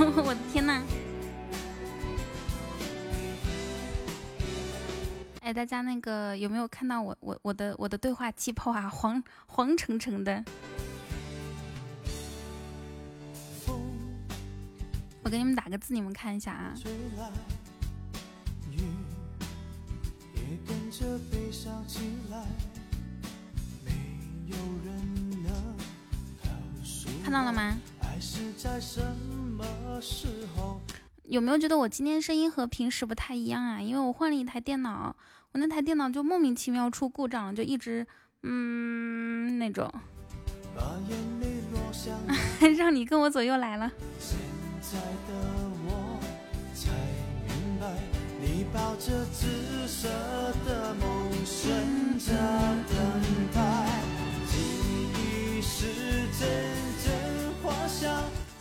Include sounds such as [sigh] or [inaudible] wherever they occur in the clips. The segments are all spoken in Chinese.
[laughs] 我的天呐！哎，大家那个有没有看到我我我的我的对话气泡啊？黄黄澄澄的。我给你们打个字，你们看一下啊。看到了吗？有没有觉得我今天声音和平时不太一样啊？因为我换了一台电脑，我那台电脑就莫名其妙出故障，就一直嗯那种。[laughs] 让你跟我左右来了。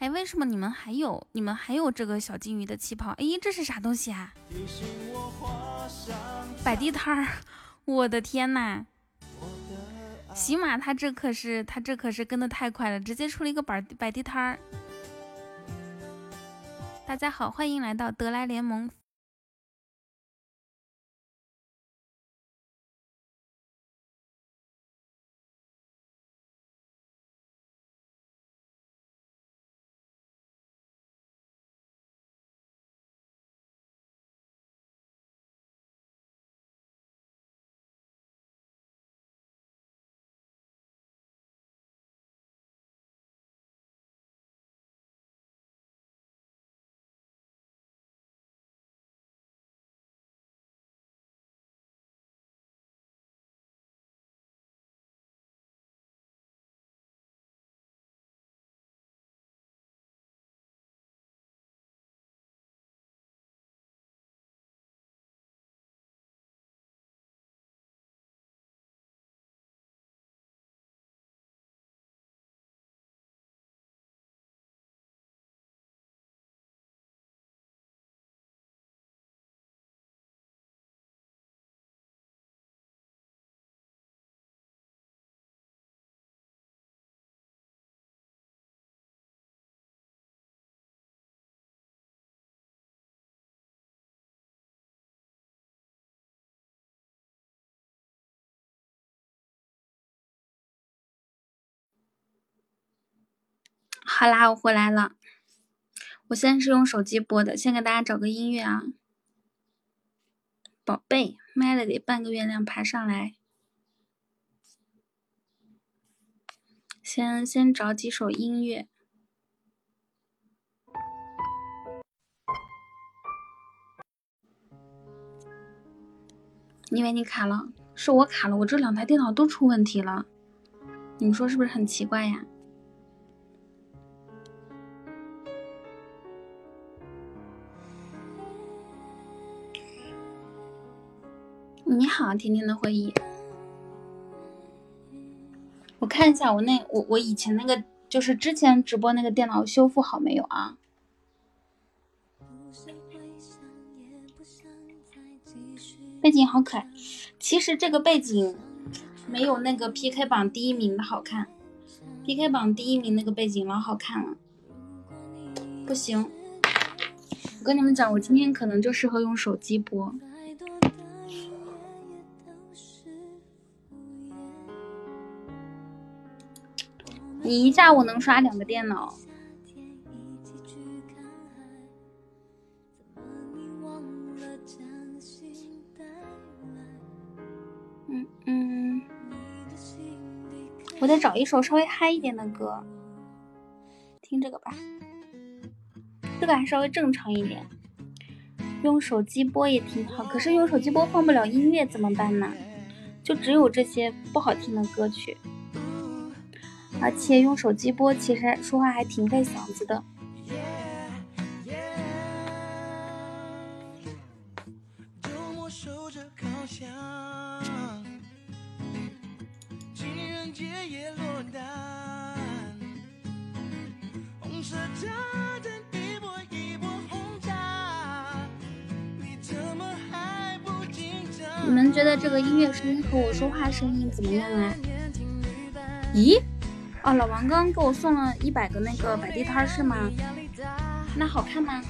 哎，为什么你们还有你们还有这个小金鱼的气泡？哎，这是啥东西啊？摆地摊儿，我的天呐！喜马他这可是他这可是跟的太快了，直接出了一个摆摆地摊儿。大家好，欢迎来到德莱联盟。好啦，我回来了。我现在是用手机播的，先给大家找个音乐啊。宝贝，Melody，半个月亮爬上来。先先找几首音乐。因为你卡了，是我卡了，我这两台电脑都出问题了。你们说是不是很奇怪呀？你好，甜甜的回忆。我看一下我那我我以前那个就是之前直播那个电脑修复好没有啊？背景好可爱，其实这个背景没有那个 PK 榜第一名的好看，PK 榜第一名那个背景老好看了。不行，我跟你们讲，我今天可能就适合用手机播。你一下午能刷两个电脑？嗯嗯，我得找一首稍微嗨一点的歌，听这个吧，这个还稍微正常一点。用手机播也挺好，可是用手机播放不了音乐怎么办呢？就只有这些不好听的歌曲。而且用手机播，其实说话还挺费嗓子的。你们觉得这个音乐声音和我说话声音怎么样啊？咦？哦，老王刚给我送了一百个那个摆地摊是吗？那好看吗？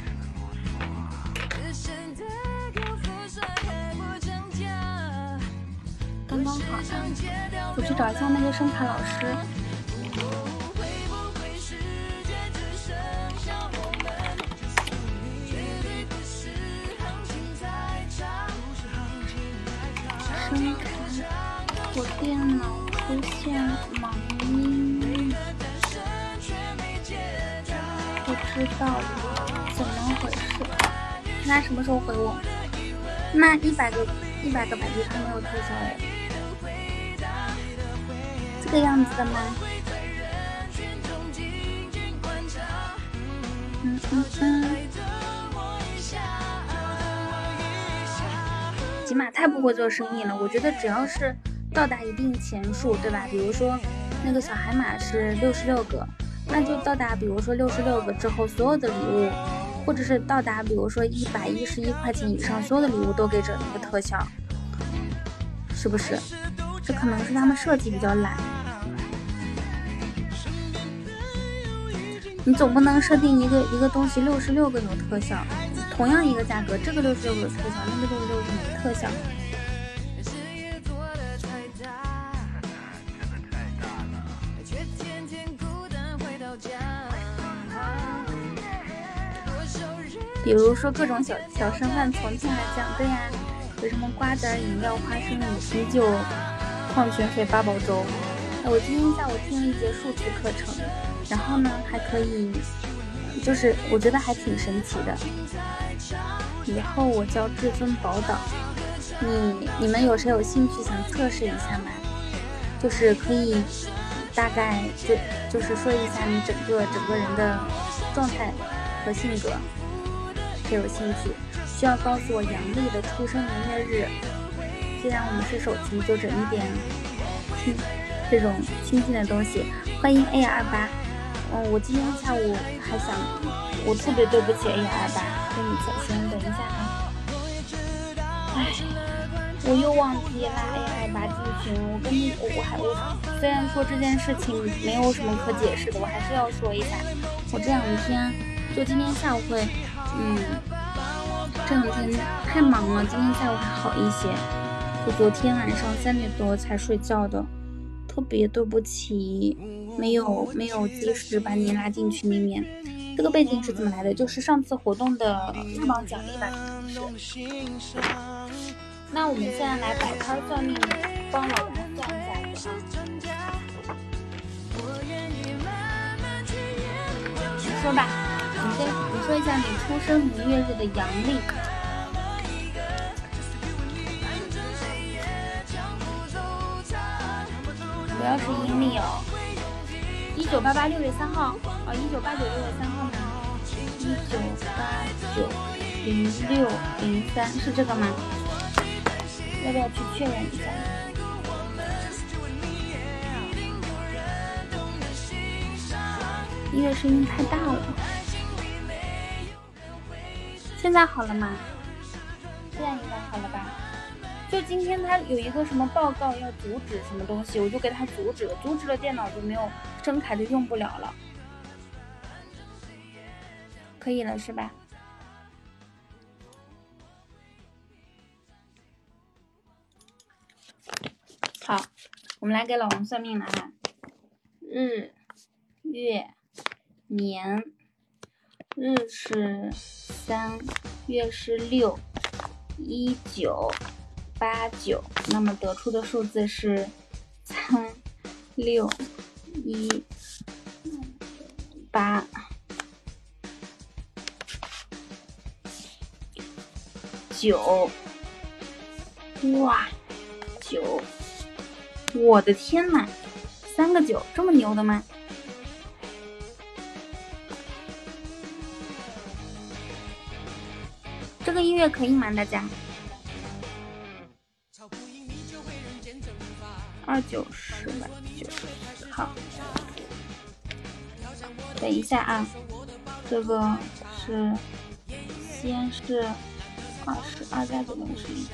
刚刚好的，我去找一下那个声卡老师。声卡，我电脑出现盲知道怎么回事。看他什么时候回我。那一百个一百个百地摊没有特效哎。这个样子的吗？嗯嗯嗯。起码太不会做生意了。我觉得只要是到达一定钱数，对吧？比如说那个小海马是六十六个，那就到达，比如说六十六个之后，所有的礼物，或者是到达，比如说一百一十一块钱以上，所有的礼物都给整一个特效，是不是？这可能是他们设计比较懒。你总不能设定一个一个东西六十六个有特效，同样一个价格，这个六十六个有特效，那个六十六个没特效。比如说各种小小剩饭从天而降，对呀，有什么瓜子饮料、花生米、啤酒、矿泉水、八宝粥。我今天下午听了一节数学课程。然后呢，还可以，就是我觉得还挺神奇的。以后我叫至尊宝岛，你你们有谁有兴趣想测试一下吗？就是可以大概就就是说一下你整个整个人的状态和性格，有兴趣？需要告诉我阳历的出生年月日。既然我们是手机，就整一点亲这种亲近的东西。欢迎 A 二八。嗯，我今天下午还想，我特别对不起 A 二八，跟你走先等一下啊。唉，我又忘记拉 A 二八进群，我跟你，我还我虽然说这件事情没有什么可解释的，我还是要说一下。我这两天就今天下午会，嗯，这两天太忙了，今天下午还好一些，就昨天晚上三点多才睡觉的，特别对不起。没有没有及时把你拉进群里面，这个背景是怎么来的？就是上次活动的日榜奖励吧。那我们现在来摆摊算命，帮老公算一下子啊。你说吧，你你说一下你出生年月日的阳历，不要是阴历哦。一九八八六月三号，哦，一九八九六月三号吗？一九八九零六零三是这个吗？要不要去确认一下？音乐声音太大了，现在好了吗？现在应该好了吧？就今天他有一个什么报告要阻止什么东西，我就给他阻止了，阻止了电脑就没有声卡就用不了了，可以了是吧？好，我们来给老王算命了哈，日、月、年，日是三，月是六，一九。八九，那么得出的数字是三六一八九，哇，九，我的天呐，三个九，这么牛的吗？这个音乐可以吗，大家？二九十吧，九好。等一下啊，这个是先是二十二加九等于十一，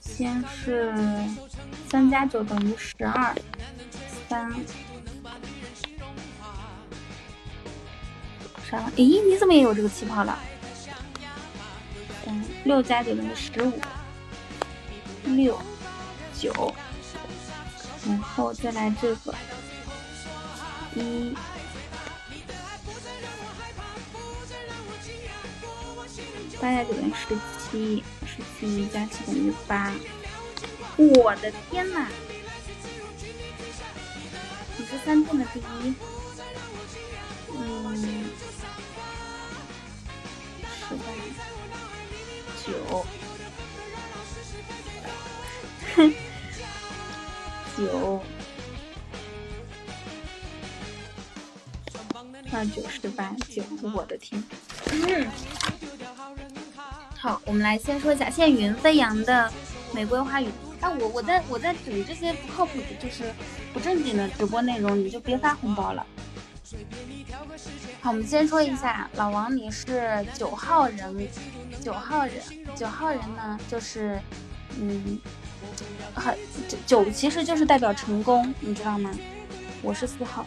先是三加九等于十二，三，啥？咦，你怎么也有这个气泡了？嗯，六加九等于十五，六九，然后再来这个一。八加九等于十七，十七加七等于八。我的天呐！你是三店的第一。嗯，十八九，哼，九，二九十八九，我的天！嗯。好，我们来先说一下，现在云飞扬的玫瑰花语。哎，我我在我在整这些不靠谱的，就是不正经的直播内容，你就别发红包了。好，我们先说一下，老王你是九号人，九号人，九号人呢，就是嗯，很九其实就是代表成功，你知道吗？我是四号，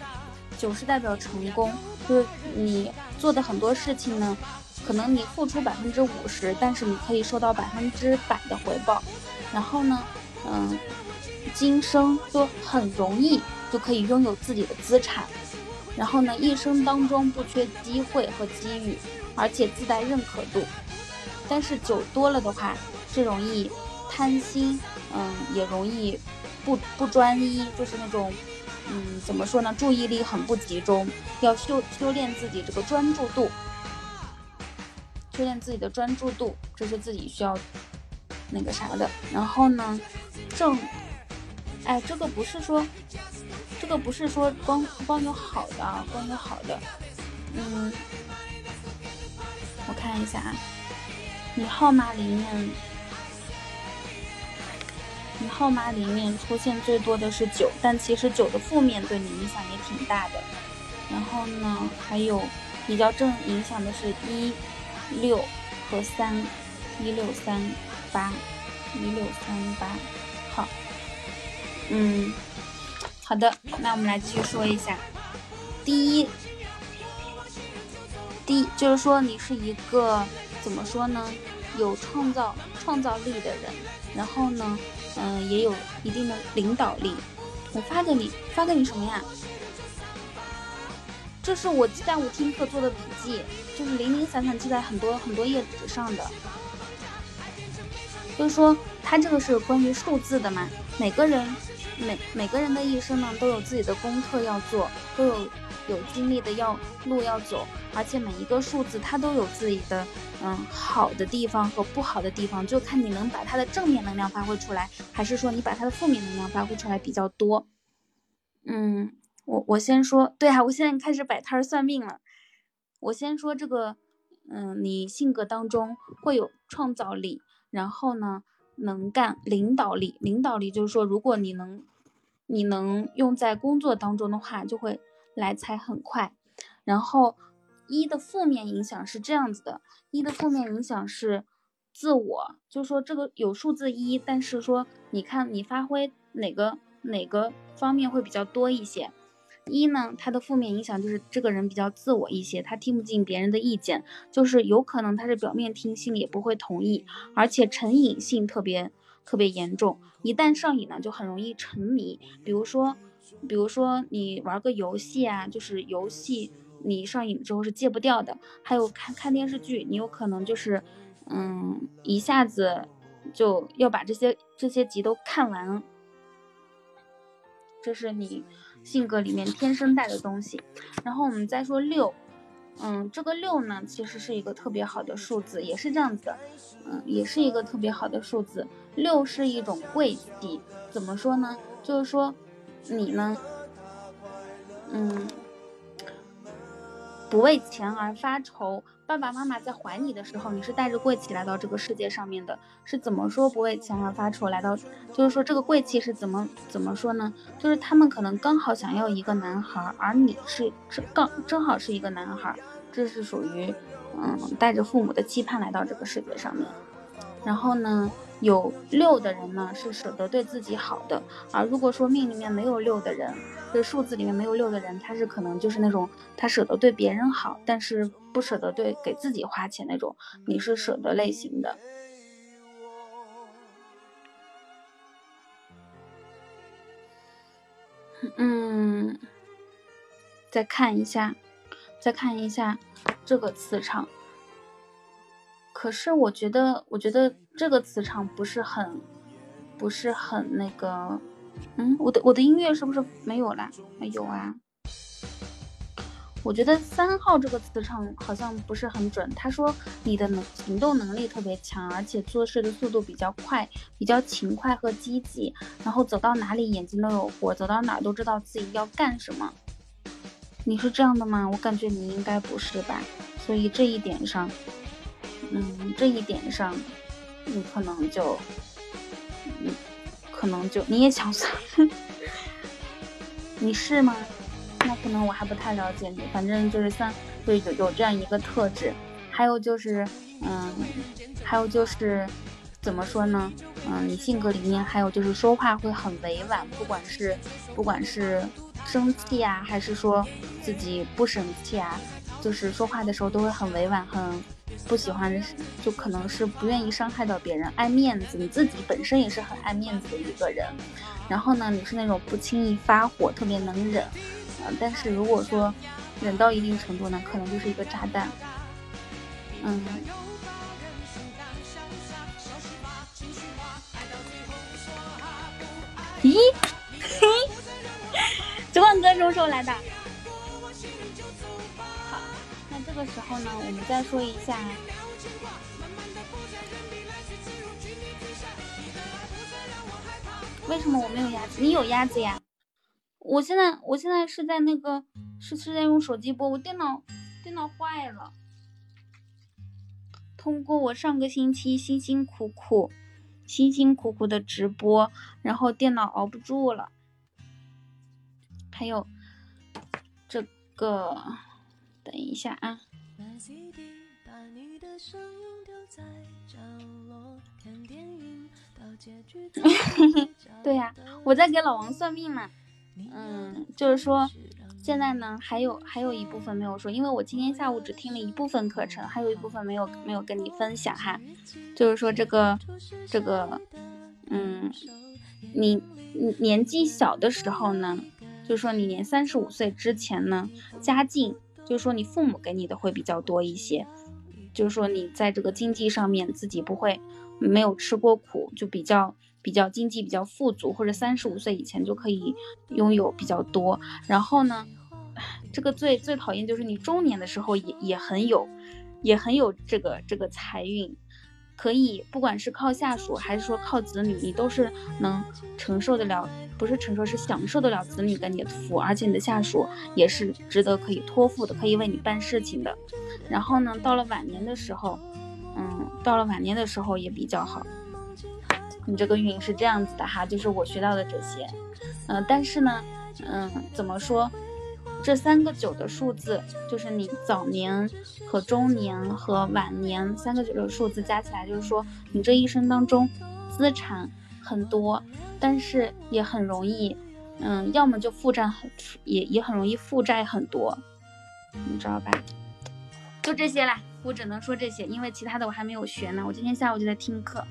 九是代表成功，就是你做的很多事情呢。可能你付出百分之五十，但是你可以收到百分之百的回报。然后呢，嗯，今生就很容易就可以拥有自己的资产。然后呢，一生当中不缺机会和机遇，而且自带认可度。但是酒多了的话，是容易贪心，嗯，也容易不不专一，就是那种，嗯，怎么说呢，注意力很不集中，要修修炼自己这个专注度。修炼自己的专注度，这是自己需要那个啥的。然后呢，正，哎，这个不是说，这个不是说光光有好的啊，光有好的。嗯，我看一下啊，你号码里面，你号码里面出现最多的是九，但其实九的负面对你影响也挺大的。然后呢，还有比较正影响的是一。六和三，一六三八，一六三八，好，嗯，好的，那我们来继续说一下，第一，第一就是说你是一个怎么说呢，有创造创造力的人，然后呢，嗯，也有一定的领导力。我发给你，发给你什么呀？这是我下午听课做的笔记，就是零零散散记在很多很多页纸上的。就是说，它这个是关于数字的嘛？每个人每每个人的一生呢，都有自己的功课要做，都有有经历的要路要走，而且每一个数字它都有自己的嗯好的地方和不好的地方，就看你能把它的正面能量发挥出来，还是说你把它的负面能量发挥出来比较多。嗯。我我先说，对啊，我现在开始摆摊算命了。我先说这个，嗯，你性格当中会有创造力，然后呢，能干，领导力，领导力就是说，如果你能，你能用在工作当中的话，就会来财很快。然后一的负面影响是这样子的，一的负面影响是自我，就是说这个有数字一，但是说你看你发挥哪个哪个方面会比较多一些。一呢，他的负面影响就是这个人比较自我一些，他听不进别人的意见，就是有可能他是表面听，心里也不会同意，而且成瘾性特别特别严重。一旦上瘾呢，就很容易沉迷。比如说，比如说你玩个游戏啊，就是游戏你上瘾之后是戒不掉的。还有看看电视剧，你有可能就是嗯一下子就要把这些这些集都看完。这是你。性格里面天生带的东西，然后我们再说六，嗯，这个六呢，其实是一个特别好的数字，也是这样子的，嗯，也是一个特别好的数字。六是一种贵气，怎么说呢？就是说你呢，嗯，不为钱而发愁。爸爸妈妈在怀你的时候，你是带着贵气来到这个世界上面的。是怎么说不为钱而发愁来到？就是说这个贵气是怎么怎么说呢？就是他们可能刚好想要一个男孩，而你是正刚正好是一个男孩，这是属于嗯带着父母的期盼来到这个世界上面。然后呢，有六的人呢，是舍得对自己好的；而如果说命里面没有六的人，这数字里面没有六的人，他是可能就是那种他舍得对别人好，但是不舍得对给自己花钱那种。你是舍得类型的。嗯，再看一下，再看一下这个磁场。可是我觉得，我觉得这个磁场不是很，不是很那个。嗯，我的我的音乐是不是没有啦？没有啊。我觉得三号这个磁场好像不是很准。他说你的能行动能力特别强，而且做事的速度比较快，比较勤快和积极，然后走到哪里眼睛都有活，走到哪都知道自己要干什么。你是这样的吗？我感觉你应该不是吧。所以这一点上。嗯，这一点上，你可能就，可能就你也想算，你是吗？那可能我还不太了解你。反正就是三，就有有这样一个特质。还有就是，嗯，还有就是，怎么说呢？嗯，你性格里面还有就是说话会很委婉，不管是不管是生气啊，还是说自己不生气啊，就是说话的时候都会很委婉，很。不喜欢就可能是不愿意伤害到别人，爱面子。你自己本身也是很爱面子的一个人。然后呢，你是那种不轻易发火，特别能忍。嗯，但是如果说忍到一定程度呢，可能就是一个炸弹。嗯。咦？嘿，九万哥什么时候来的？个时候呢，我们再说一下，为什么我没有鸭子？你有鸭子呀？我现在我现在是在那个是是在用手机播，我电脑电脑坏了。通过我上个星期辛辛苦苦辛辛苦苦的直播，然后电脑熬不住了。还有这个。等一下啊！[laughs] 对呀，我在给老王算命嘛。嗯，就是说现在呢，还有还有一部分没有说，因为我今天下午只听了一部分课程，还有一部分没有没有跟你分享哈。就是说这个这个，嗯，你你年纪小的时候呢，就是说你年三十五岁之前呢，家境。就是说，你父母给你的会比较多一些，就是说你在这个经济上面自己不会没有吃过苦，就比较比较经济比较富足，或者三十五岁以前就可以拥有比较多。然后呢，这个最最讨厌就是你中年的时候也也很有，也很有这个这个财运。可以，不管是靠下属还是说靠子女，你都是能承受得了，不是承受，是享受得了子女给你的福，而且你的下属也是值得可以托付的，可以为你办事情的。然后呢，到了晚年的时候，嗯，到了晚年的时候也比较好。你这个运是这样子的哈，就是我学到的这些，嗯，但是呢，嗯，怎么说？这三个九的数字，就是你早年和中年和晚年三个九的数字加起来，就是说你这一生当中资产很多，但是也很容易，嗯，要么就负债很，也也很容易负债很多，你知道吧？就这些啦，我只能说这些，因为其他的我还没有学呢。我今天下午就在听课。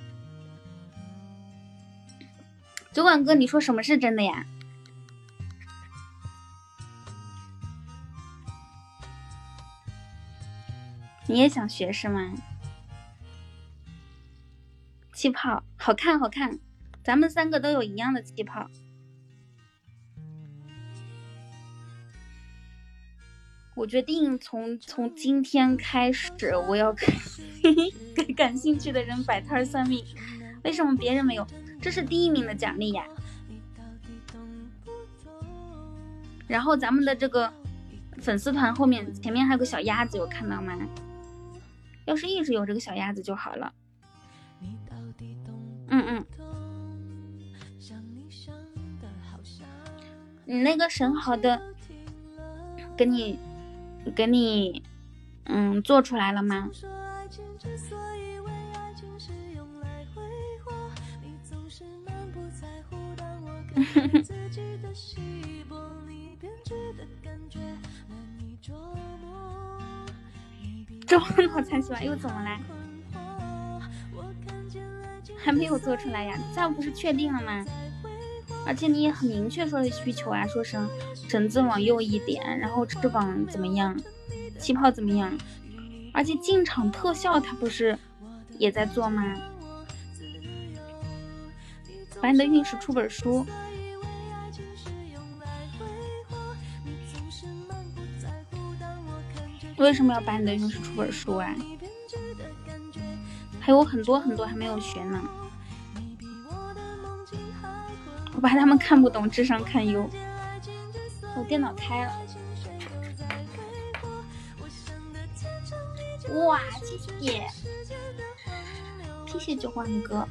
酒馆哥，你说什么是真的呀？你也想学是吗？气泡好看，好看，咱们三个都有一样的气泡。我决定从从今天开始，我要给给 [laughs] 感兴趣的人摆摊算命。为什么别人没有？这是第一名的奖励呀。然后咱们的这个粉丝团后面前面还有个小鸭子，有看到吗？要是一直有这个小鸭子就好了。嗯嗯，你那个神豪的，给你，给你，嗯，做出来了吗？[laughs] 自己的细胞编织的感觉难以捉这脑残喜欢又怎么啦？还没有做出来呀？这样不是确定了吗？而且你也很明确说的需求啊，说成绳子往右一点，然后翅膀怎么样，气泡怎么样？而且进场特效它不是也在做吗？把你的运势出本书。为什么要把你的运势出本书啊？还有很多很多还没有学呢。我怕他们看不懂，智商堪忧。我电脑开了。哇，谢谢，谢谢九皇哥。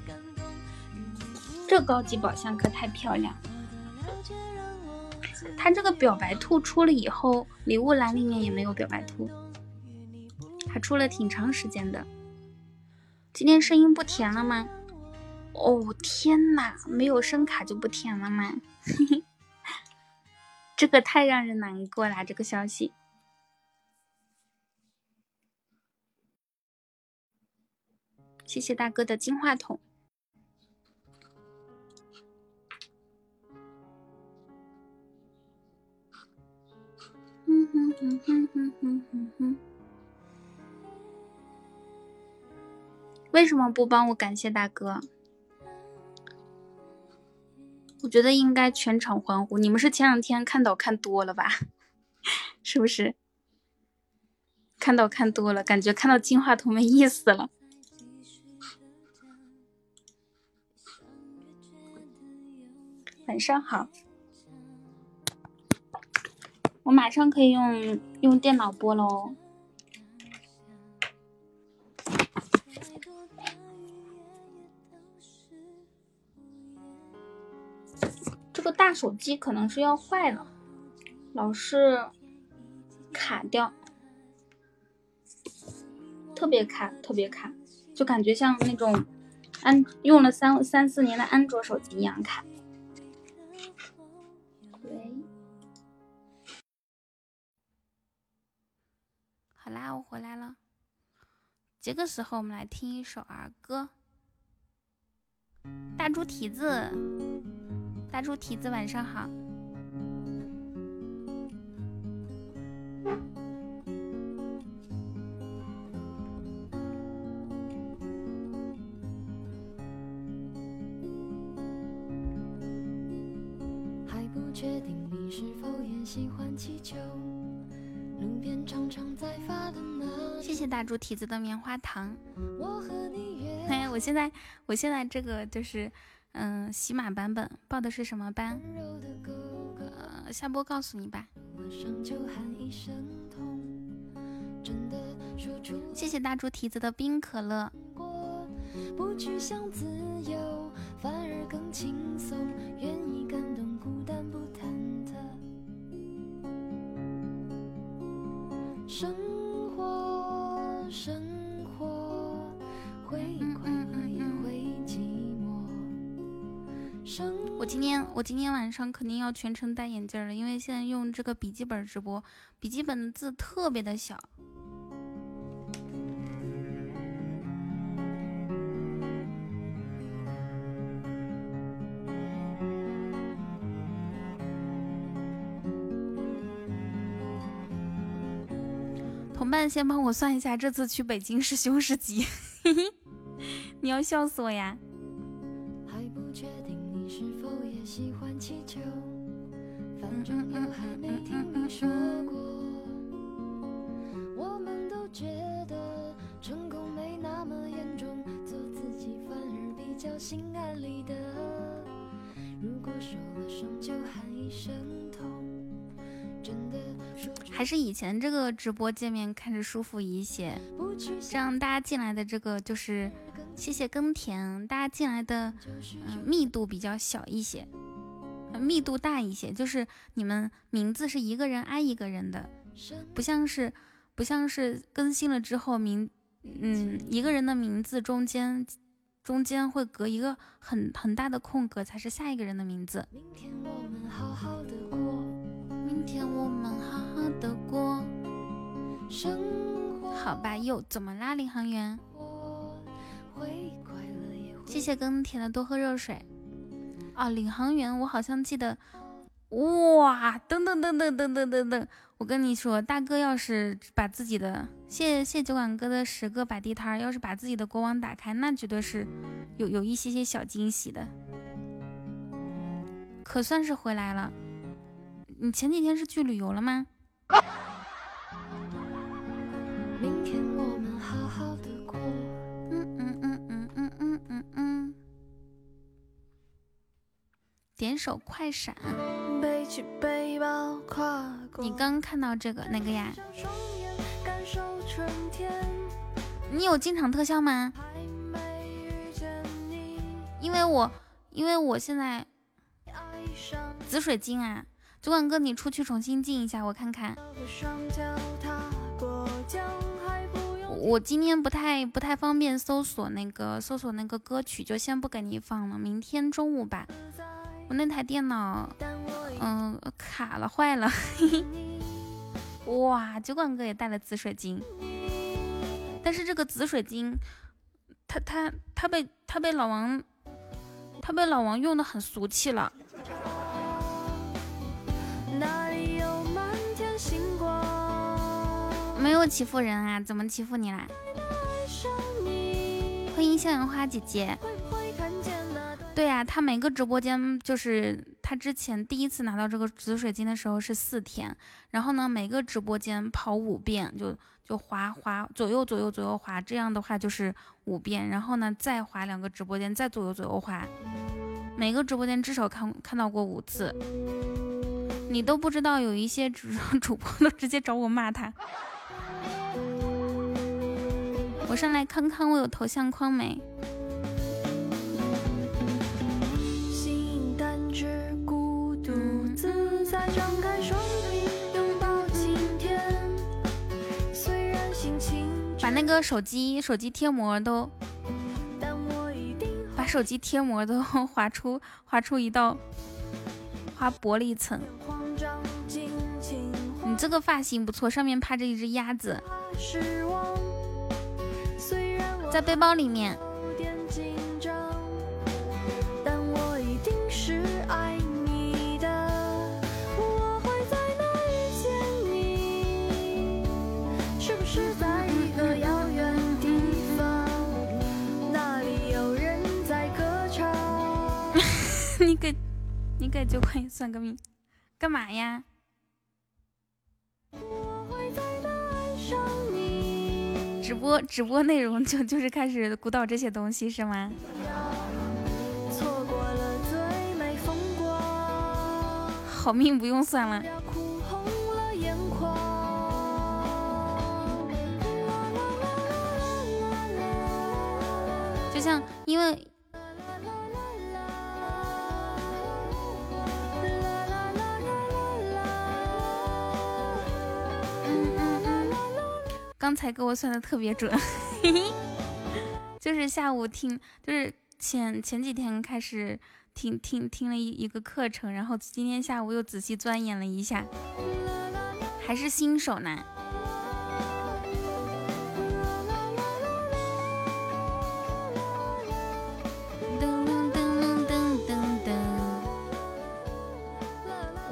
这高级宝箱可太漂亮。它这个表白兔出了以后，礼物栏里面也没有表白兔，还出了挺长时间的。今天声音不甜了吗？哦天呐，没有声卡就不甜了吗？[laughs] 这个太让人难过了，这个消息。谢谢大哥的金话筒。为什么不帮我感谢大哥？我觉得应该全场欢呼。你们是前两天看到看多了吧？[laughs] 是不是？看到看多了，感觉看到金话筒没意思了。晚上好。我马上可以用用电脑播喽。这个大手机可能是要坏了，老是卡掉，特别卡，特别卡，就感觉像那种安用了三三四年的安卓手机一样卡。啦，我回来了。这个时候，我们来听一首儿歌。大猪蹄子，大猪蹄子，晚上好。还不确定你是否也喜欢气球。谢谢大猪蹄子的棉花糖。哎，我现在我现在这个就是嗯，喜马版本报的是什么班？呃，下播告诉你吧。谢谢大猪蹄子的冰可乐。生活，生活，会快乐也会寂寞。生我今天，我今天晚上肯定要全程戴眼镜了，因为现在用这个笔记本直播，笔记本的字特别的小。先帮我算一下这次去北京是凶是吉？[laughs] 你要笑死我呀还不确定你是否也喜欢气球反正还没听你说过。我们都觉得成功没那么严重做自己反而比较心安理得。如果受了伤就喊一声还是以前这个直播界面看着舒服一些，这样大家进来的这个就是谢谢耕田，大家进来的嗯密度比较小一些，密度大一些，就是你们名字是一个人挨一个人的，不像是不像是更新了之后名嗯一个人的名字中间中间会隔一个很很大的空格，才是下一个人的名字。明天我们好好的过吧，又怎么啦，领航员？谢谢耕田的多喝热水。啊，领航员，我好像记得。哇，等等等等等等等等，我跟你说，大哥要是把自己的谢谢酒馆哥的十个摆地摊，要是把自己的国王打开，那绝对是有有一些些小惊喜的。可算是回来了，你前几天是去旅游了吗？明天我们好好的过。嗯嗯嗯嗯嗯嗯嗯嗯。点首快闪。你刚看到这个哪个呀？你有进场特效吗？因为我因为我现在紫水晶啊，酒馆哥你出去重新进一下，我看看。我今天不太不太方便搜索那个搜索那个歌曲，就先不给你放了，明天中午吧。我那台电脑，嗯，卡了，坏了。[laughs] 哇，酒馆哥也带了紫水晶，但是这个紫水晶，他他他被他被老王，他被老王用的很俗气了。没有欺负人啊，怎么欺负你啦？欢迎向阳花姐姐。对呀，他每个直播间就是他之前第一次拿到这个紫水晶的时候是四天，然后呢每个直播间跑五遍，就就滑滑左右左右左右滑，这样的话就是五遍，然后呢再滑两个直播间，再左右左右滑，每个直播间至少看看到过五次。你都不知道有一些主主播都直接找我骂他。我上来看看我有头像框没？把那个手机手机贴膜都，把手机贴膜都 [laughs] 划出划出一道划薄了一层。你这个发型不错，上面趴着一只鸭子，在背包里面。你给，你给九块算个命，干嘛呀？直播直播内容就 [laughs] 就是开始鼓捣这些东西是吗？好命不用算了。就像因为。刚才给我算的特别准，[laughs] 就是下午听，就是前前几天开始听听听了一一个课程，然后今天下午又仔细钻研了一下，还是新手呢。噔噔噔噔噔，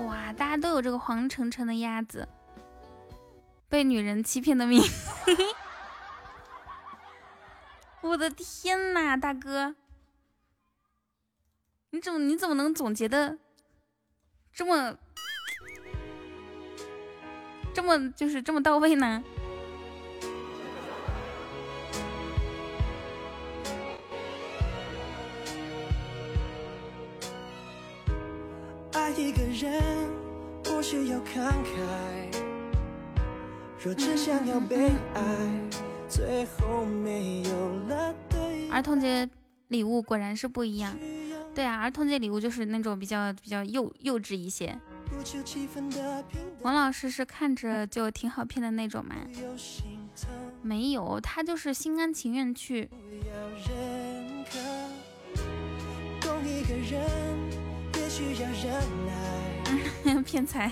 哇，大家都有这个黄澄澄的鸭子。被女人欺骗的命，[laughs] 我的天呐，大哥，你怎么你怎么能总结的这么这么就是这么到位呢？爱一个人不需要慷慨。儿童节礼物果然是不一样。对啊，儿童节礼物就是那种比较、比较幼幼稚一些。王老师是看着就挺好骗的那种吗，没有他就是心甘情愿去 [laughs] 骗财。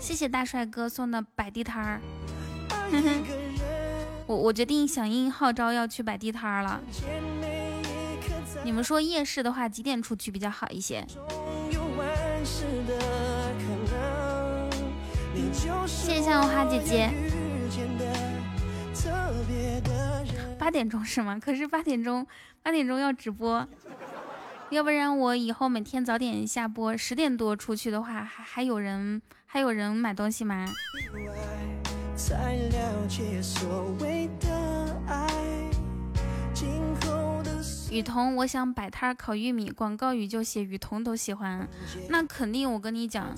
谢谢大帅哥送的摆地摊儿。我我决定响应号召要去摆地摊儿了。你们说夜市的话几点出去比较好一些？谢谢向日花姐姐。八点钟是吗？可是八点钟八点钟要直播，要不然我以后每天早点下播，十点多出去的话，还还有人还有人买东西吗？雨桐，我想摆摊烤玉米，广告语就写雨桐都喜欢，那肯定。我跟你讲，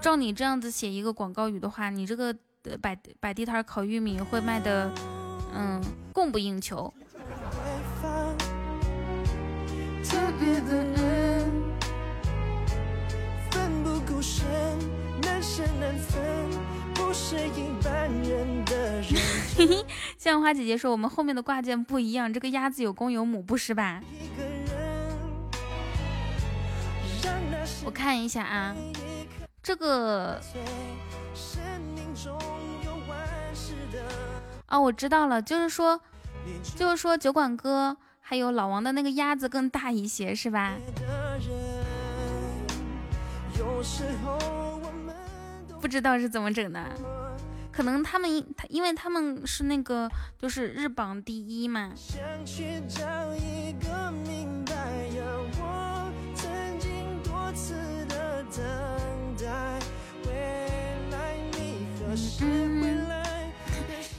照你这样子写一个广告语的话，你这个摆摆地摊烤玉米会卖的，嗯，供不应求。嘿嘿，向日花姐姐说我们后面的挂件不一样，这个鸭子有公有母，不是吧？[laughs] 我看一下啊，这个哦，我知道了，就是说，就是说酒馆哥还有老王的那个鸭子更大一些，是吧？不知道是怎么整的，可能他们因为他们是那个就是日榜第一嘛。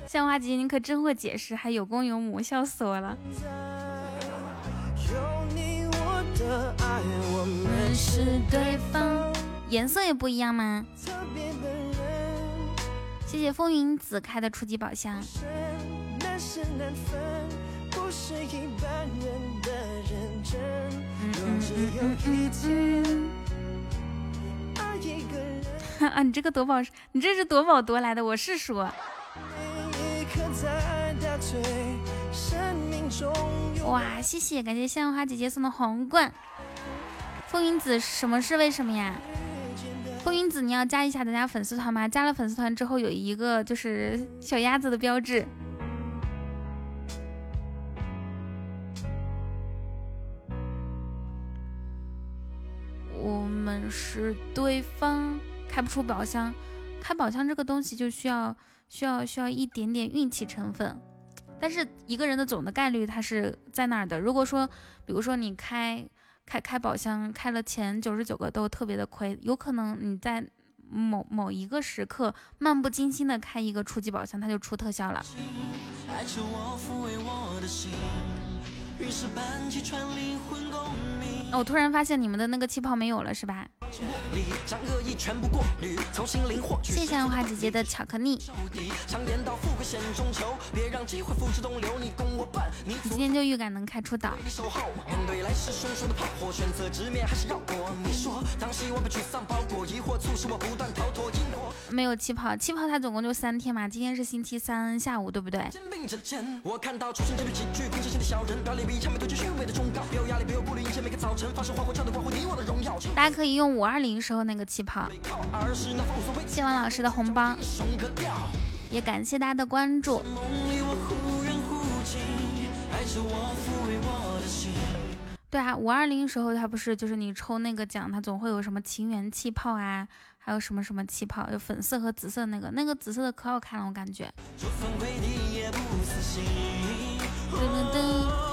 向花姐姐，你可真会解释，还有公有母，笑死我了。颜色也不一样吗？谢谢风云子开的初级宝箱。[laughs] 啊，你这个夺宝，你这是夺宝夺来的，我是说。哇，谢谢，感谢向花姐姐送的皇冠。风云子，什么是为什么呀？风云子，你要加一下咱家粉丝团吗？加了粉丝团之后，有一个就是小鸭子的标志。我们是对方，开不出宝箱。开宝箱这个东西就需要需要需要一点点运气成分，但是一个人的总的概率它是在那儿的。如果说，比如说你开。开开宝箱开了前九十九个都特别的亏，有可能你在某某一个时刻漫不经心的开一个初级宝箱，它就出特效了。突然发现你们的那个气泡没有了，是吧？谢谢花姐姐的巧克力。你今天就预感能开出岛。没有气泡，气泡它总共就三天嘛，今天是星期三下午，对不对？大家可以用五二零时候那个气泡。谢完老师的红包，也感谢大家的关注。对啊，五二零时候他不是就是你抽那个奖，他总会有什么情缘气泡啊，还有什么什么气泡，有粉色和紫色那个，那个紫色的可好看了，我感觉。噔噔噔。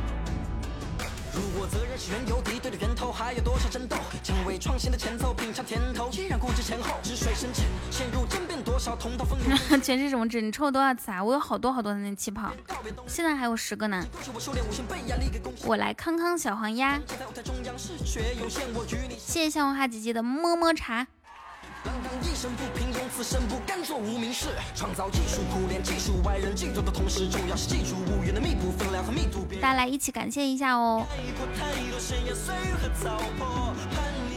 我责任是缘由敌对的源头，还有多少争斗？成为创新的前奏，品尝甜头，依然固执前后，止水陷入争辩多少同道风 [laughs] 是什么纸？你抽了多少次啊？我有好多好多的那气泡，现在还有十个呢。我来康康小黄鸭，谢谢向红花姐姐的么么茶。一生不平庸，此生不甘做无名氏。创造技术，苦练技术，外人嫉妒的同时，重要是记住无缘的密度、分量和密度。大家来一起感谢一下哦！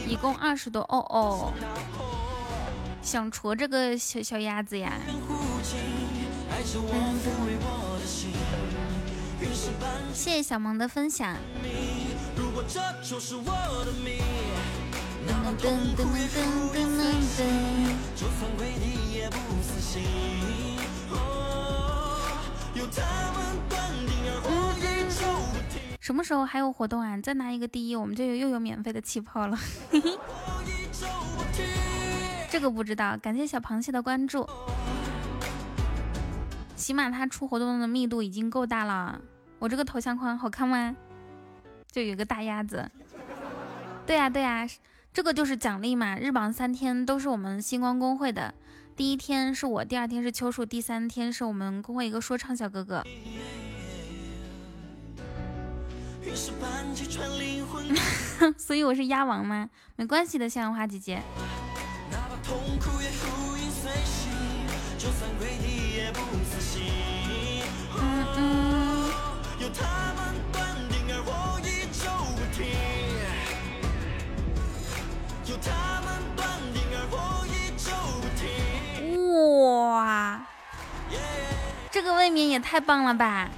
一共二十多哦哦，想戳这个小小鸭子呀！谢谢小萌的分享。如果这就是我的命什么时候还有活动啊？再拿一个第一，我们就又有免费的气泡了。[laughs] 这个不知道，感谢小螃蟹的关注。起码它出活动的密度已经够大了。我这个头像框好看吗？就有个大鸭子。对呀对呀。这个就是奖励嘛，日榜三天都是我们星光公会的，第一天是我，第二天是秋树，第三天是我们公会一个说唱小哥哥。[laughs] 所以我是鸭王吗？没关系的，向阳花姐姐。嗯嗯。哇，这个未免也太棒了吧！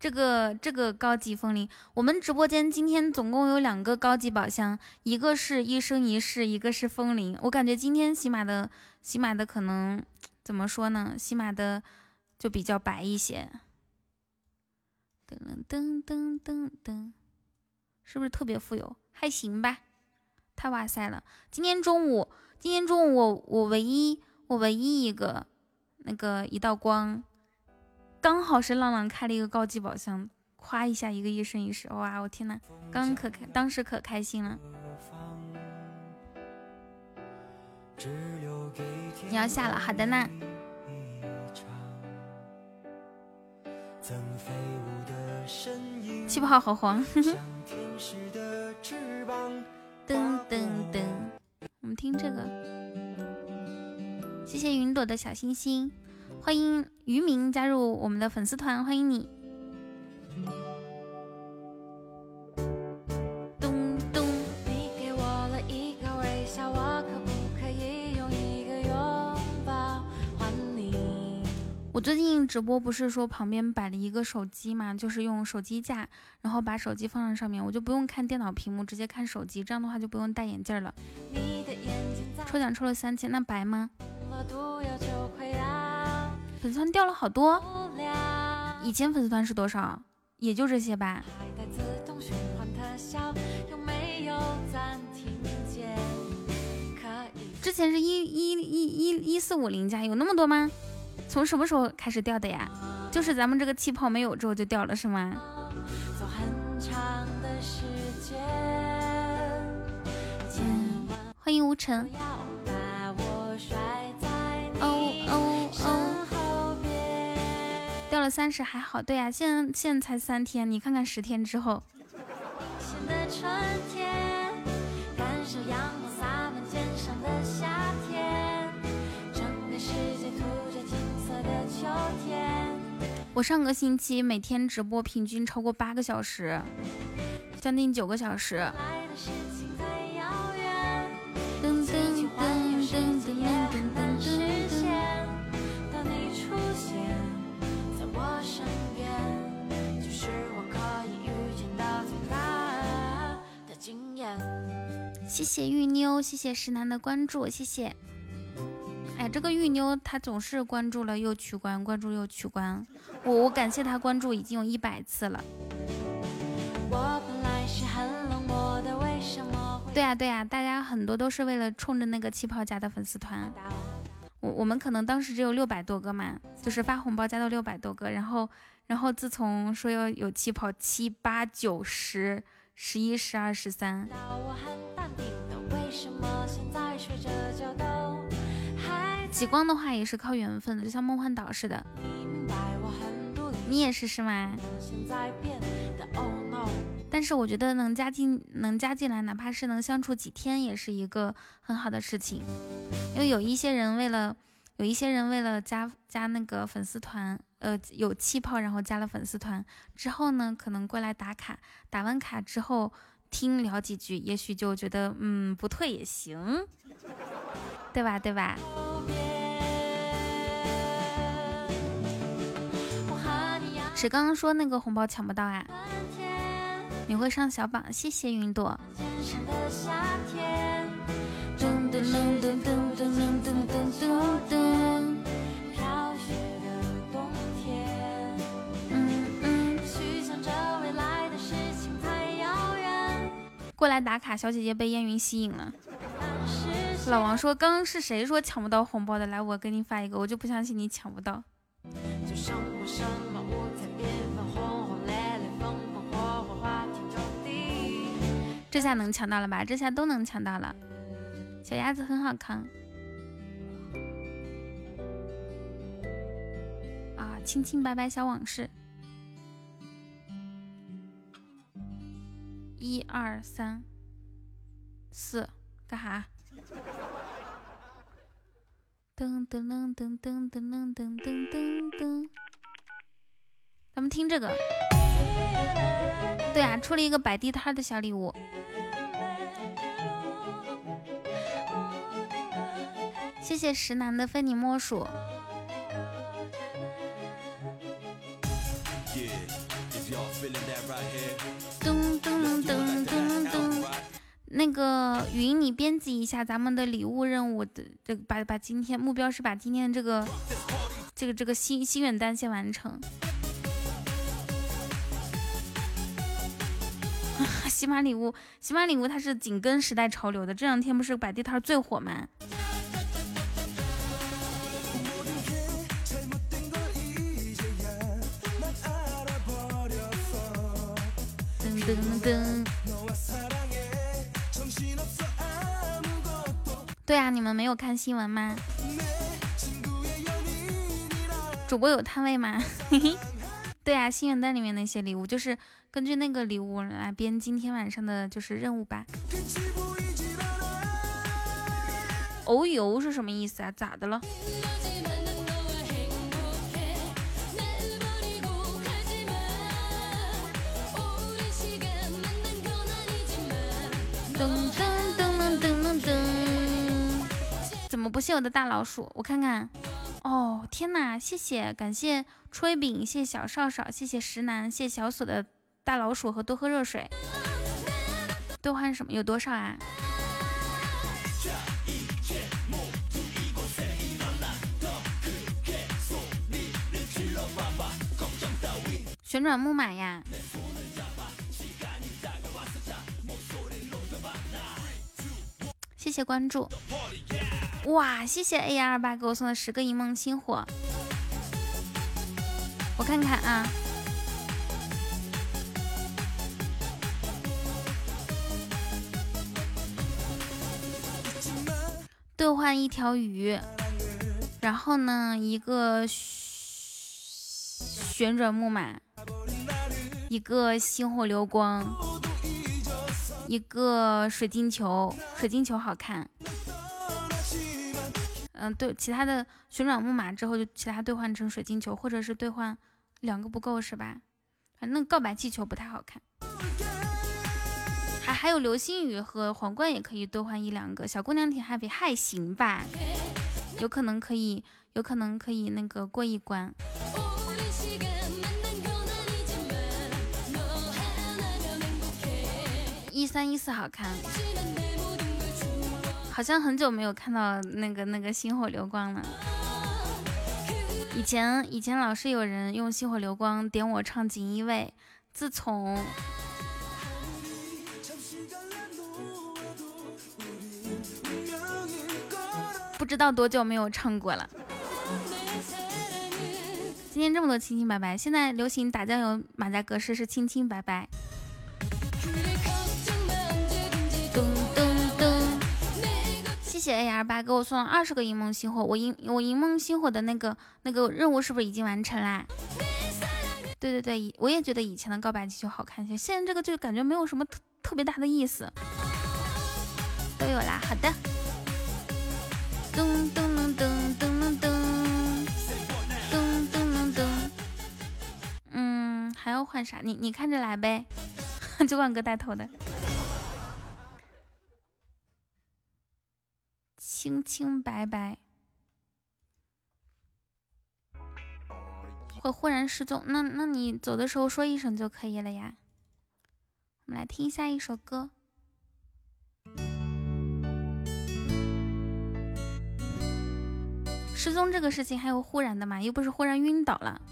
这个这个高级风铃，我们直播间今天总共有两个高级宝箱，一个是一生一世，一个是风铃。我感觉今天喜马的喜马的可能怎么说呢？喜马的就比较白一些。噔噔噔噔噔，是不是特别富有？还行吧，太哇塞了！今天中午。今天中午我我唯一我唯一一个那个一道光，刚好是浪浪开了一个高级宝箱，夸一下一个一生一世，哇！我天呐，刚可开，当时可开心了。你要下了，好的呢。气泡好黄。[laughs] 噔噔噔。我们听这个，谢谢云朵的小星星，欢迎渔民加入我们的粉丝团，欢迎你。咚咚。我最近直播不是说旁边摆了一个手机嘛，就是用手机架，然后把手机放在上面，我就不用看电脑屏幕，直接看手机，这样的话就不用戴眼镜了。抽奖抽了三千，那白吗？粉丝团掉了好多，以前粉丝团是多少？也就这些吧。之前是一一一一一四五零加，有那么多吗？从什么时候开始掉的呀？就是咱们这个气泡没有之后就掉了是吗？欢迎无尘。掉了三十还好，对呀，现在现在才三天，你看看十天之后。我上个星期每天直播平均超过八个小时，将近九个小时。谢谢玉妞，谢谢石楠的关注，谢谢。哎，这个玉妞她总是关注了又取关，关注又取关。我我感谢她关注已经有一百次了。对呀对呀，大家很多都是为了冲着那个气泡加的粉丝团。我我们可能当时只有六百多个嘛，就是发红包加到六百多个，然后然后自从说要有气泡七八九十十一十二十三，极光的话也是靠缘分的，就像梦幻岛似的。你也是是吗？但是我觉得能加进能加进来，哪怕是能相处几天，也是一个很好的事情。因为有一些人为了有一些人为了加加那个粉丝团，呃，有气泡，然后加了粉丝团之后呢，可能过来打卡，打完卡之后听聊几句，也许就觉得嗯不退也行，对吧？对吧？谁刚刚说那个红包抢不到啊？你会上小榜，谢谢云朵。过来打卡，小姐姐被烟云吸引了。老王说：“刚刚是谁说抢不到红包的？来，我给你发一个，我就不相信你抢不到。”这下能抢到了吧？这下都能抢到了。小鸭子很好看啊！清清白白小往事，一二三四，干哈？噔噔噔噔噔噔噔噔噔噔，咱们听这个。对啊，出了一个摆地摊的小礼物。谢谢石楠的非你莫属。那个云，你编辑一下咱们的礼物任务的，这个把把今天目标是把今天这个这个这个心心愿单先完成。[laughs] 喜马礼物，喜马礼物，它是紧跟时代潮流的。这两天不是摆地摊最火吗？噔噔噔！对啊，你们没有看新闻吗？主播有摊位吗？嘿嘿。对啊，心愿单里面那些礼物就是。根据那个礼物来编今天晚上的就是任务吧。哦呦是什么意思啊？咋的了？噔噔噔噔噔噔！怎么不谢我的大老鼠？我看看。哦天哪！谢谢，感谢炊饼，谢谢小少少，谢谢石楠，谢谢小锁的。大老鼠和多喝热水，兑换什么？有多少啊？旋转木马呀！谢谢关注！哇，谢谢 A 二八给我送的十个一梦星火，我看看啊。兑换一条鱼，然后呢，一个旋转木马，一个星火流光，一个水晶球，水晶球好看。嗯，对，其他的旋转木马之后就其他兑换成水晶球，或者是兑换两个不够是吧？反正告白气球不太好看。还还有流星雨和皇冠也可以兑换一两个，小姑娘挺 happy，还行吧，有可能可以，有可能可以那个过一关。一三一四好看，好像很久没有看到那个那个星火流光了。以前以前老是有人用星火流光点我唱锦衣卫，自从。不知道多久没有唱过了。今天这么多清清白白，现在流行打酱油马甲格式是清清白白。谢谢 A R 八给我送了二十个银梦星火，我银我银梦星火的那个那个任务是不是已经完成啦？对对对，我也觉得以前的告白气球好看些，现在这个就感觉没有什么特特别大的意思。都有啦，好的。咚咚咚咚咚咚咚咚咚咚。嗯，还要换啥？你你看着来呗。酒馆哥带头的。清清白白。会忽然失踪，那那你走的时候说一声就可以了呀。我们来听一下一首歌。失踪这个事情还有忽然的嘛？又不是忽然晕倒了。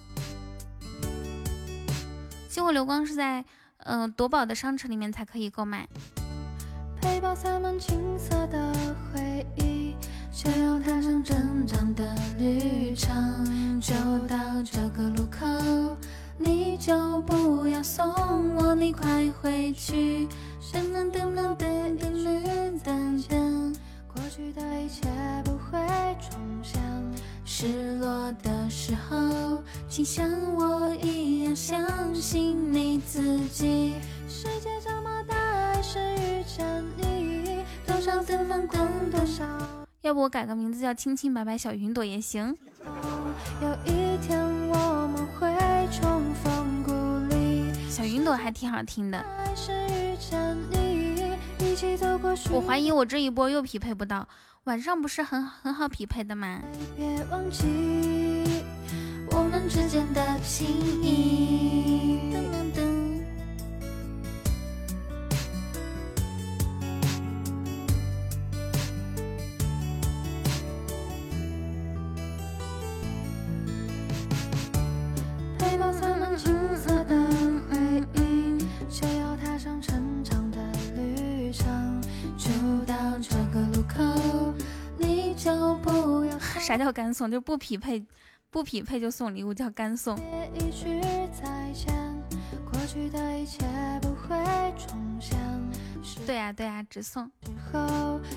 星火流光是在嗯夺宝的商城里面才可以购买。背包塞满青色的回忆。就要踏上成长的旅程，就到这个路口，你就不要送我，你快回去。噔噔噔噔噔噔噔噔噔，过去的一切不会重现。失落的时候，请像我一样相信你自己。世界这么大，还是遇见你，多少次疯狂，多少。要不我改个名字叫清清白白小云朵也行。小云朵还挺好听的。我怀疑我这一波又匹配不到，晚上不是很很好匹配的吗？背包塞满青涩的回忆就要踏上成长的旅程就到这个路口你就不要啥叫干送就不匹配不匹配就送礼物叫干送过去的一切不会重对呀、对呀、直送。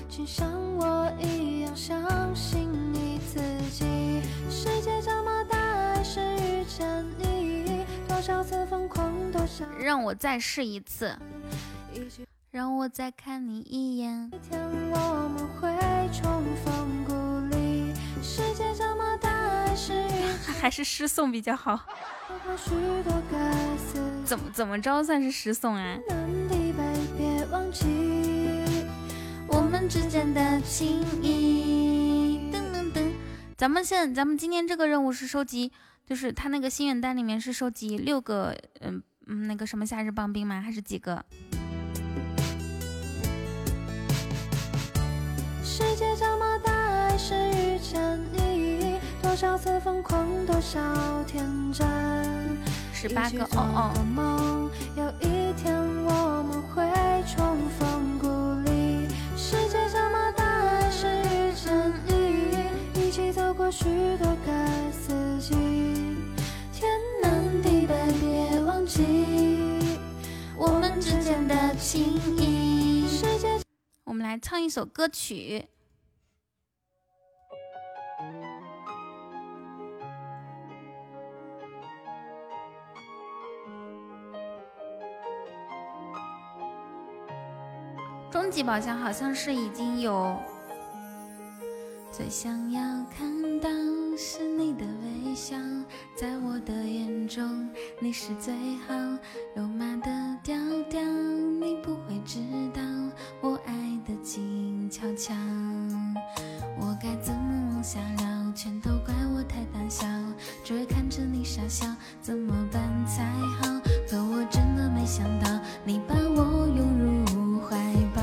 请像我一样相信你自己。世界这么大，是遇见你。多少次疯狂，多少让我再试一次，让我再看你一眼。天我们会重逢故里，世界。还是诗送比较好。怎么怎么着算是诗送啊？我们之间的情谊。咱们现咱们今天这个任务是收集，就是他那个心愿单里面是收集六个，嗯嗯，那个什么夏日棒冰吗？还是几个？世界这么大，还是遇见你。多少次疯狂，多少天真。十八个哦哦。有一天我们会重逢故里。世界这么大，还是遇见你。一起走过许多个四季。天南地北，别忘记我们之间的情谊。我们来唱一首歌曲。终极宝箱好像是已经有。最想要看到是你的微笑，在我的眼中你是最好。肉麻的调调，你不会知道我爱的静悄悄。我该怎么往下聊？全都怪我太胆小，只会看着你傻笑，怎么办才好？可我真的没想到，你把我拥入怀抱。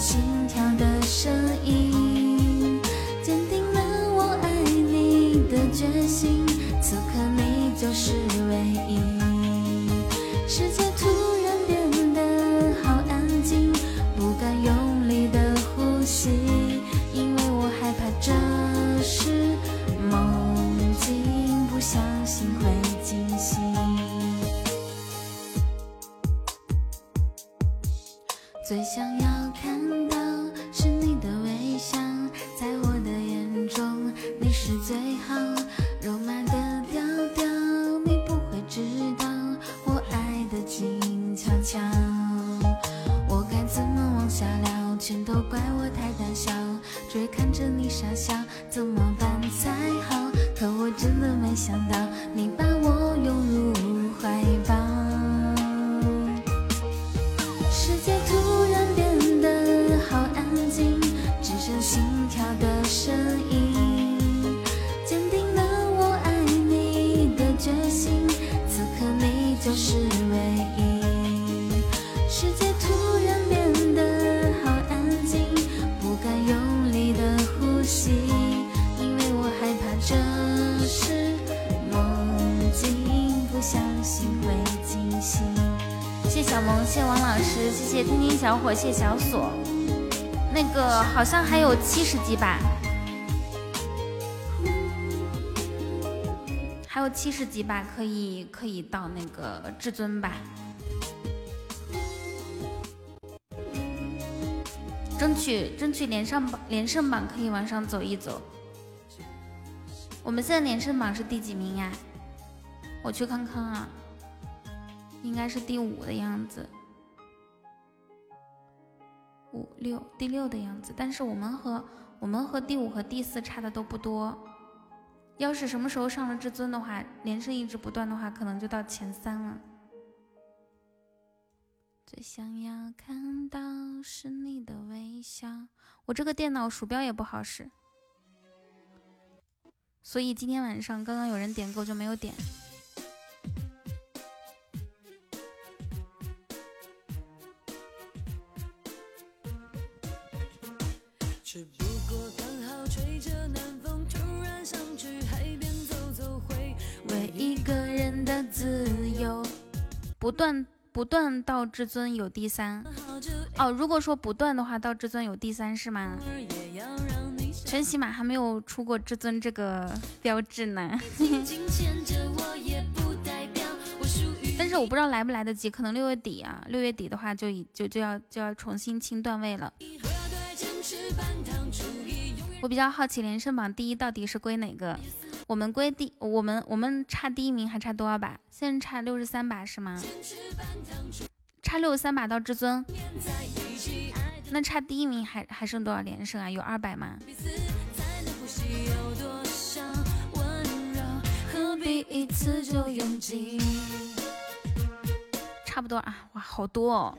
心跳的声音，坚定了我爱你的决心。此刻你就是唯一。世界七十级吧，还有七十级吧，可以可以到那个至尊吧，争取争取连上榜连胜榜可以往上走一走。我们现在连胜榜是第几名呀？我去看看啊，应该是第五的样子。五六第六的样子，但是我们和我们和第五和第四差的都不多。要是什么时候上了至尊的话，连胜一直不断的话，可能就到前三了。最想要看到是你的微笑。我这个电脑鼠标也不好使，所以今天晚上刚刚有人点歌就没有点。自由。不断不断到至尊有第三哦，如果说不断的话，到至尊有第三是吗？全喜马还没有出过至尊这个标志呢。[laughs] 但是我不知道来不来得及，可能六月底啊，六月底的话就已就就要就要重新清段位了。我比较好奇，连胜榜第一到底是归哪个？我们归第，我们我们差第一名还差多少把？现在差六十三把是吗？差六十三把到至尊，那差第一名还还剩多少连胜啊？有二百吗？差不多啊，哇，好多哦。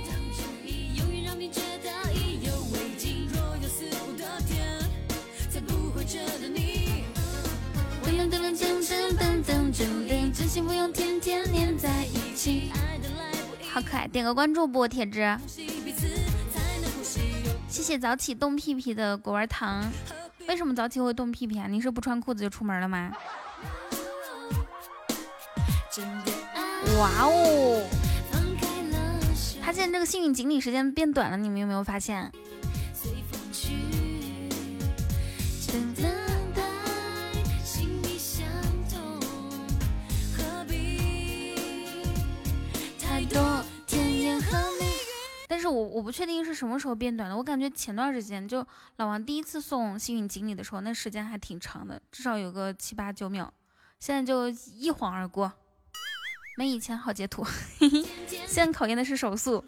好可爱，点个关注不，铁子。谢谢早起冻屁屁的果味糖。为什么早起会冻屁屁啊？你是不穿裤子就出门了吗？哇哦！他现在这个幸运锦鲤时间变短了，你们有没有发现？是我我不确定是什么时候变短的，我感觉前段时间就老王第一次送幸运锦鲤的时候，那时间还挺长的，至少有个七八九秒，现在就一晃而过，没以前好截图。[laughs] 现在考验的是手速。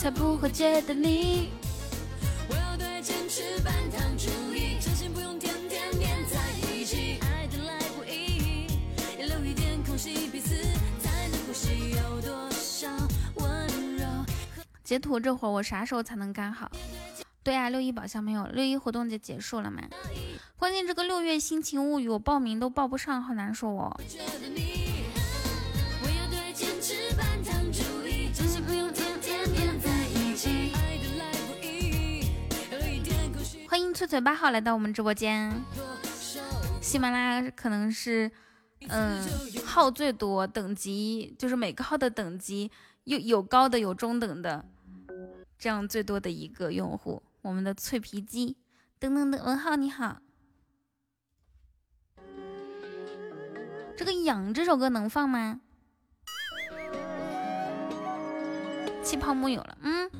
才不会觉得腻。坚持半糖注意，相信不用天天黏在一起。爱的来不易，要留一点空隙，彼此才能呼吸。有多少温柔？截图这会儿我啥时候才能干好？对呀，六一宝箱没有，六一活动就结束了嘛。关键这个六月心情物语我报名都报不上，好难受哦。翠翠八号来到我们直播间。喜马拉雅可能是，嗯，号最多，等级就是每个号的等级有有高的有中等的，这样最多的一个用户。我们的脆皮鸡，噔噔噔，文浩你好。这个痒这首歌能放吗？气泡木有了，嗯，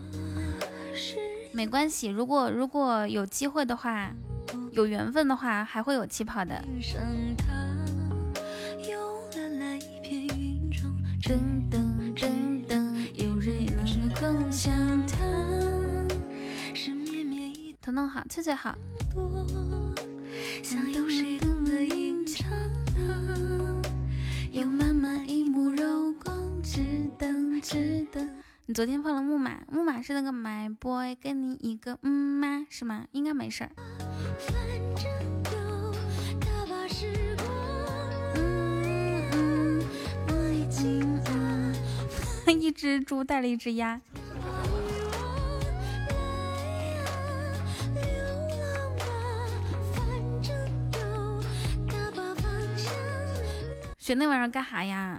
没关系。如果如果有机会的话，有缘分的话，还会有气泡的。彤彤好，翠翠好。你昨天放了木马，木马是那个 My Boy，跟你一个嗯吗？是吗？应该没事儿。[laughs] 一只猪带了一只鸭。学那玩意儿干啥呀？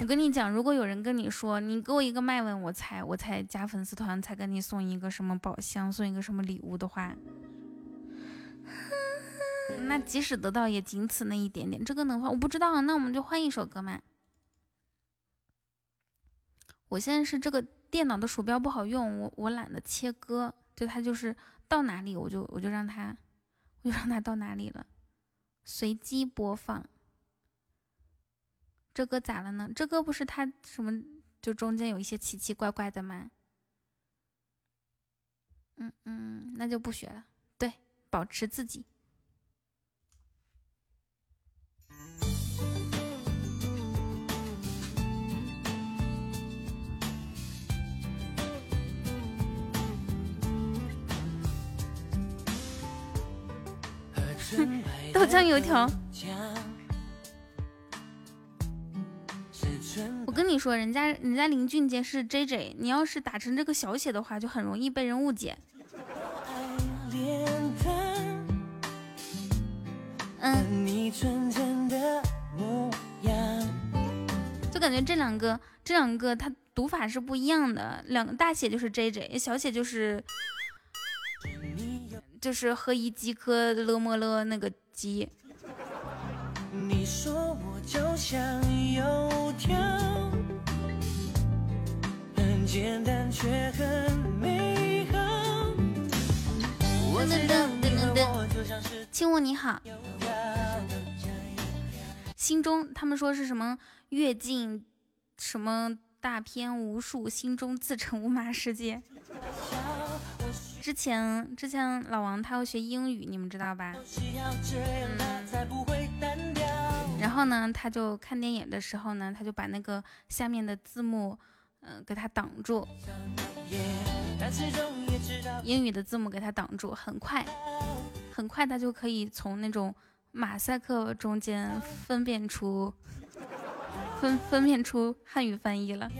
我跟你讲，如果有人跟你说，你给我一个麦问，我才我才加粉丝团，才给你送一个什么宝箱，送一个什么礼物的话，那即使得到，也仅此那一点点。这个能换？我不知道，那我们就换一首歌嘛。我现在是这个电脑的鼠标不好用，我我懒得切歌，就它就是到哪里我就我就让它，我就让它到哪里了，随机播放。这歌咋了呢？这歌不是他什么，就中间有一些奇奇怪怪的吗？嗯嗯，那就不学了。对，保持自己。豆浆油条。我跟你说，人家人家林俊杰是 J J，你要是打成这个小写的话，就很容易被人误解。嗯，就感觉这两个这两个它读法是不一样的，两个大写就是 J J，小写就是就是喝一鸡科勒么勒那个鸡。你说我就像油条，很简单却很美好。噔噔噔噔噔，亲我你好。心中他们说是什么阅尽什么大片无数，心中自成无码世界。之前之前老王他要学英语，你们知道吧？然后呢，他就看电影的时候呢，他就把那个下面的字幕，嗯，给他挡住，英语的字幕给他挡住，很快，很快他就可以从那种马赛克中间分辨出，分分辨出汉语翻译了。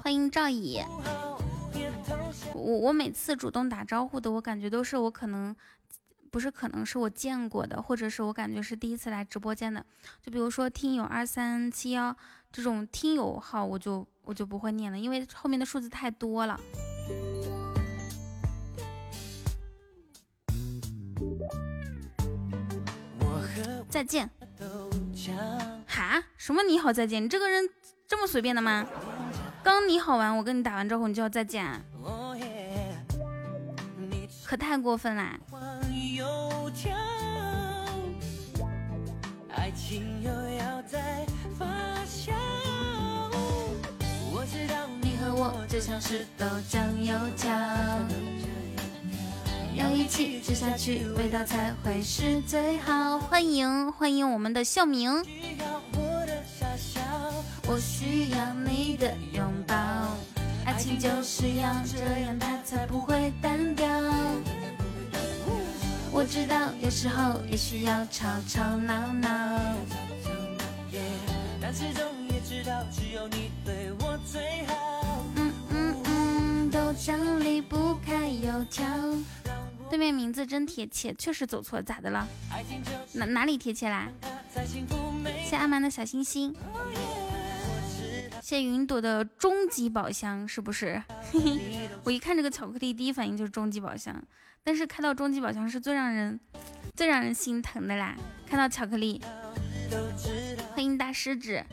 欢迎赵乙。我我每次主动打招呼的，我感觉都是我可能不是可能是我见过的，或者是我感觉是第一次来直播间的。就比如说听友二三七幺这种听友号，我就我就不会念了，因为后面的数字太多了。再见。哈？什么你好再见？你这个人这么随便的吗？刚你好完，我跟你打完招呼，你就要再见，可太过分啦！你和我就像是豆浆油条。要一起吃下去，味道才会是最好。欢迎欢迎我们的笑明，我需要你的拥抱，爱情就是要这样，它才不会单调。我知道有时候也需要吵吵闹闹，但始终也知道只有你对我最好。嗯嗯嗯，豆浆离不开油条。对面名字真贴切，确实走错，咋的了？哪哪里贴切啦？谢阿蛮的小心心，谢云朵的终极宝箱，是不是？[laughs] 我一看这个巧克力，第一反应就是终极宝箱。但是开到终极宝箱是最让人最让人心疼的啦！看到巧克力，欢迎大狮子。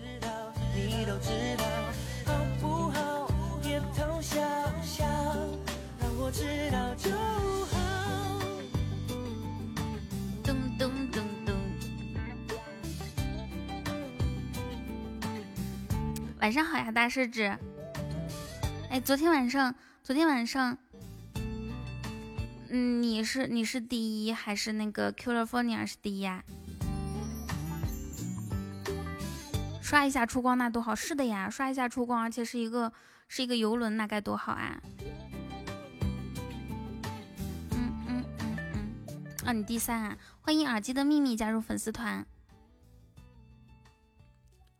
晚上好呀，大狮子。哎，昨天晚上，昨天晚上，嗯，你是你是第一还是那个 California 是第一呀？刷一下出光那多好，是的呀，刷一下出光，而且是一个是一个游轮，那该多好啊！嗯嗯嗯嗯，啊，你第三啊！欢迎耳机的秘密加入粉丝团。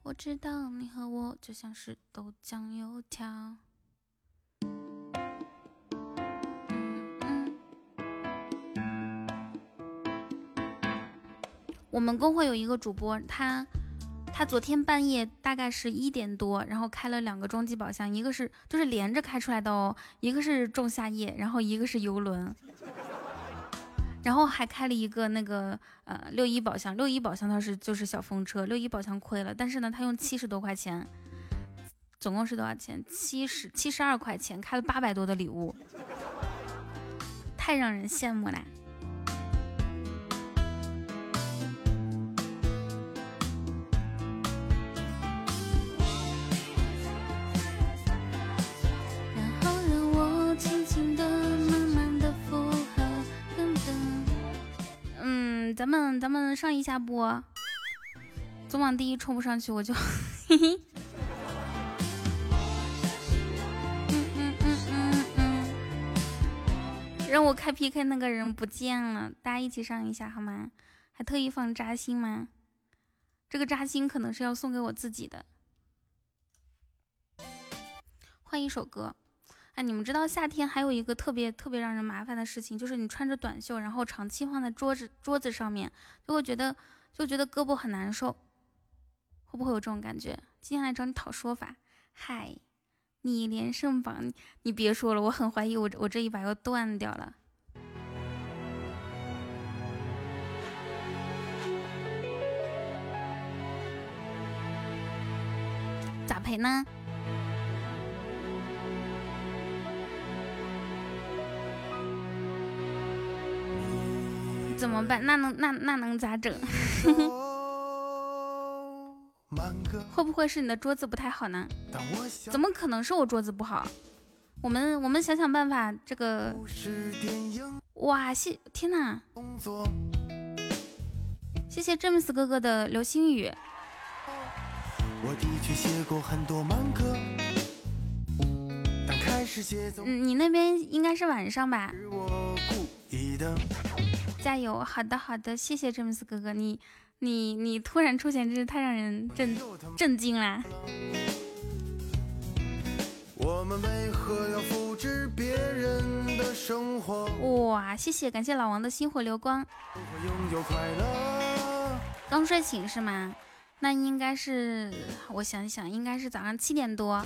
我知道你和我就像是豆浆油条。我们公会有一个主播，他他昨天半夜大概是一点多，然后开了两个终极宝箱，一个是就是连着开出来的哦，一个是仲夏夜，然后一个是游轮。然后还开了一个那个呃六一宝箱，六一宝箱它是就是小风车，六一宝箱亏了，但是呢他用七十多块钱，总共是多少钱？七十七十二块钱开了八百多的礼物，太让人羡慕了。们咱们上一下播，总榜第一冲不上去，我就嘿 [laughs] 嘿。嗯嗯嗯嗯嗯，让我开 PK 那个人不见了，大家一起上一下好吗？还特意放扎心吗？这个扎心可能是要送给我自己的。换一首歌。哎，你们知道夏天还有一个特别特别让人麻烦的事情，就是你穿着短袖，然后长期放在桌子桌子上面，就会觉得就觉得胳膊很难受，会不会有这种感觉？今天来找你讨说法。嗨，你连胜榜，你别说了，我很怀疑我我这一把要断掉了，咋赔呢？怎么办？那能那那能咋整？会不会是你的桌子不太好呢？怎么可能是我桌子不好？我们我们想想办法。这个哇，谢天哪！谢谢詹姆斯哥哥的流星雨。嗯，你那边应该是晚上吧？加油！好的，好的，谢谢詹姆斯哥哥，你你你突然出现，真是太让人震震惊了。哇，谢谢，感谢老王的星火流光。刚睡醒是吗？那应该是，我想想，应该是早上七点多。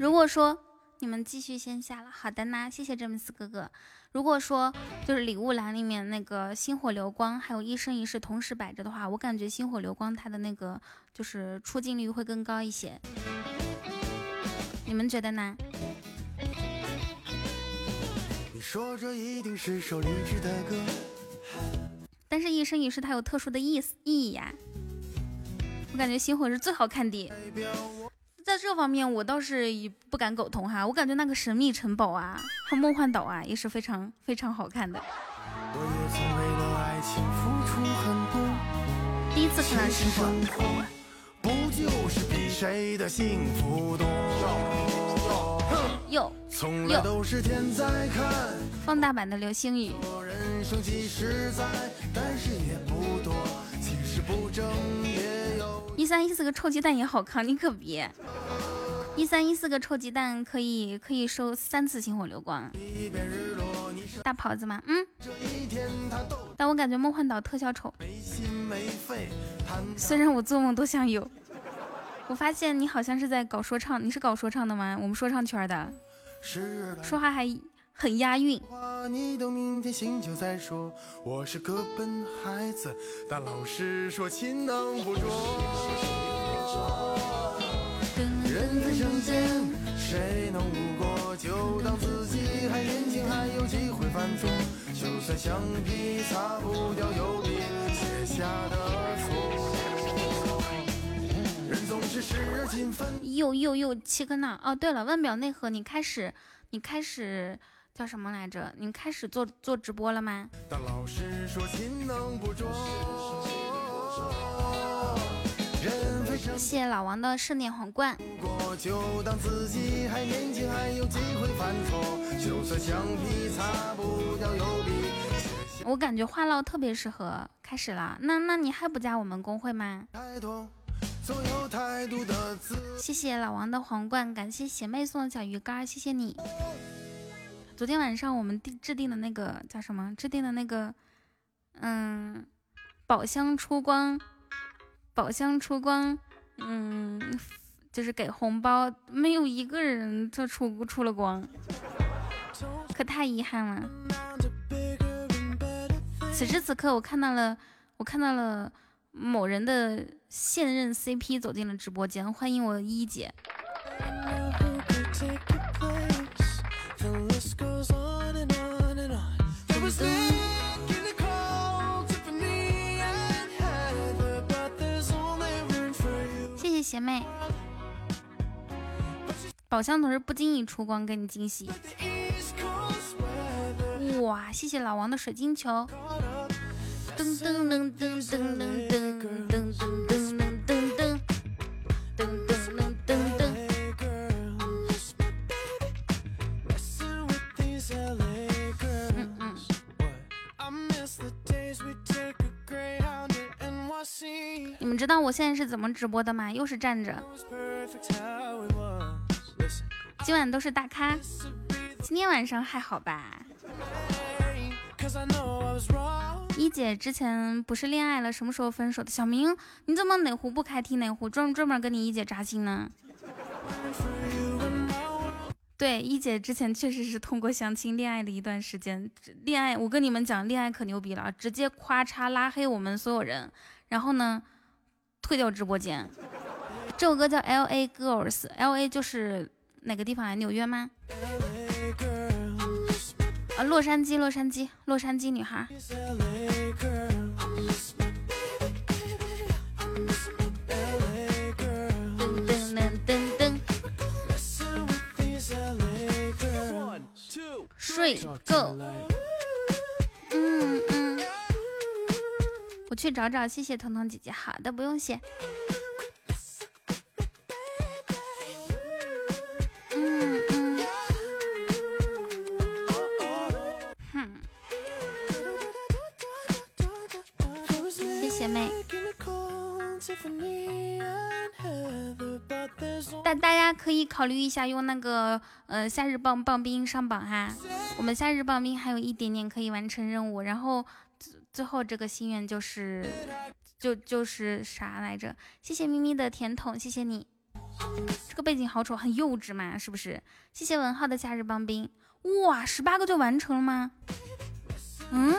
如果说你们继续先下了，好的呢，谢谢詹姆斯哥哥。如果说就是礼物栏里面那个星火流光还有一生一世同时摆着的话，我感觉星火流光它的那个就是出镜率会更高一些。你们觉得呢？但是一生一世它有特殊的意思意义呀。我感觉星火是最好看的。在这方面我倒是也不敢苟同哈我感觉那个神秘城堡啊和梦幻岛啊也是非常非常好看的。我也曾为了爱情付出很多第一次看到师不就是比谁的幸福多？哟哟都是天在看放大版的流星雨。人生几十载但是也不多其实不争三一四个臭鸡蛋也好看，你可别。一三一四个臭鸡蛋可以可以收三次星火流光。大袍子吗？嗯。但我感觉梦幻岛特效丑。虽然我做梦都想有。我发现你好像是在搞说唱，你是搞说唱的吗？我们说唱圈的，说话还很押韵。你等明天再说，我是个笨孩子，但老师说勤能补拙。人在生间，谁能无过？就当自己还年轻，还有机会犯错。就算橡皮擦不掉写下的错。人总是。又又又，切克娜。哦，对了，腕表内核，你开始，你开始。叫什么来着？你开始做做直播了吗？谢谢老王的盛典皇冠。我感觉话唠特别适合。开始了，那那你还不加我们公会吗？谢谢老王的皇冠，感谢邪妹送的小鱼干，谢谢你。昨天晚上我们定制定的那个叫什么？制定的那个，嗯，宝箱出光，宝箱出光，嗯，就是给红包，没有一个人就出出了光，可太遗憾了。此时此刻，我看到了，我看到了。某人的现任 CP 走进了直播间，欢迎我一姐。姐妹，宝箱总是不经意出光，给你惊喜。哇，谢谢老王的水晶球。噔噔噔噔噔噔噔你们知道我现在是怎么直播的吗？又是站着。今晚都是大咖，今天晚上还好吧？一姐之前不是恋爱了，什么时候分手的？小明，你怎么哪壶不开提哪壶，专专门跟你一姐扎心呢？对，一姐之前确实是通过相亲恋爱了一段时间，恋爱我跟你们讲，恋爱可牛逼了，直接夸嚓拉黑我们所有人，然后呢，退掉直播间。这首歌叫 L A Girls，L A 就是哪个地方啊？纽约吗？啊，洛杉矶，洛杉矶，洛杉矶女孩。睡够。嗯嗯。我去找找，谢谢彤彤姐姐。好的，不用谢。嗯嗯。哼。谢谢妹大大家可以考虑一下用那个呃夏日棒棒冰上榜哈，我们夏日棒冰还有一点点可以完成任务，然后最后这个心愿就是就就是啥来着？谢谢咪咪的甜筒，谢谢你。这个背景好丑，很幼稚嘛，是不是？谢谢文浩的夏日棒冰，哇，十八个就完成了吗？嗯？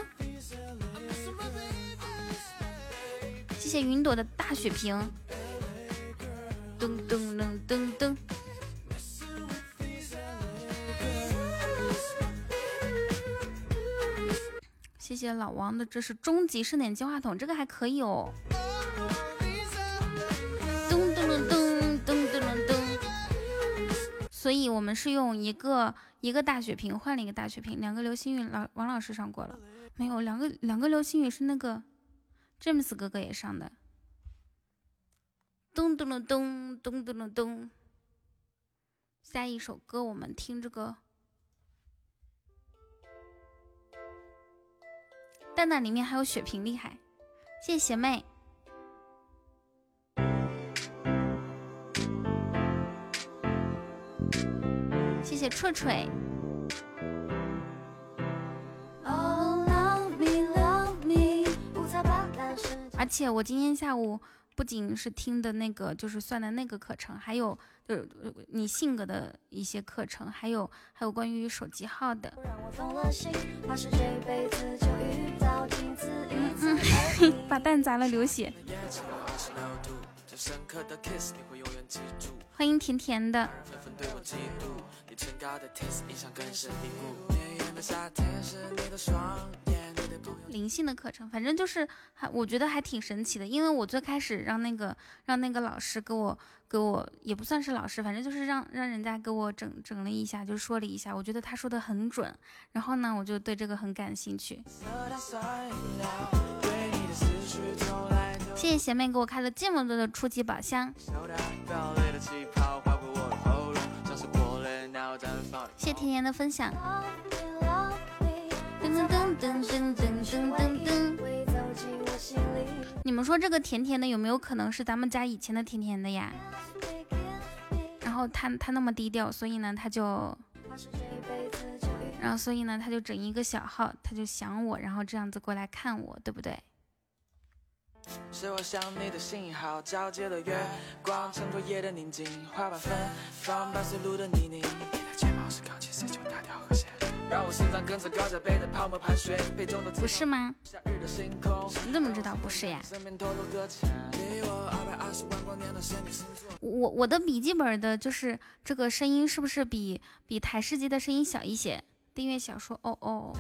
谢谢云朵的大血瓶，噔噔噔噔噔。谢谢老王的，这是终极盛典金话筒，这个还可以哦。噔噔噔噔噔噔噔。所以我们是用一个一个大血瓶换了一个大血瓶，两个流星雨老王老师上过了没有？两个两个流星雨是那个詹姆斯哥哥也上的。咚咚咚咚咚咚咚咚。下一首歌我们听这个。蛋蛋里面还有血瓶厉害，谢谢邪妹，谢谢锤锤。而且我今天下午不仅是听的那个，就是算的那个课程，还有你性格的一些课程，还有还有关于手机号的。[laughs] 把蛋砸了流血。欢迎甜甜的。灵性的课程，反正就是还我觉得还挺神奇的，因为我最开始让那个让那个老师给我给我也不算是老师，反正就是让让人家给我整整了一下，就说了一下，我觉得他说的很准，然后呢，我就对这个很感兴趣。谢谢贤妹给我开了这么多的初级宝箱。谢谢甜甜的分享。噔噔噔噔噔噔。你们说这个甜甜的有没有可能是咱们家以前的甜甜的呀？然后他他那么低调，所以呢他就，然后所以呢他就整一个小号，他就想我，然后这样子过来看我，对不对？是我想你的信号，皎洁的月光衬托夜的宁静，花瓣芬芳，路的泥泞。睫毛是钢琴，和弦。让我心脏跟着高脚杯的泡沫盘旋。不是吗？你怎么知道不是呀？我我的笔记本的就是这个声音是不是比比台式机的声音小一些？订阅小说哦哦，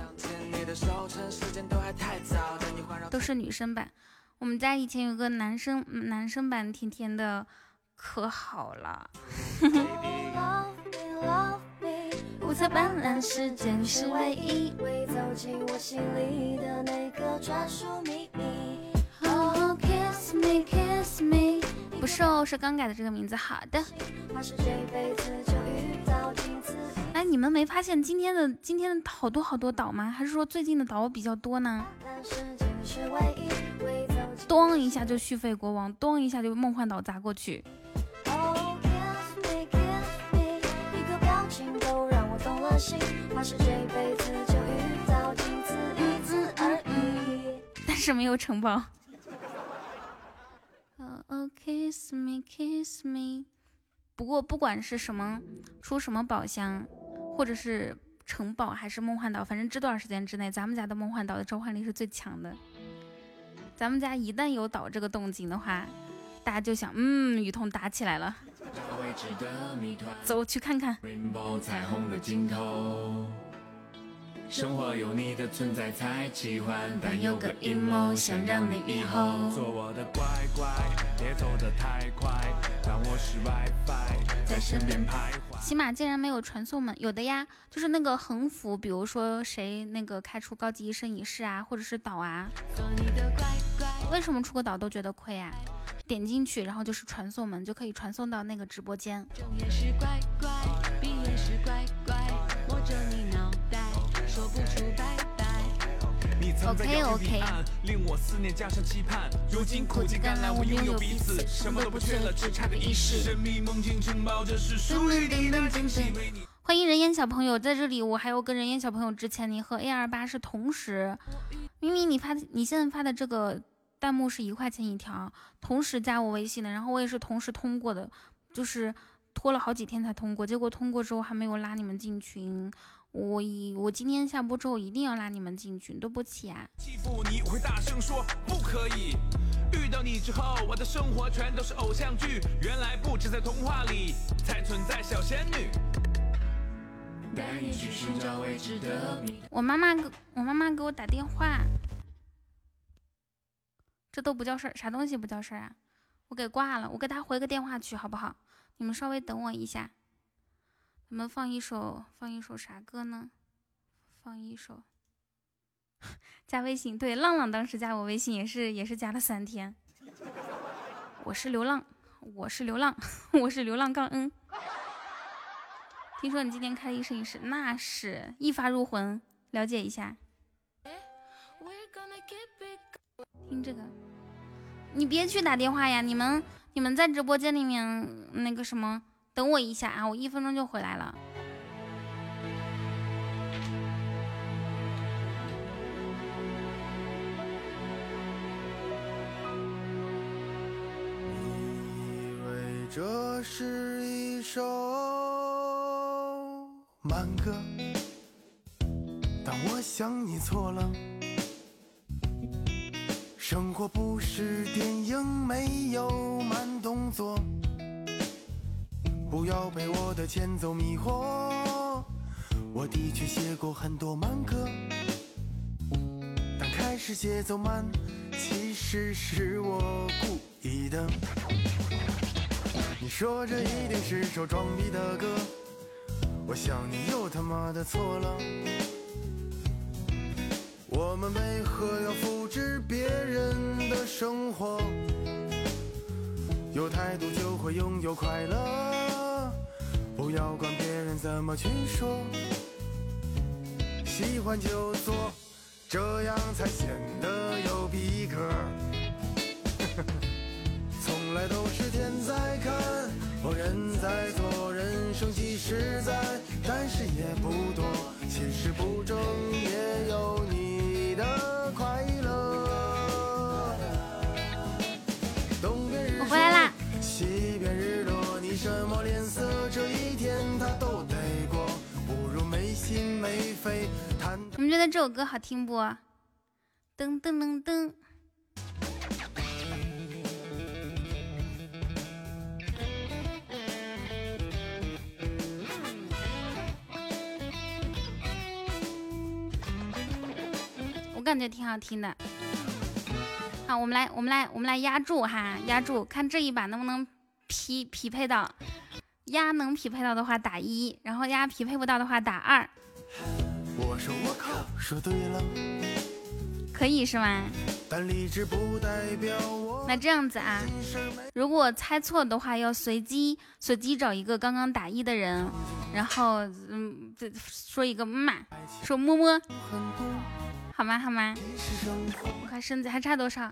都是女生版。我们家以前有个男生男生版甜甜的，可好了。五彩斑斓世间是唯一，会走进我心里的那个专属秘密。Oh kiss me kiss me，不是哦，是刚改的这个名字。好的。哎，你们没发现今天的今天的好多好多岛吗？还是说最近的岛比较多呢？咚一下就续费国王，咚一下就梦幻岛砸过去。但是没有城堡。kiss me kiss me。不过不管是什么出什么宝箱，或者是城堡还是梦幻岛，反正这段时间之内，咱们家的梦幻岛的召唤力是最强的。咱们家一旦有岛这个动静的话，大家就想，嗯，雨桐打起来了，走去看看。生活有你的存在才奇幻，但有个阴谋想让你以后做我的乖乖，别走得太快，让我是 WiFi 在身边徘徊。起码竟然没有传送门，有的呀，就是那个横幅，比如说谁那个开出高级一生一世啊，或者是岛啊。做你的乖乖。为什么出个岛都觉得亏啊？点进去，然后就是传送门，就可以传送到那个直播间。睁眼是乖乖，闭眼是乖乖，摸着你脑袋。OK OK。令我思念加上期盼，如今苦尽甘来，我拥有彼此，什么都不缺了，只差个意识。神秘梦境城堡，这是属于你的惊喜。欢迎人烟小朋友在这里，我还有跟人烟小朋友之前你和 A 二八是同时，明明你发的你现在发的这个弹幕是一块钱一条，同时加我微信的，然后我也是同时通过的，就是拖了好几天才通过，结果通过之后还没有拉你们进群。我一我今天下播之后一定要拉你们进群，对不起啊。欺负你，我会大声说不可以。遇到你之后，我的生活全都是偶像剧，原来不止在童话里才存在小仙女。带你去寻找未知的我妈妈给我妈妈给我打电话，这都不叫事儿，啥东西不叫事儿啊？我给挂了，我给她回个电话去，好不好？你们稍微等我一下。我们放一首，放一首啥歌呢？放一首，加微信。对，浪浪当时加我微信也是，也是加了三天。我是流浪，我是流浪，[laughs] 我是流浪杠 N。听说你今天开了一试一试，那是一发入魂，了解一下。听这个，你别去打电话呀！你们，你们在直播间里面那个什么。等我一下啊，我一分钟就回来了。以为这是一首慢歌，但我想你错了。生活不是电影，没有慢动作。不要被我的前奏迷惑，我的确写过很多慢歌，但开始节奏慢，其实是我故意的。你说这一定是首装逼的歌，我想你又他妈的错了。我们为何要复制别人的生活？有态度就会拥有快乐。不要管别人怎么去说，喜欢就做，这样才显得有逼格。从来都是天在看，或人在做，人生几十载，但是也不多，其实不争也有你的你们觉得这首歌好听不？噔噔噔噔！我感觉挺好听的。好，我们来，我们来，我们来压住哈，压住，看这一把能不能匹匹配到。压能匹配到的话打一，然后压匹配不到的话打二。我说我靠，说对了，可以是吗？那这样子啊，如果猜错的话，要随机随机找一个刚刚打一的人，然后嗯，说一个嘛，说么么，好吗？好吗？我看身子还差多少？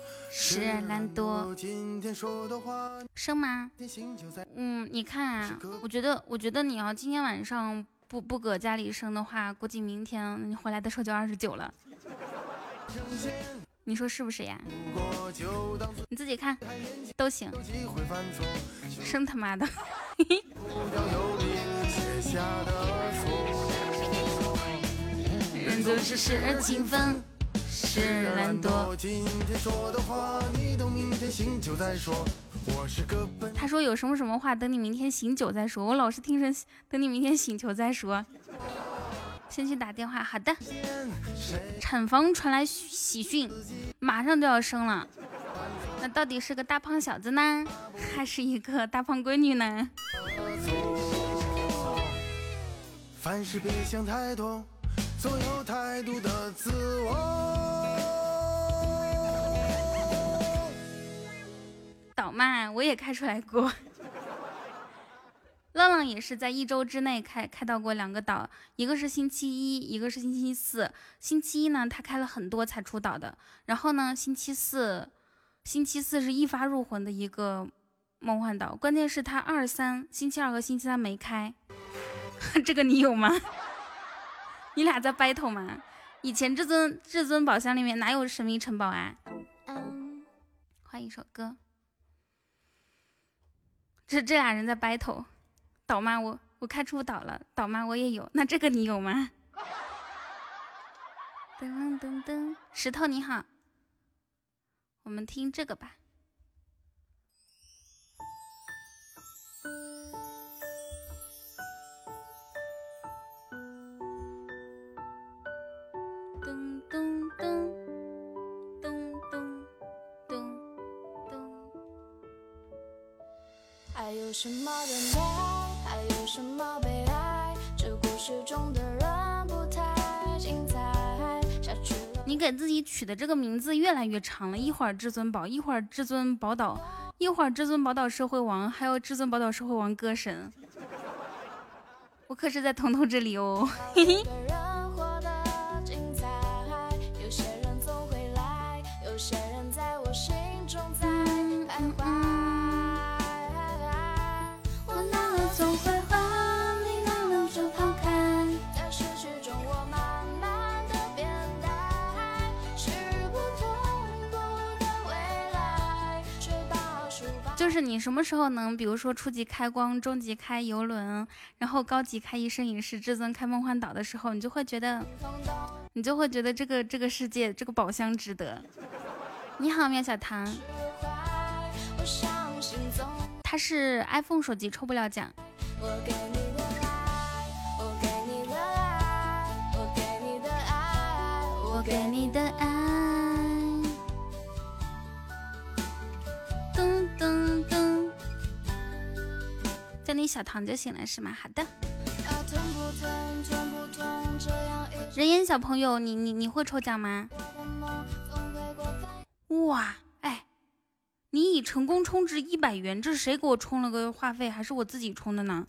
时而懒惰，生吗？嗯，你看啊，我觉得，我觉得你要今天晚上不不搁家里生的话，估计明天你回来的时候就二十九了。[laughs] 你说是不是呀？你自己看，都行。生他妈的！[laughs] 人总是时而勤奋。是懒惰。他说有什么什么话，等你明天醒酒再说。我老是听成等你明天醒酒再说。先去打电话，好的。产房传来喜讯，马上就要生了。那到底是个大胖小子呢，还是一个大胖闺女呢？凡事别想太多。做有态度的自我。岛嘛，我也开出来过。[laughs] 浪浪也是在一周之内开开到过两个岛，一个是星期一，一个是星期四。星期一呢，他开了很多才出岛的。然后呢，星期四，星期四是一发入魂的一个梦幻岛。关键是他二三星期二和星期三没开，[laughs] 这个你有吗？你俩在 battle 吗？以前至尊至尊宝箱里面哪有神秘城堡啊？嗯换一首歌。这这俩人在 battle。倒吗？我我开出倒了。倒吗？我也有。那这个你有吗？噔噔噔，石头你好，我们听这个吧。还有什么等待？什么悲哀？这故事中的人不太精彩。你给自己取的这个名字越来越长了，一会儿至尊宝，一会儿至尊宝岛，一会儿至尊宝岛社会王，还有至尊宝岛社会王歌神。我可是在彤彤这里哦，嘿嘿。你什么时候能，比如说初级开光，中级开游轮，然后高级开一生一世，至尊开梦幻岛的时候，你就会觉得，你就会觉得这个这个世界这个宝箱值得。你好，喵小糖。他是 iPhone 手机抽不了奖。我给你的爱，我给你的爱我给你的爱。叫你小唐就行了，是吗？好的。人烟小朋友，你你你会抽奖吗？哇，哎，你已成功充值一百元，这是谁给我充了个话费，还是我自己充的呢？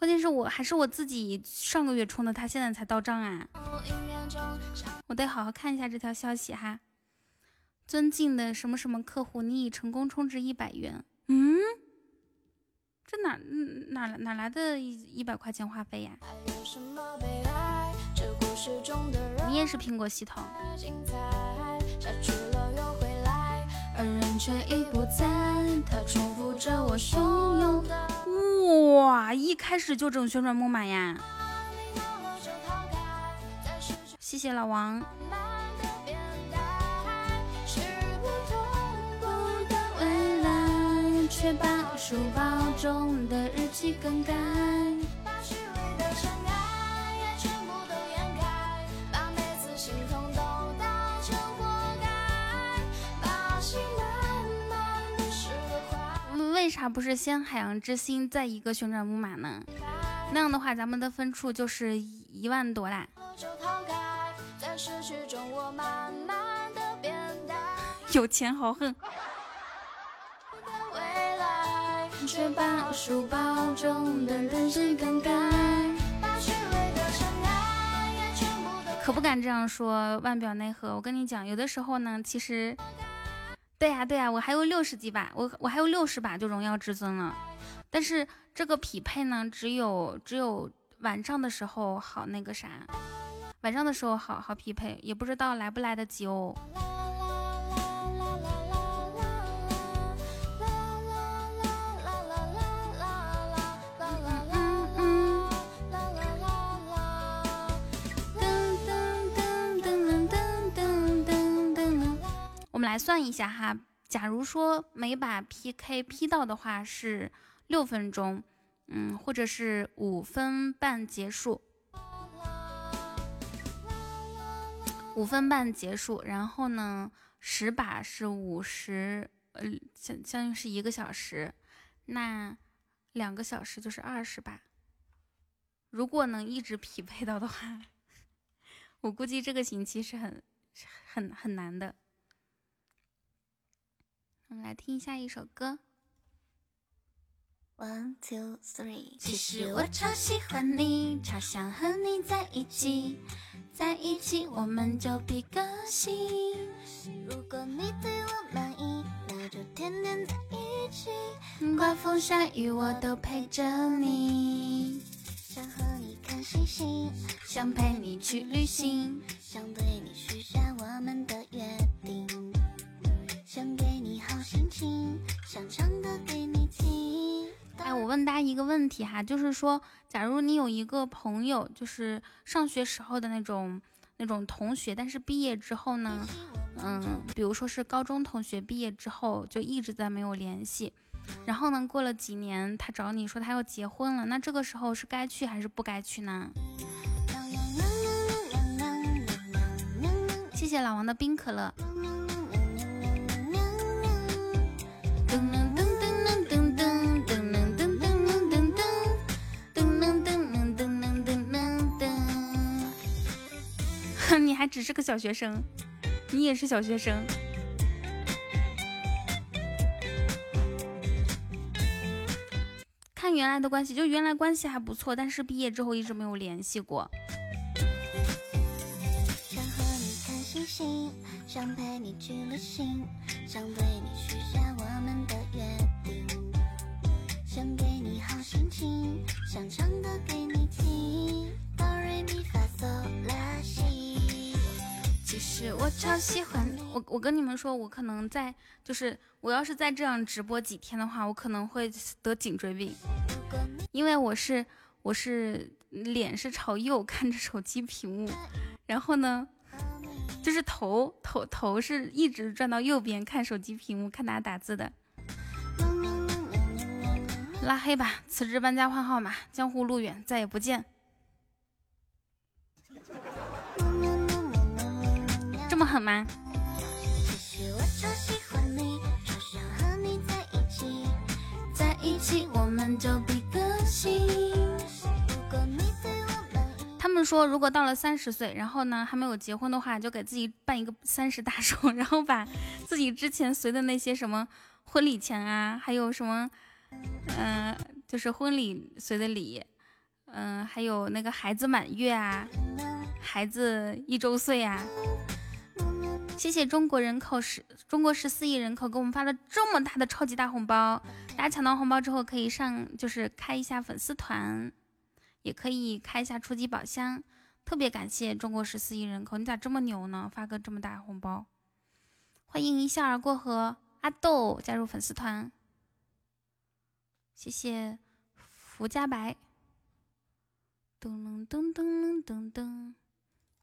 关键是我还是我自己上个月充的，他现在才到账啊！我得好好看一下这条消息哈。尊敬的什么什么客户，你已成功充值一百元。嗯，这哪哪哪来的一一百块钱话费呀？你也是苹果系统。哇，一开始就整旋转木马呀！谢谢老王。却把书包中的日记更改。把虚伪的尘埃也全部都掩盖，把每次心痛都当成活该，把心慢慢的释怀。为啥不是先海洋之心再一个旋转木马呢？那样的话，咱们的分数就是一万多啦。有钱豪横。却把书包中的日记更改。可不敢这样说，腕表内核。我跟你讲，有的时候呢，其实，对呀对呀，我还有六十几把，我我还有六十把就荣耀至尊了。但是这个匹配呢，只有只有晚上的时候好那个啥，晚上的时候好好匹配，也不知道来不来得及哦。我们来算一下哈，假如说每把 PK P 到的话是六分钟，嗯，或者是五分半结束，五分半结束，然后呢，十把是五十，呃，相相当于是一个小时，那两个小时就是二十把。如果能一直匹配到的话，[laughs] 我估计这个星期是很很很难的。我们来听一下一首歌。One two three，其实我超喜欢你，超想和你在一起，在一起我们就比个心。如果你对我满意，那就天天在一起，刮风下雨我都陪着你。想和你看星星，想陪你去旅行，想对你许下我们的约定，想给心情，想唱歌给你听。哎，我问大家一个问题哈，就是说，假如你有一个朋友，就是上学时候的那种那种同学，但是毕业之后呢，嗯，比如说是高中同学，毕业之后就一直在没有联系，然后呢，过了几年，他找你说他要结婚了，那这个时候是该去还是不该去呢？谢谢老王的冰可乐。[laughs] 你还只是个小学生，你也是小学生。看原来的关系，就原来关系还不错，但是毕业之后一直没有联系过。想和你看星星，想陪你去旅行，想对你许想给你好心情，想唱歌给你听。哆瑞咪发嗦拉西，其实我超喜欢。我我跟你们说，我可能在就是我要是再这样直播几天的话，我可能会得颈椎病，因为我是我是脸是朝右看着手机屏幕，然后呢，就是头头头是一直转到右边看手机屏幕看大家打字的。拉黑吧，辞职搬家换号码，江湖路远，再也不见。这么狠吗？他们说，如果到了三十岁，然后呢还没有结婚的话，就给自己办一个三十大寿，[laughs] 然后把自己之前随的那些什么婚礼钱啊，还有什么，嗯、就是婚礼随的礼，嗯、还有那个孩子满月啊，孩子一周岁啊。谢谢中国人口十中国十四亿人口给我们发了这么大的超级大红包，大家抢到红包之后可以上就是开一下粉丝团，也可以开一下初级宝箱。特别感谢中国十四亿人口，你咋这么牛呢？发个这么大红包！欢迎一笑而过和阿豆加入粉丝团，谢谢福加白。噔噔噔噔噔噔，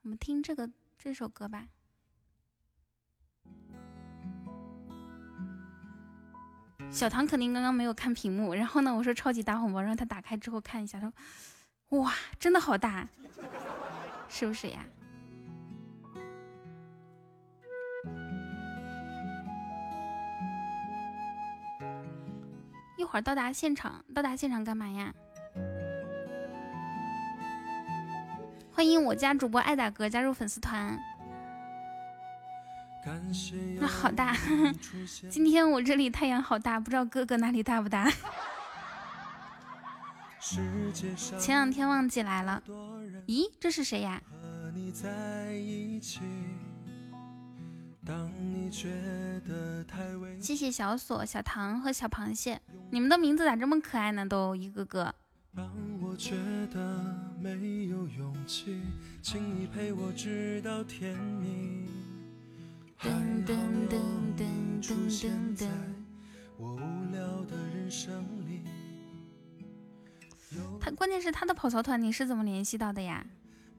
我们听这个这首歌吧。小唐肯定刚刚没有看屏幕，然后呢，我说超级大红包，让他打开之后看一下，他说：“哇，真的好大，是不是呀？”一会儿到达现场，到达现场干嘛呀？欢迎我家主播爱打嗝加入粉丝团。那好大，[laughs] 今天我这里太阳好大，不知道哥哥那里大不大。[laughs] 前两天忘记来了，咦，这是谁呀？谢谢小锁、小唐和小螃蟹，你们的名字咋这么可爱呢？都一个个。让我觉得没有勇气，请你陪我直到天明。噔噔噔噔噔噔噔。我无聊的人生里。他关键是他的跑槽团，你是怎么联系到的呀？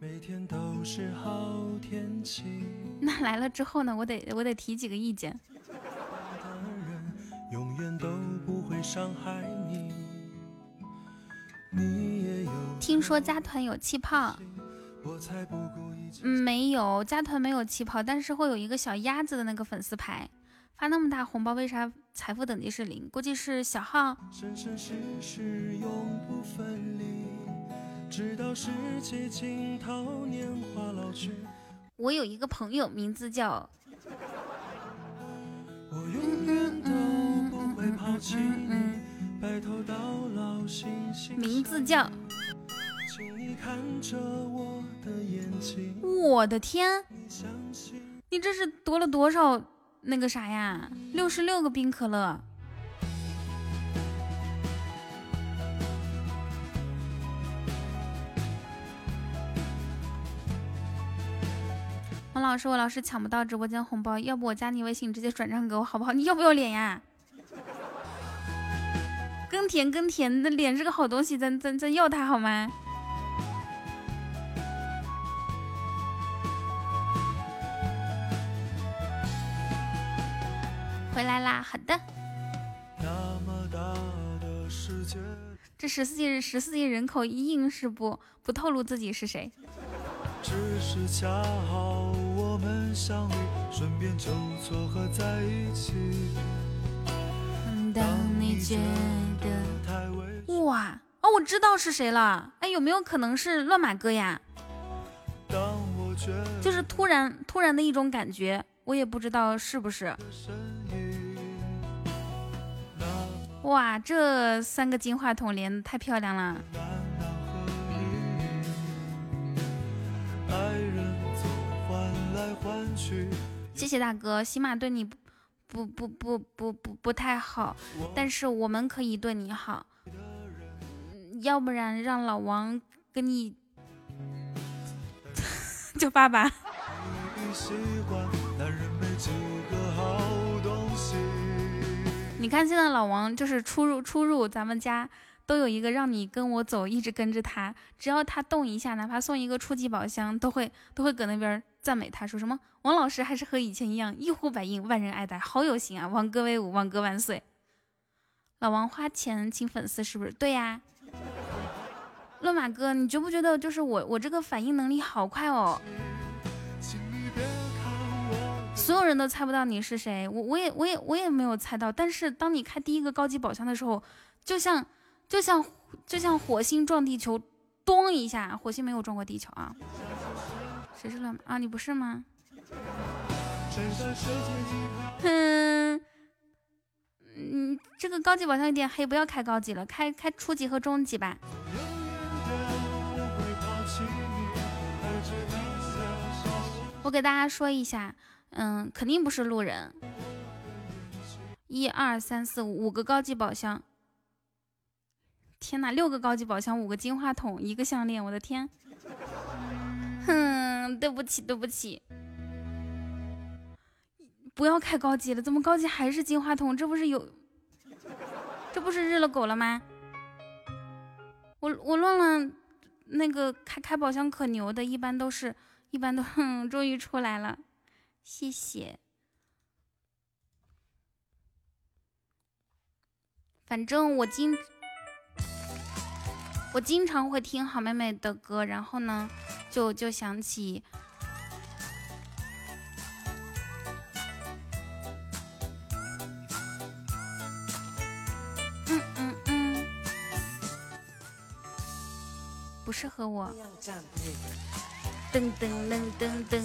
每天都是好天气，那来了之后呢？我得我得提几个意见。的人永远都不会伤害你。你也有听说加团有气泡，我才不顾一切。嗯，没有加团没有气泡，但是会有一个小鸭子的那个粉丝牌。发那么大红包，为啥财富等级是零？估计是小号。生生世世永不分离，直到世界尽头，年华老去。我有一个朋友，名字叫我我永远都不会抛弃你，白头到老，心心名字叫……请你看着我的眼睛，我的天，你这是夺了多少那个啥呀？六十六个冰可乐。王老师，我老是抢不到直播间红包，要不我加你微信直接转账给我好不好？你要不要脸呀？耕田耕田，那脸是个好东西，咱咱咱要它好吗？回来啦，好的。那么大的世界，这十四亿十四亿人口，硬是不不透露自己是谁。只是恰好相遇，顺便就撮合在一起。当你觉得太哇哦，我知道是谁了。哎，有没有可能是乱马哥呀？当我觉得就是突然突然的一种感觉，我也不知道是不是。哇，这三个金话筒连的太漂亮了。爱人。谢谢大哥，起码对你不不不不不不不太好，但是我们可以对你好，嗯要不然让老王跟你叫爸爸。你看现在老王就是出入出入咱们家都有一个让你跟我走，一直跟着他，只要他动一下，哪怕送一个初级宝箱，都会都会搁那边赞美他，说什么王老师还是和以前一样一呼百应，万人爱戴，好有型啊！王哥威武，王哥万岁！老王花钱请粉丝是不是？对呀。乱马哥，你觉不觉得就是我我这个反应能力好快哦？所有人都猜不到你是谁，我我也我也我也没有猜到。但是当你开第一个高级宝箱的时候，就像就像就像火星撞地球，咚一下，火星没有撞过地球啊。谁是乱马啊？你不是吗？哼，嗯，这个高级宝箱有点黑，不要开高级了，开开初级和中级吧。我给大家说一下，嗯，肯定不是路人。一二三四五五个高级宝箱，天哪，六个高级宝箱，五个金话筒，一个项链，我的天！哼，对不起，对不起，不要开高级了，怎么高级还是金话筒？这不是有，这不是日了狗了吗？我我乱乱那个开开宝箱可牛的，一般都是。一般都，哼，终于出来了，谢谢。反正我经我经常会听好妹妹的歌，然后呢，就就想起，不适合我。噔噔噔噔噔。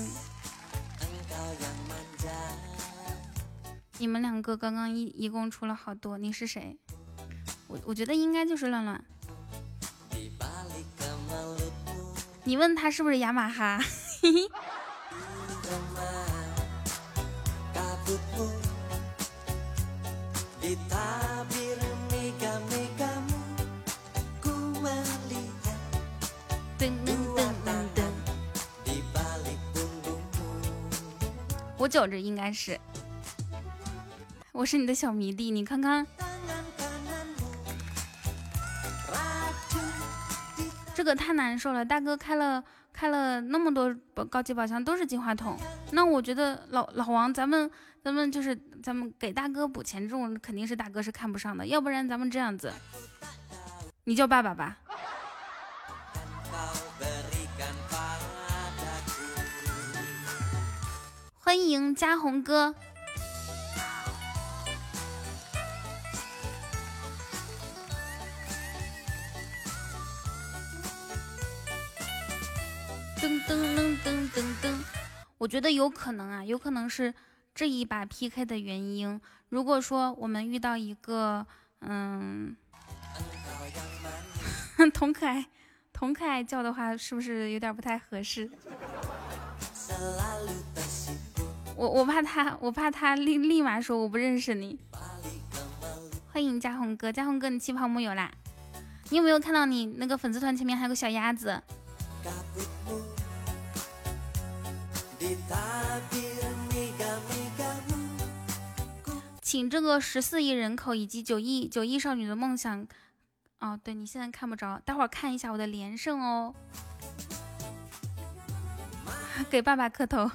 你们两个刚刚一一共出了好多，你是谁？我我觉得应该就是乱乱。你问他是不是雅马哈？[laughs] 我觉着应该是，我是你的小迷弟，你看看这个太难受了。大哥开了开了那么多高级宝箱都是金话筒，那我觉得老老王咱们咱们就是咱们给大哥补钱这种肯定是大哥是看不上的，要不然咱们这样子，你叫爸爸吧。欢迎嘉宏哥。噔噔噔噔噔噔，我觉得有可能啊，有可能是这一把 PK 的原因。如果说我们遇到一个，嗯，[laughs] 童可爱，童可爱叫的话，是不是有点不太合适？我我怕他，我怕他立立马说我不认识你。欢迎嘉宏哥，嘉宏哥，你气泡木有啦？你有没有看到你那个粉丝团前面还有个小鸭子？请这个十四亿人口以及九亿九亿少女的梦想，哦，对你现在看不着，待会儿看一下我的连胜哦。[laughs] 给爸爸磕头。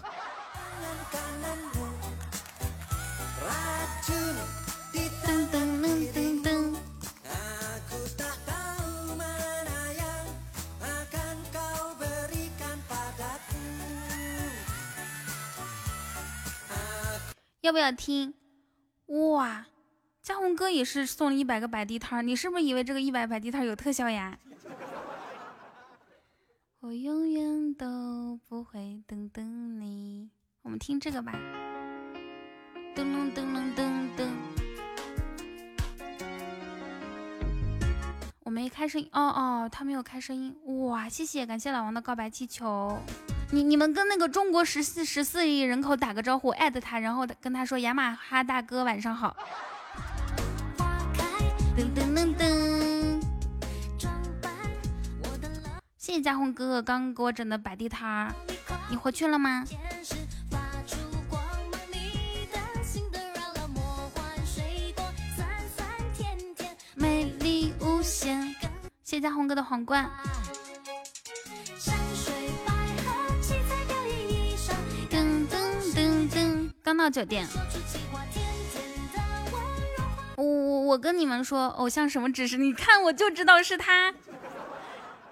要不要听？哇，嘉宏哥也是送了一百个摆地摊，你是不是以为这个一百摆地摊有特效呀？[laughs] 我永远都不会等等你。我们听这个吧。噔噔噔噔噔噔。我没开声音。哦哦，他没有开声音。哇，谢谢，感谢老王的告白气球。你你们跟那个中国十四十四亿人口打个招呼，艾特他，然后跟他说雅马哈大哥晚上好。噔噔噔噔。谢谢嘉宏哥哥刚给我整的摆地摊儿，你回去了吗？美丽无限。谢谢嘉宏哥的皇冠。刚到酒店，我我我跟你们说，偶像什么指示？你看我就知道是他。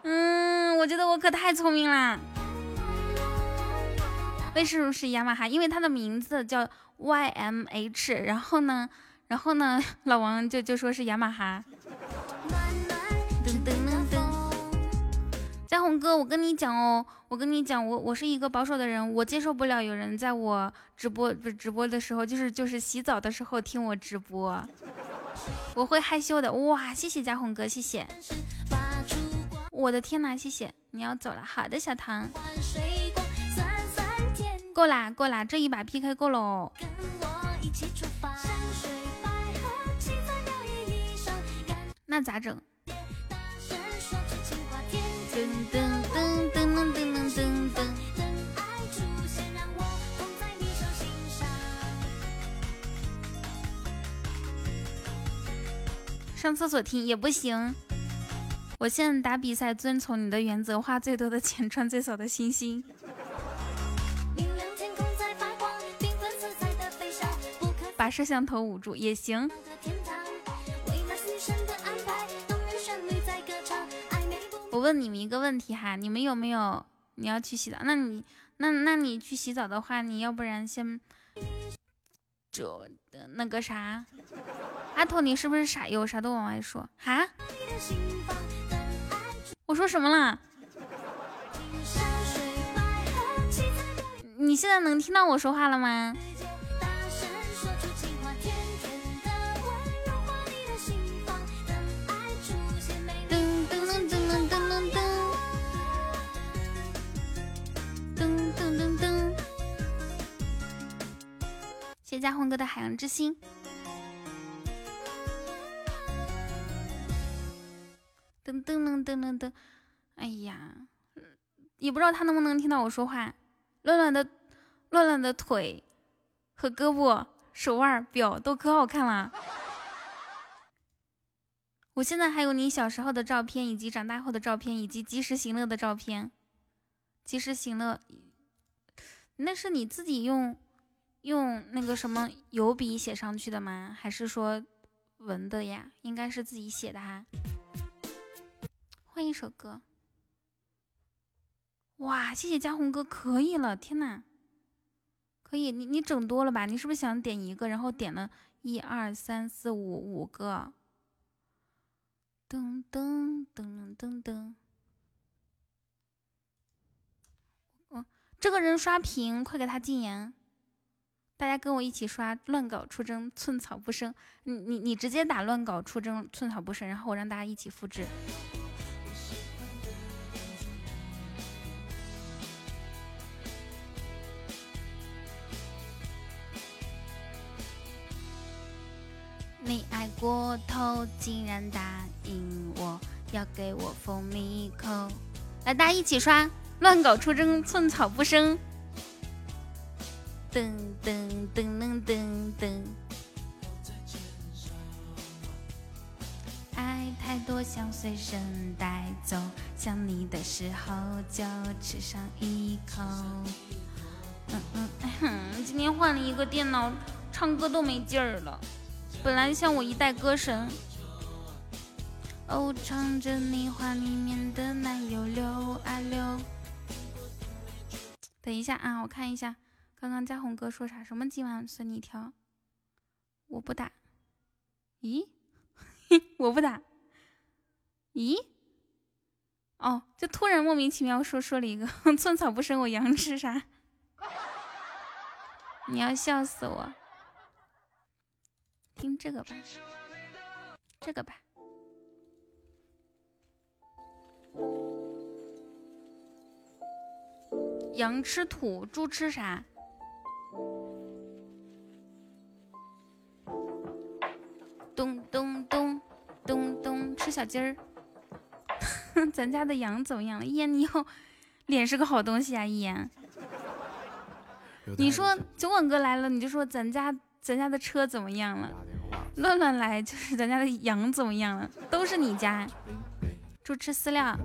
嗯，我觉得我可太聪明啦。为什么是雅马哈？因为他的名字叫 YMH。然后呢，然后呢，老王就就说是雅马哈。嘉宏哥，我跟你讲哦，我跟你讲，我我是一个保守的人，我接受不了有人在我直播不直播的时候，就是就是洗澡的时候听我直播，我会害羞的。哇，谢谢嘉宏哥，谢谢。我的天哪，谢谢，你要走了，好的，小唐。够啦，够啦，这一把 PK 够了哦。那咋整？上厕所听也不行。我现在打比赛遵从你的原则，花最多的钱，穿最少的星星。把摄像头捂住也行。我问你们一个问题哈，你们有没有你要去洗澡？那你那那你去洗澡的话，你要不然先就那个啥，阿头你是不是傻有啥都往外说哈？我说什么了？你现在能听到我说话了吗？谢谢嘉宏哥的海洋之心。噔噔噔噔噔噔，哎呀，也不知道他能不能听到我说话。乱乱的，乱乱的腿和胳膊、手腕、表都可好看了。我现在还有你小时候的照片，以及长大后的照片，以及及时行乐的照片。及时行乐，那是你自己用。用那个什么油笔写上去的吗？还是说文的呀？应该是自己写的哈。换一首歌。哇，谢谢嘉宏哥，可以了，天呐，可以，你你整多了吧？你是不是想点一个，然后点了一二三四五五个？噔噔噔噔噔。哦，这个人刷屏，快给他禁言。大家跟我一起刷“乱搞出征，寸草不生”。你你你直接打“乱搞出征，寸草不生”，然后我让大家一起复制。你爱过头，竟然答应我要给我蜂蜜口。来，大家一起刷“乱搞出征，寸草不生”。噔噔噔噔噔噔。爱太多，想随身带走，想你的时候就吃上一口。嗯嗯嗯，今天换了一个电脑，唱歌都没劲儿了。本来像我一代歌神，哦，唱着你话里面的奶油流啊流。等一下啊，我看一下，刚刚嘉宏哥说啥？什么今晚随你挑？我不打。咦？[laughs] 我不打。咦？哦，就突然莫名其妙说说了一个 [laughs] 寸草不生，我羊吃啥？[laughs] 你要笑死我！听这个吧，这个吧。羊吃土，猪吃啥？小鸡儿。[laughs] 咱家的羊怎么样了？一言，你以后脸是个好东西啊！一言，你说酒馆哥来了，你就说咱家咱家的车怎么样了？乱乱来就是咱家的羊怎么样了？都是你家。猪吃饲料。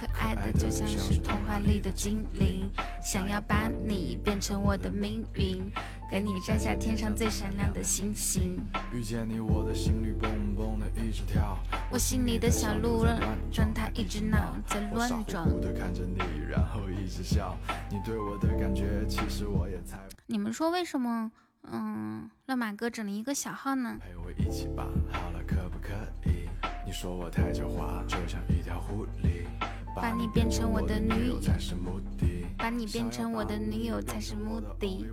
可爱的就像是童话里的精灵，想要把你变成我的命运，给你摘下天上最闪亮的星星。遇见你，我的心里蹦蹦的一直跳，我心里的小鹿乱撞，它一直闹在乱撞。你们说为什么？嗯，乱马哥整了一个小号呢。陪我一起吧，好了，可不可以？你说我太狡猾，就像一条狐狸。把你变成我的女友才是目的，把你变成我的女友才是目的。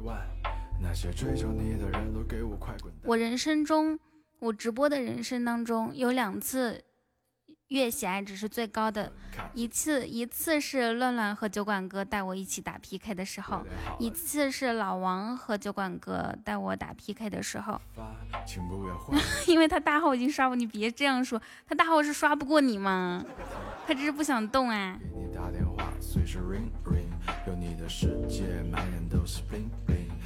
那些追求你的人都给我快滚蛋！我人生中，我直播的人生当中有两次。月喜爱值是最高的一次，一次是乱乱和酒馆哥带我一起打 PK 的时候，一次是老王和酒馆哥带我打 PK 的时候。[laughs] 因为他大号已经刷过，你别这样说，他大号是刷不过你吗？他只是不想动啊。你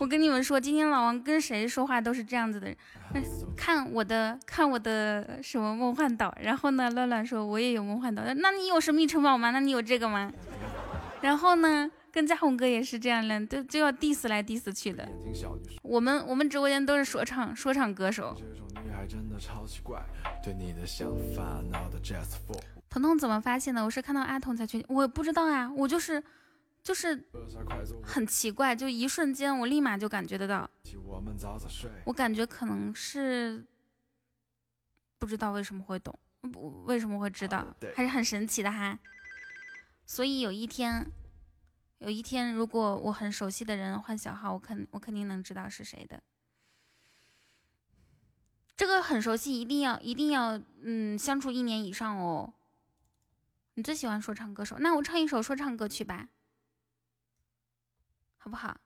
我跟你们说，今天老王跟谁说话都是这样子的人。看我的，看我的什么梦幻岛。然后呢，乱乱说我也有梦幻岛。那你有神秘城堡吗？那你有这个吗？[laughs] 然后呢，跟嘉宏哥也是这样的，都就要 diss 来 diss 去的。我们我们直播间都是说唱说唱歌手。彤彤怎么发现的？我是看到阿童才去，我不知道啊，我就是就是很奇怪，就一瞬间我立马就感觉得到。我感觉可能是不知道为什么会懂，不为什么会知道，还是很神奇的哈。所以有一天，有一天，如果我很熟悉的人换小号，我肯我肯定能知道是谁的。这个很熟悉，一定要一定要，嗯，相处一年以上哦。你最喜欢说唱歌手，那我唱一首说唱歌曲吧，好不好？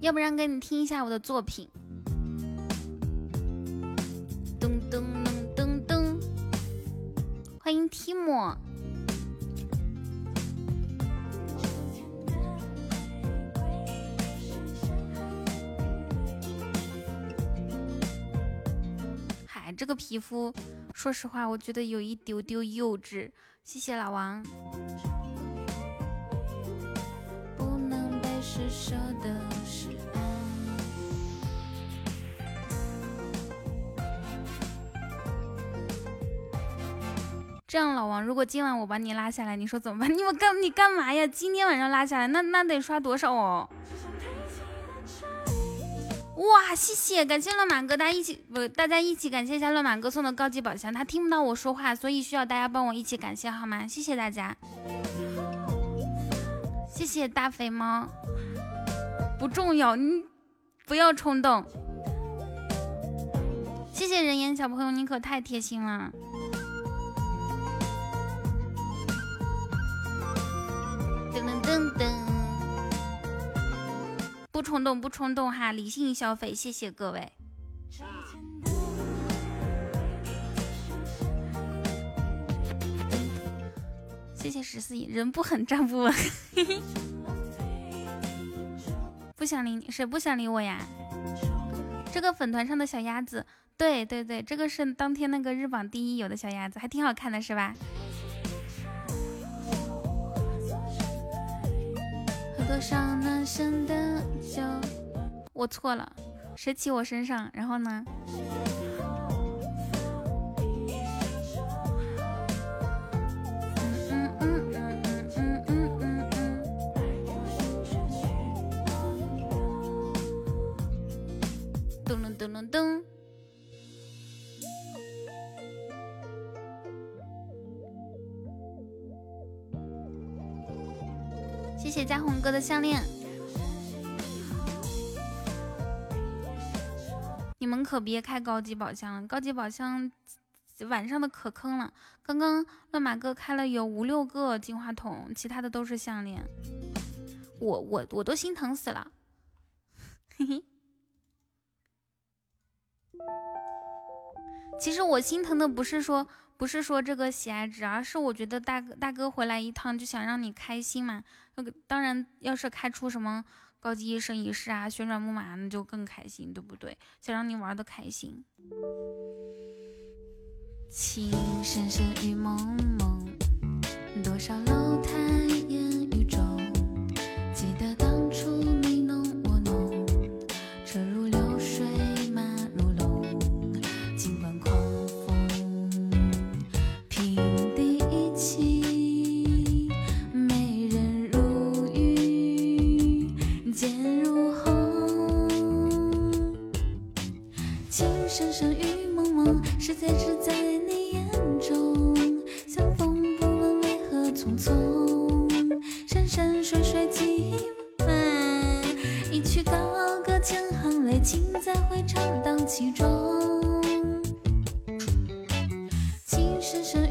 要不然给你听一下我的作品。噔噔噔噔噔，欢迎 Tim。这个皮肤，说实话，我觉得有一丢丢幼稚。谢谢老王。不能被施舍的是爱。这样，老王，如果今晚我把你拉下来，你说怎么办？[laughs] 你们干你干嘛呀？今天晚上拉下来，那那得刷多少哦？哇，谢谢，感谢乱马哥，大家一起不，大家一起感谢一下乱马哥送的高级宝箱，他听不到我说话，所以需要大家帮我一起感谢好吗？谢谢大家，谢谢大肥猫，不重要，你不要冲动，谢谢人言小朋友，你可太贴心了，噔噔噔噔。不冲动，不冲动哈，理性消费，谢谢各位。谢谢十四亿，人不狠站不稳。不想理你，谁不想理我呀？这个粉团上的小鸭子，对对对，这个是当天那个日榜第一有的小鸭子，还挺好看的，是吧？多少男生的酒？我错了，谁骑我身上？然后呢？哥的项链，你们可别开高级宝箱了，高级宝箱晚上的可坑了。刚刚乱马哥开了有五六个金话筒，其他的都是项链，我我我都心疼死了，嘿嘿。其实我心疼的不是说。不是说这个喜爱值，而是我觉得大哥大哥回来一趟就想让你开心嘛。那个当然，要是开出什么高级一生一世啊、旋转木马，那就更开心，对不对？想让你玩的开心。情深深雨蒙蒙，多少楼台烟雨中，情深深雨蒙蒙，世界只在你眼中。相逢不问为何匆匆，山山水水几万，一曲高歌千行泪，情在回肠荡气中。情深深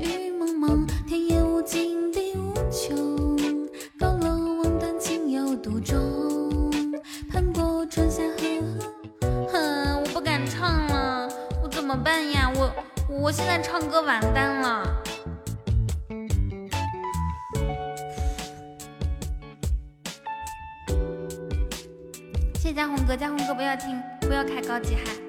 我现在唱歌完蛋了。谢谢嘉宏哥，嘉宏哥不要听，不要开高级哈。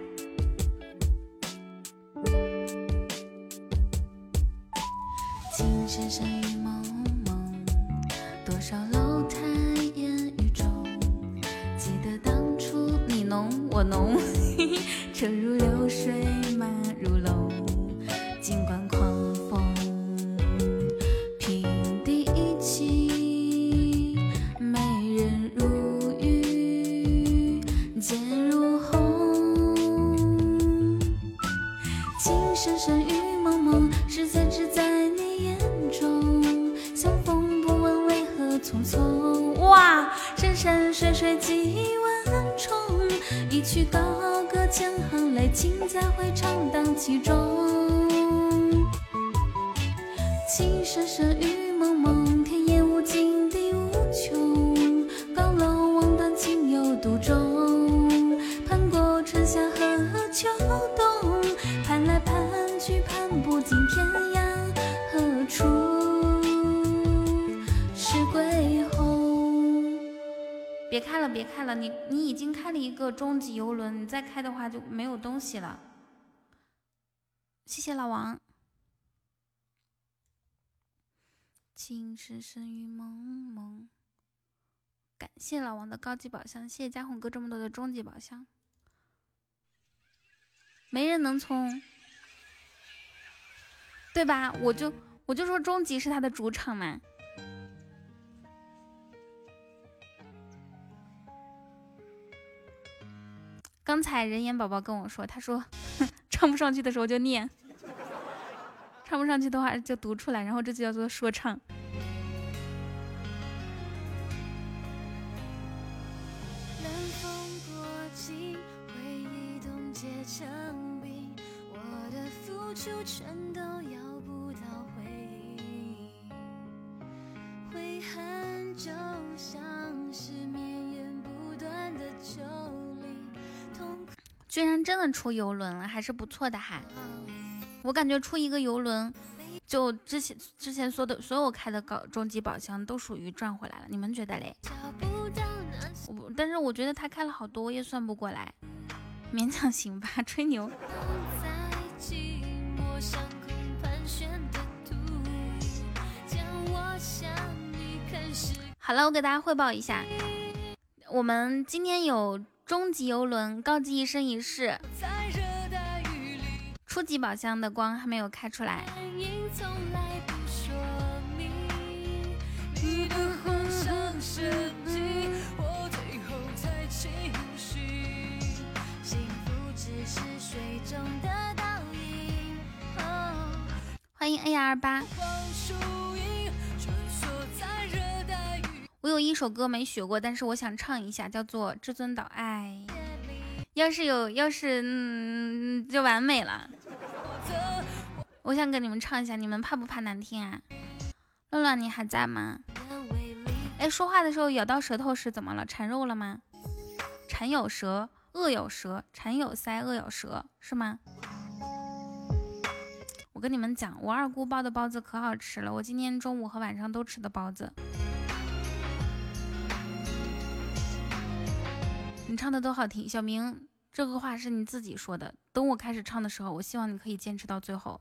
再开的话就没有东西了。谢谢老王。情深深雨蒙蒙。感谢老王的高级宝箱，谢谢嘉宏哥这么多的终极宝箱。没人能从，对吧？我就我就说终极是他的主场嘛。刚才人言宝宝跟我说，他说唱不上去的时候就念，唱不上去的话就读出来，然后这就叫做说唱。就像是绵延不断的酒居然真的出游轮了，还是不错的哈。我感觉出一个游轮，就之前之前说的所有开的高终极宝箱都属于赚回来了。你们觉得嘞？我但是我觉得他开了好多，我也算不过来，勉强行吧，吹牛。好了，我给大家汇报一下，我们今天有。终极游轮，高级一生一世，初级宝箱的光还没有开出来。欢迎 A R 八。我有一首歌没学过，但是我想唱一下，叫做《至尊岛爱》。要是有，要是嗯，就完美了。我想跟你们唱一下，你们怕不怕难听啊？乱乱，你还在吗？哎，说话的时候咬到舌头是怎么了？馋肉了吗？馋有舌，恶有舌，馋有腮，恶有舌，是吗？我跟你们讲，我二姑包的包子可好吃了，我今天中午和晚上都吃的包子。你唱的都好听，小明，这个话是你自己说的。等我开始唱的时候，我希望你可以坚持到最后。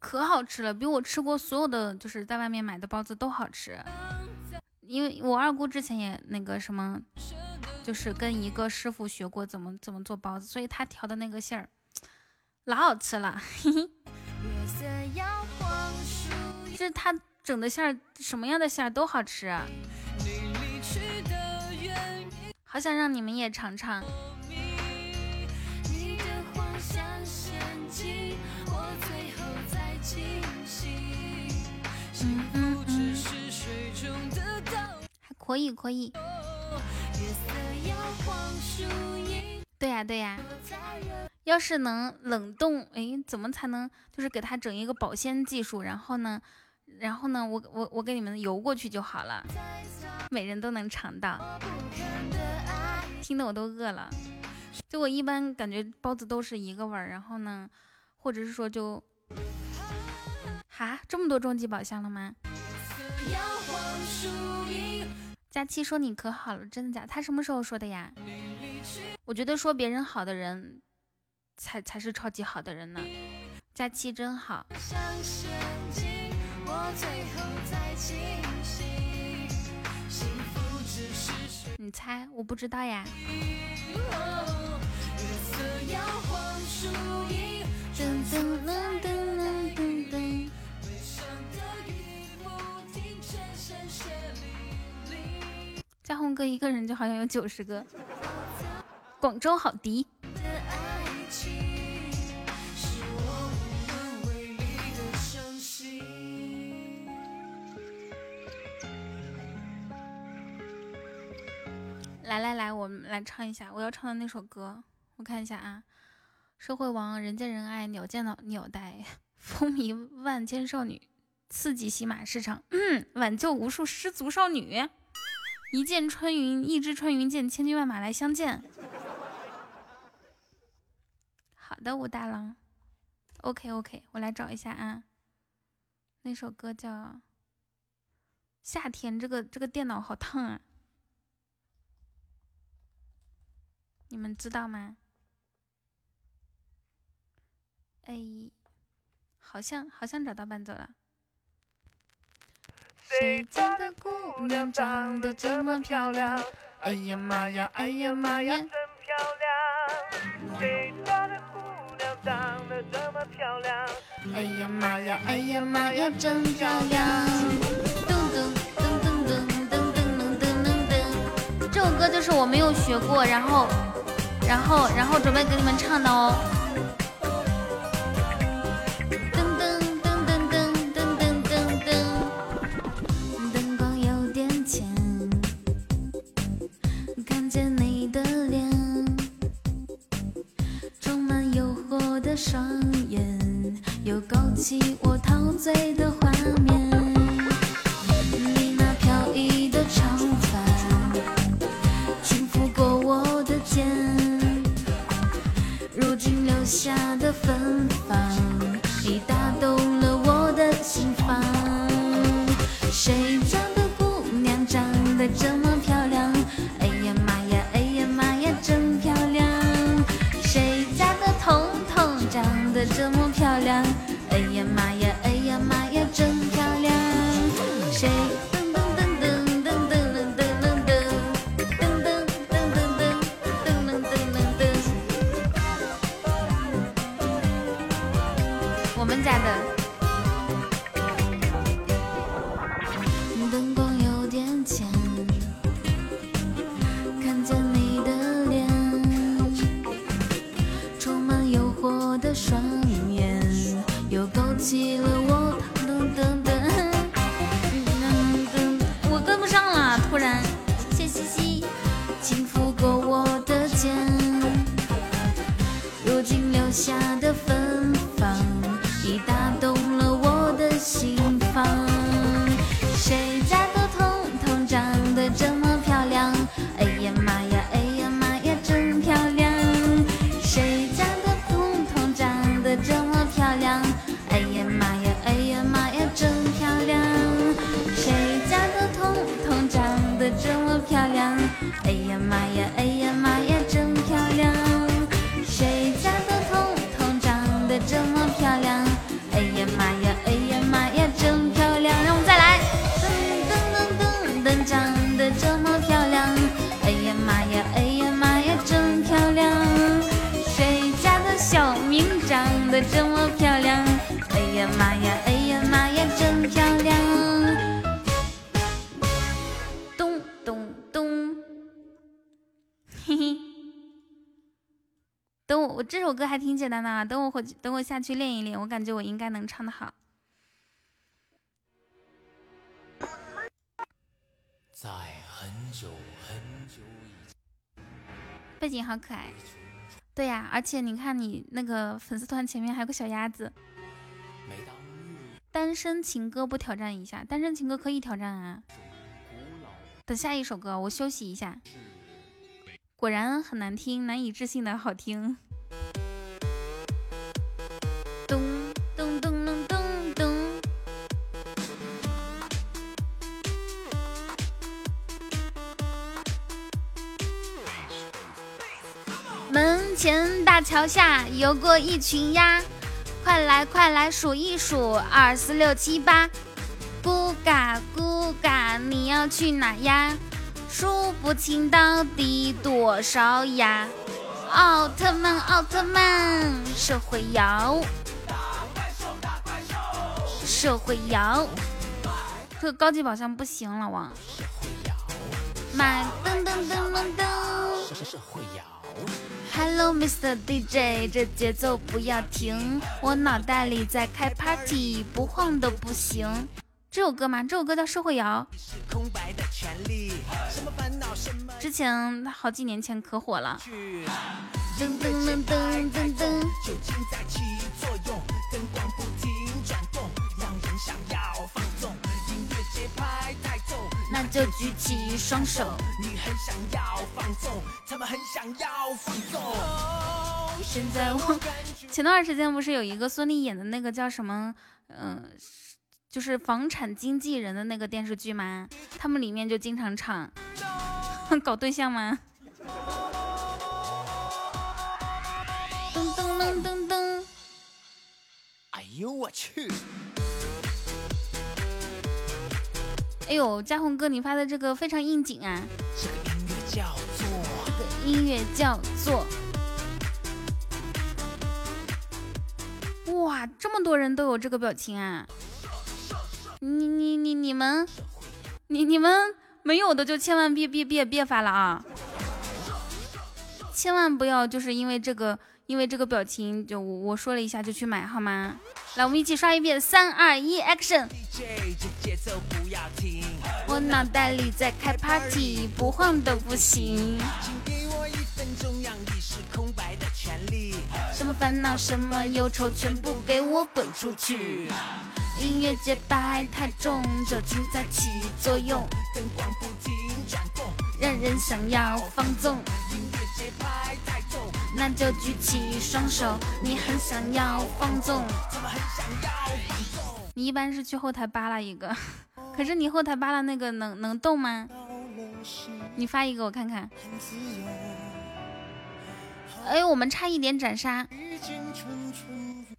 可好吃了，比我吃过所有的就是在外面买的包子都好吃。因为我二姑之前也那个什么，就是跟一个师傅学过怎么怎么做包子，所以他调的那个馅儿老好吃了。[laughs] 就是他。整的馅儿什么样的馅儿都好吃，好想让你们也尝尝。还可以，可以。对呀，对呀。要是能冷冻，哎，怎么才能就是给它整一个保鲜技术？然后呢？然后呢，我我我给你们邮过去就好了，每人都能尝到。听得我都饿了。就我一般感觉包子都是一个味儿，然后呢，或者是说就，哈，这么多终极宝箱了吗？佳期说你可好了，真的假？他什么时候说的呀？我觉得说别人好的人，才才是超级好的人呢。佳期真好。你猜，我不知道呀。嘉宏哥一个人就好像有九十个。广州好迪。来来来，我们来唱一下我要唱的那首歌。我看一下啊，社会王，人见人爱，鸟见鸟鸟呆，[laughs] 风靡万千少女，刺激喜马市场，挽救无数失足少女。一箭穿云，一支穿云箭，千军万马来相见。好的，武大郎。OK OK，我来找一下啊。那首歌叫《夏天》，这个这个电脑好烫啊。你们知道吗？哎，好像好像找到伴奏了。谁家的姑娘长得这么漂亮？哎呀妈呀，哎呀妈呀，真漂亮！谁家的姑娘长得这么漂亮？哎呀妈呀，哎呀妈呀，真漂亮！噔噔噔噔噔噔噔噔噔噔，这首歌就是我没有学过，然后，然后，然后准备给你们唱的哦。双眼，又勾起我陶醉的简单的啊。等我回去，等我下去练一练，我感觉我应该能唱得好。在很久很久以前，背景好可爱。对呀，而且你看你那个粉丝团前面还有个小鸭子。单身情歌不挑战一下？单身情歌可以挑战啊。等下一首歌，我休息一下。果然很难听，难以置信的好听。前大桥下游过一群鸭，快来快来数一数，二四六七八。咕嘎咕嘎，你要去哪呀？数不清到底多少鸭！奥特曼奥特曼，社会摇，社会摇。这个高级宝箱不行了，王。买噔噔噔噔噔。Hello Mr DJ，这节奏不要停，我脑袋里在开 party，不晃都不行。这首歌吗？这首歌叫《社会摇》，之前好几年前可火了。噔噔噔噔噔噔。那就举起双手。现在我前段时间不是有一个孙俪演的那个叫什么？嗯。就是房产经纪人的那个电视剧吗？他们里面就经常唱，[laughs] 搞对象吗？噔噔噔噔噔。哎呦我去！哎呦，嘉宏哥，你发的这个非常应景啊！这个音乐叫音乐叫做……哇，这么多人都有这个表情啊！你你你你们，你你们没有的就千万别别别别发了啊！千万不要就是因为这个因为这个表情就我我说了一下就去买好吗？来，我们一起刷一遍，三二一，Action！我脑袋里在开 party，不晃都不行。什么烦恼，什么忧愁，全部给我滚出去！音乐节拍太重，酒精在起作用，灯光不停转动，让人想要放纵。音乐节拍太重，那就举起双手，你很想要放纵。你一般是去后台扒拉一个，[laughs] 可是你后台扒拉那个能能动吗？你发一个我看看。哎，我们差一点斩杀，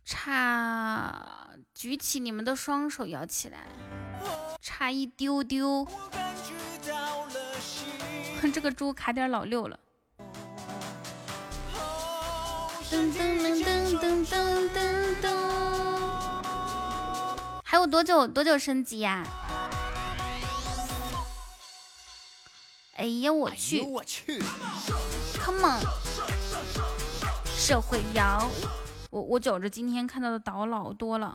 差举起你们的双手摇起来，差一丢丢。哼这个猪卡点老六了。噔噔噔噔噔噔噔。还有多久多久升级呀？哎呀，我去！Come on！社会摇，我我觉着今天看到的岛老多了。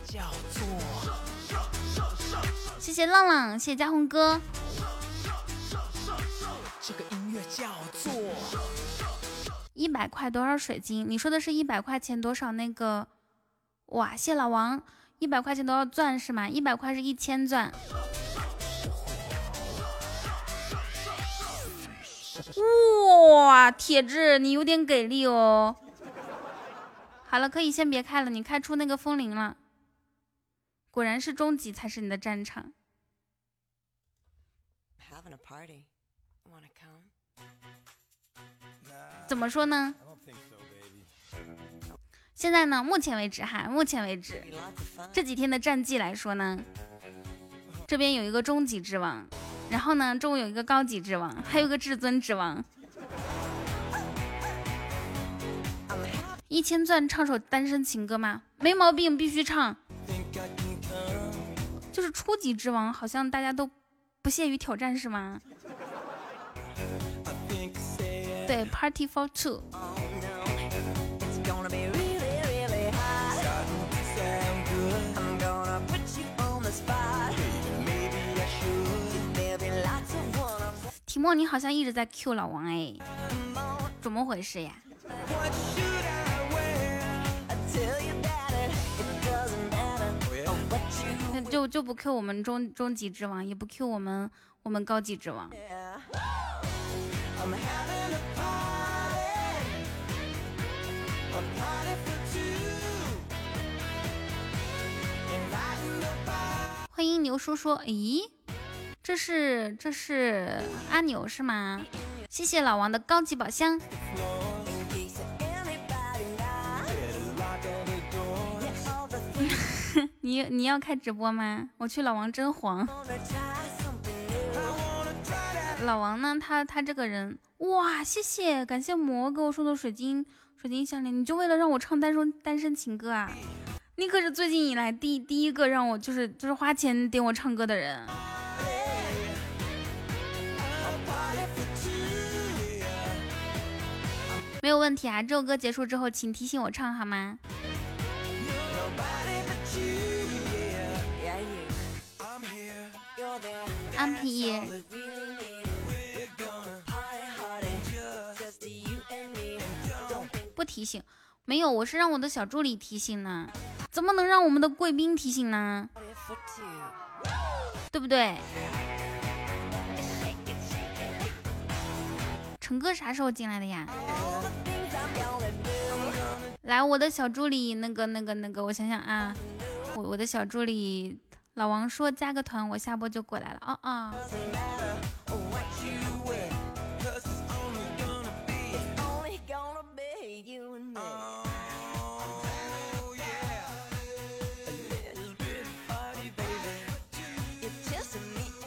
谢谢浪浪，谢谢嘉宏哥。这个音乐叫做一百块多少水晶？你说的是一百块钱多少那个？哇，谢老王。一百块钱多少钻是吗？一百块是一千钻。哇，铁志你有点给力哦。好了，可以先别开了，你开出那个风铃了。果然是终极才是你的战场。怎么说呢？现在呢，目前为止哈，目前为止这几天的战绩来说呢，这边有一个终极之王，然后呢，中午有一个高级之王，还有个至尊之王。一千钻唱首单身情歌吗？没毛病，必须唱。就是初级之王，好像大家都不屑于挑战是吗？对，Party for two。提莫，你好像一直在 Q 老王哎，怎么回事呀？就就不 Q 我们终终极之王，也不 Q 我们我们高级之王。欢迎牛叔说，咦？这是这是阿牛是吗？谢谢老王的高级宝箱。你你要开直播吗？我去老王真黄。老王呢？他他这个人哇！谢谢感谢魔给我送的水晶水晶项链，你就为了让我唱单身单身情歌啊？你可是最近以来第第一个让我就是就是花钱点我唱歌的人。没有问题啊！这首歌结束之后，请提醒我唱好吗？安皮，不提醒，没有，我是让我的小助理提醒呢，怎么能让我们的贵宾提醒呢？对不对？成哥啥时候进来的呀？来，我的小助理，那个、那个、那个，我想想啊，我我的小助理老王说加个团，我下播就过来了。啊啊。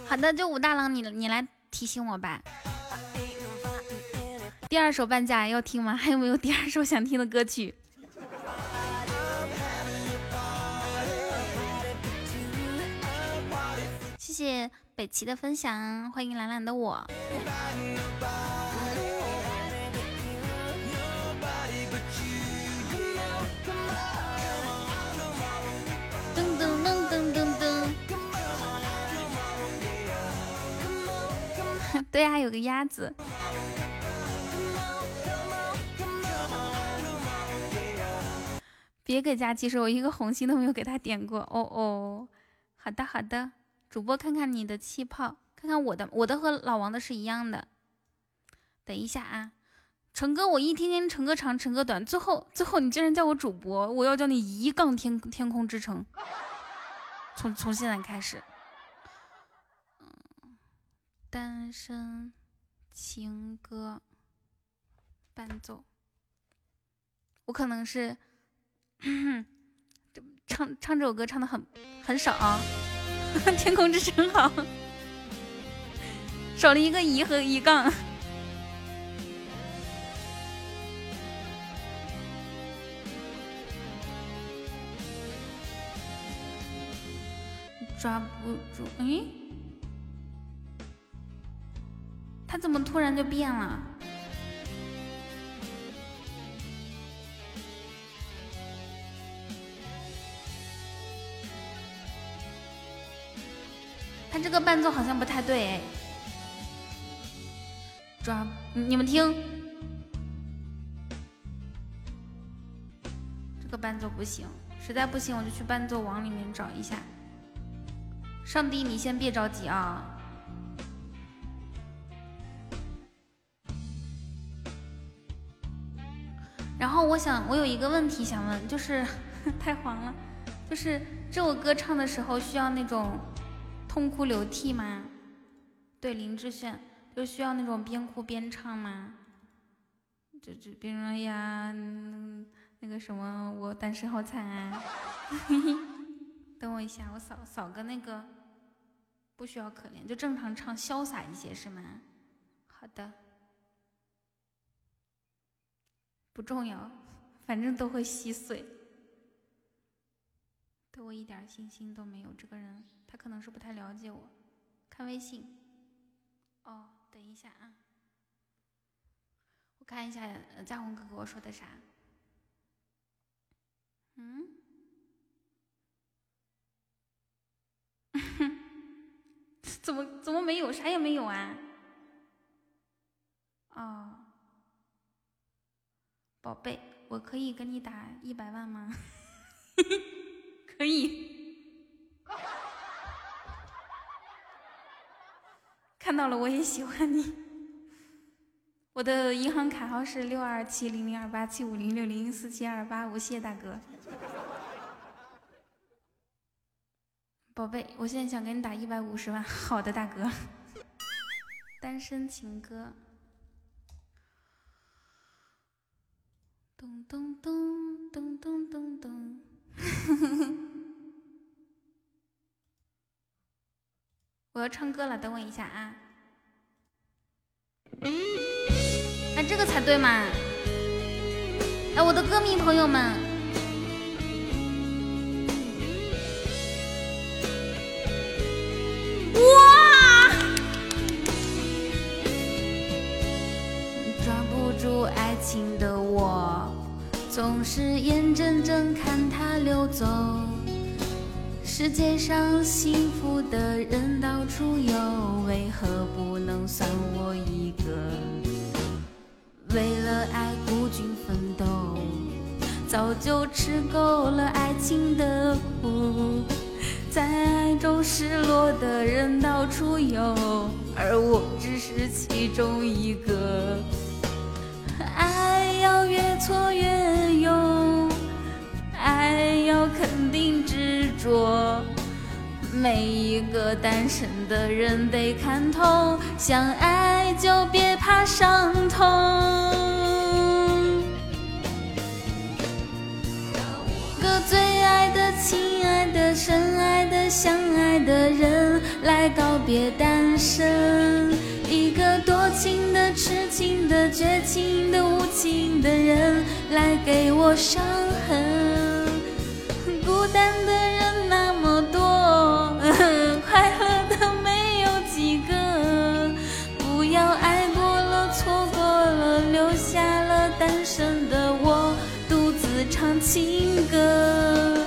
好的，就武大郎，你你来提醒我吧。第二首半价要听吗？还有没有第二首想听的歌曲？谢北齐的分享，欢迎懒懒的我。[laughs] 对呀，有个鸭子。别给佳琪说，我一个红心都没有给他点过。哦哦，好的好的，主播看看你的气泡，看看我的，我的和老王的是一样的。等一下啊，成哥，我一天天成哥长，成哥短，最后最后你竟然叫我主播，我要叫你一杠天天空之城。从从现在开始。嗯单身情歌伴奏，我可能是 [coughs] 唱唱这首歌唱的很很少。[laughs] 天空之城好，少了一个一和一杠。抓不住，哎。他怎么突然就变了？他这个伴奏好像不太对哎，抓你们听，这个伴奏不行，实在不行我就去伴奏网里面找一下。上帝，你先别着急啊。然后我想，我有一个问题想问，就是 [laughs] 太黄了，就是这首歌唱的时候需要那种痛哭流涕吗？对，林志炫就需要那种边哭边唱吗？就就比如说呀，那个什么，我单身好惨啊！[laughs] 等我一下，我扫扫个那个，不需要可怜，就正常唱，潇洒一些是吗？好的。不重要，反正都会稀碎。对我一点信心都没有，这个人他可能是不太了解我。看微信，哦，等一下啊，我看一下嘉宏哥给我说的啥。嗯？[laughs] 怎么怎么没有？啥也没有啊？哦。宝贝，我可以给你打一百万吗？[laughs] 可以，看到了，我也喜欢你。[laughs] 我的银行卡号是六二七零零二八七五零六零四七二八五，谢谢大哥。[laughs] 宝贝，我现在想给你打一百五十万。[laughs] 好的，大哥。单身情歌。咚咚咚咚咚咚咚，我要唱歌了，等我一下啊！哎，这个才对嘛！哎，我的歌迷朋友们抓不。住爱情的我，总是眼睁睁看它溜走。世界上幸福的人到处有，为何不能算我一个？为了爱孤军奋斗，早就吃够了爱情的苦。在爱中失落的人到处有，而我只是其中一个。爱要越挫越勇，爱要肯定说。每一个单身的人得看透，相爱就别怕伤痛。个最爱的、亲爱的、深爱的、相爱的人。来告别单身。一个多情的、痴情的、绝情的、无情的人来给我伤痕。孤单的人情歌。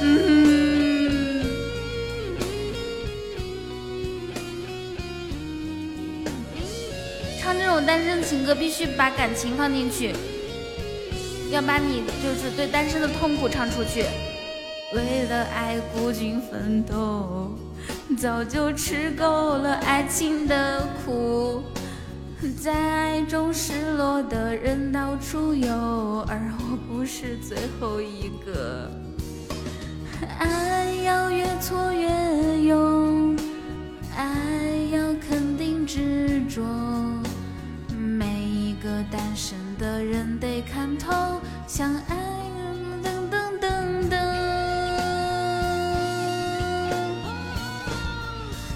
嗯。唱这种单身情歌，必须把感情放进去，要把你就是对单身的痛苦唱出去。为了爱孤军奋斗，早就吃够了爱情的苦，在爱中失落的人到处有，而我不是最后一个。爱要越挫越勇，爱要肯定执着。每一个单身的人得看透，相爱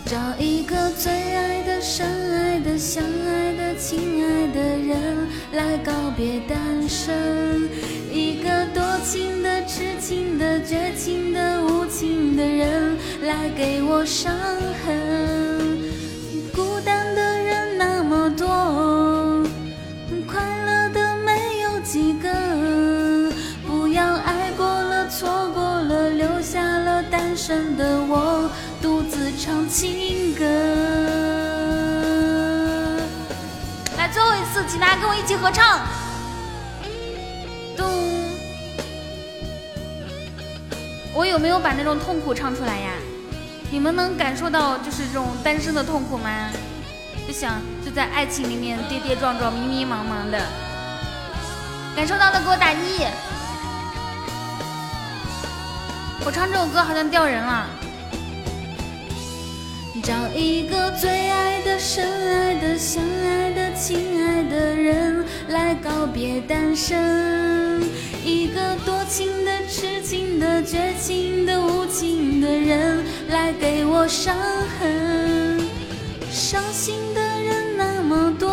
找一个最爱的、深爱的、相爱的、亲爱的人来告别单身。一个多情的、痴情的、绝情的、无情的人来给我伤痕。孤单的人那么多，快乐的没有几个。不要爱过了，错过了，留下了单身的我，唱情歌。来，最后一次，请大家跟我一起合唱。咚！我有没有把那种痛苦唱出来呀？你们能感受到就是这种单身的痛苦吗？就想就在爱情里面跌跌撞撞、迷迷茫茫的，感受到的给我打一。我唱这首歌好像掉人了。找一个最爱的、深爱的、相爱的、亲爱的人来告别单身。一个多情的、痴情的、绝情的、无情的人来给我伤痕。伤心的人那么多，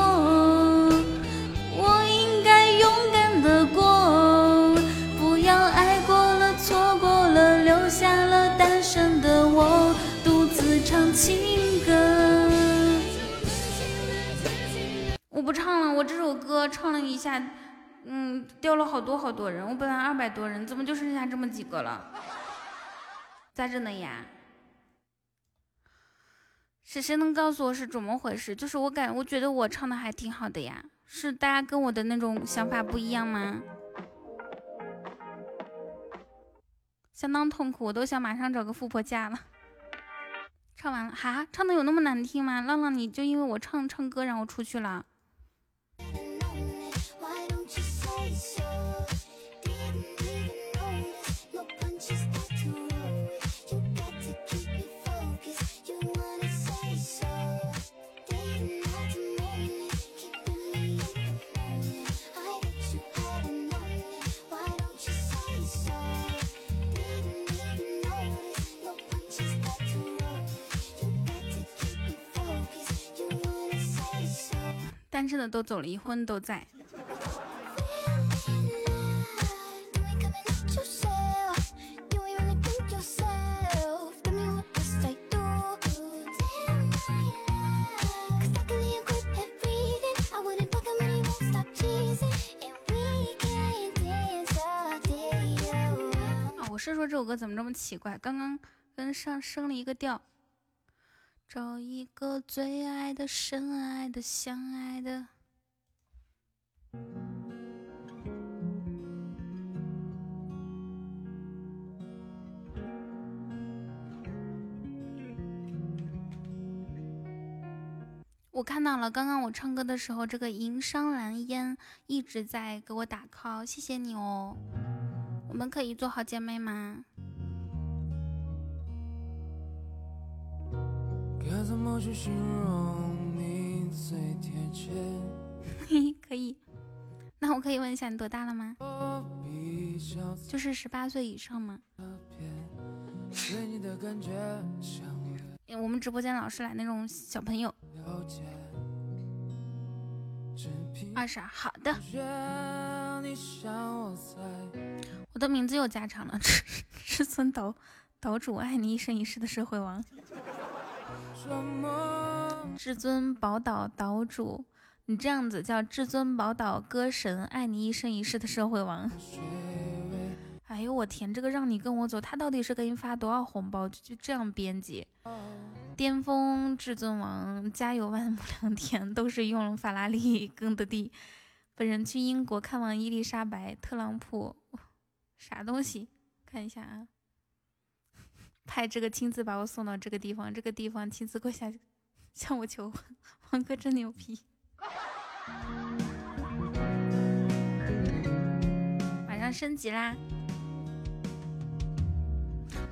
我不唱了，我这首歌唱了一下，嗯，掉了好多好多人。我本来二百多人，怎么就剩下这么几个了？咋整的呀？是谁能告诉我是怎么回事？就是我感，我觉得我唱的还挺好的呀，是大家跟我的那种想法不一样吗？相当痛苦，我都想马上找个富婆嫁了。唱完了，哈，唱的有那么难听吗？浪浪，你就因为我唱唱歌，然后出去了？Bye. 单身的都走了，已婚都在。啊，我是说这首歌怎么这么奇怪？刚刚跟上升了一个调。找一个最爱的、深爱的、相爱的。我看到了，刚刚我唱歌的时候，这个银商蓝烟一直在给我打 call，谢谢你哦。我们可以做好姐妹吗？该怎么去形容你最贴切？[laughs] 可以。那我可以问一下你多大了吗？就是十八岁以上吗？对你的感觉强烈。我们直播间老是来那种小朋友。二十二，好的。我的名字又加长了，至至尊岛岛主，爱你一生一世的社会王。至尊宝岛岛主，你这样子叫至尊宝岛歌神，爱你一生一世的社会王。哎呦我天，这个让你跟我走，他到底是给你发多少红包？就就这样编辑。巅峰至尊王，加油万亩良田，都是用法拉利耕的地。本人去英国看望伊丽莎白特朗普，啥东西？看一下啊。派这个亲自把我送到这个地方，这个地方亲自跪下向我求婚，王哥真牛逼！马上升级啦！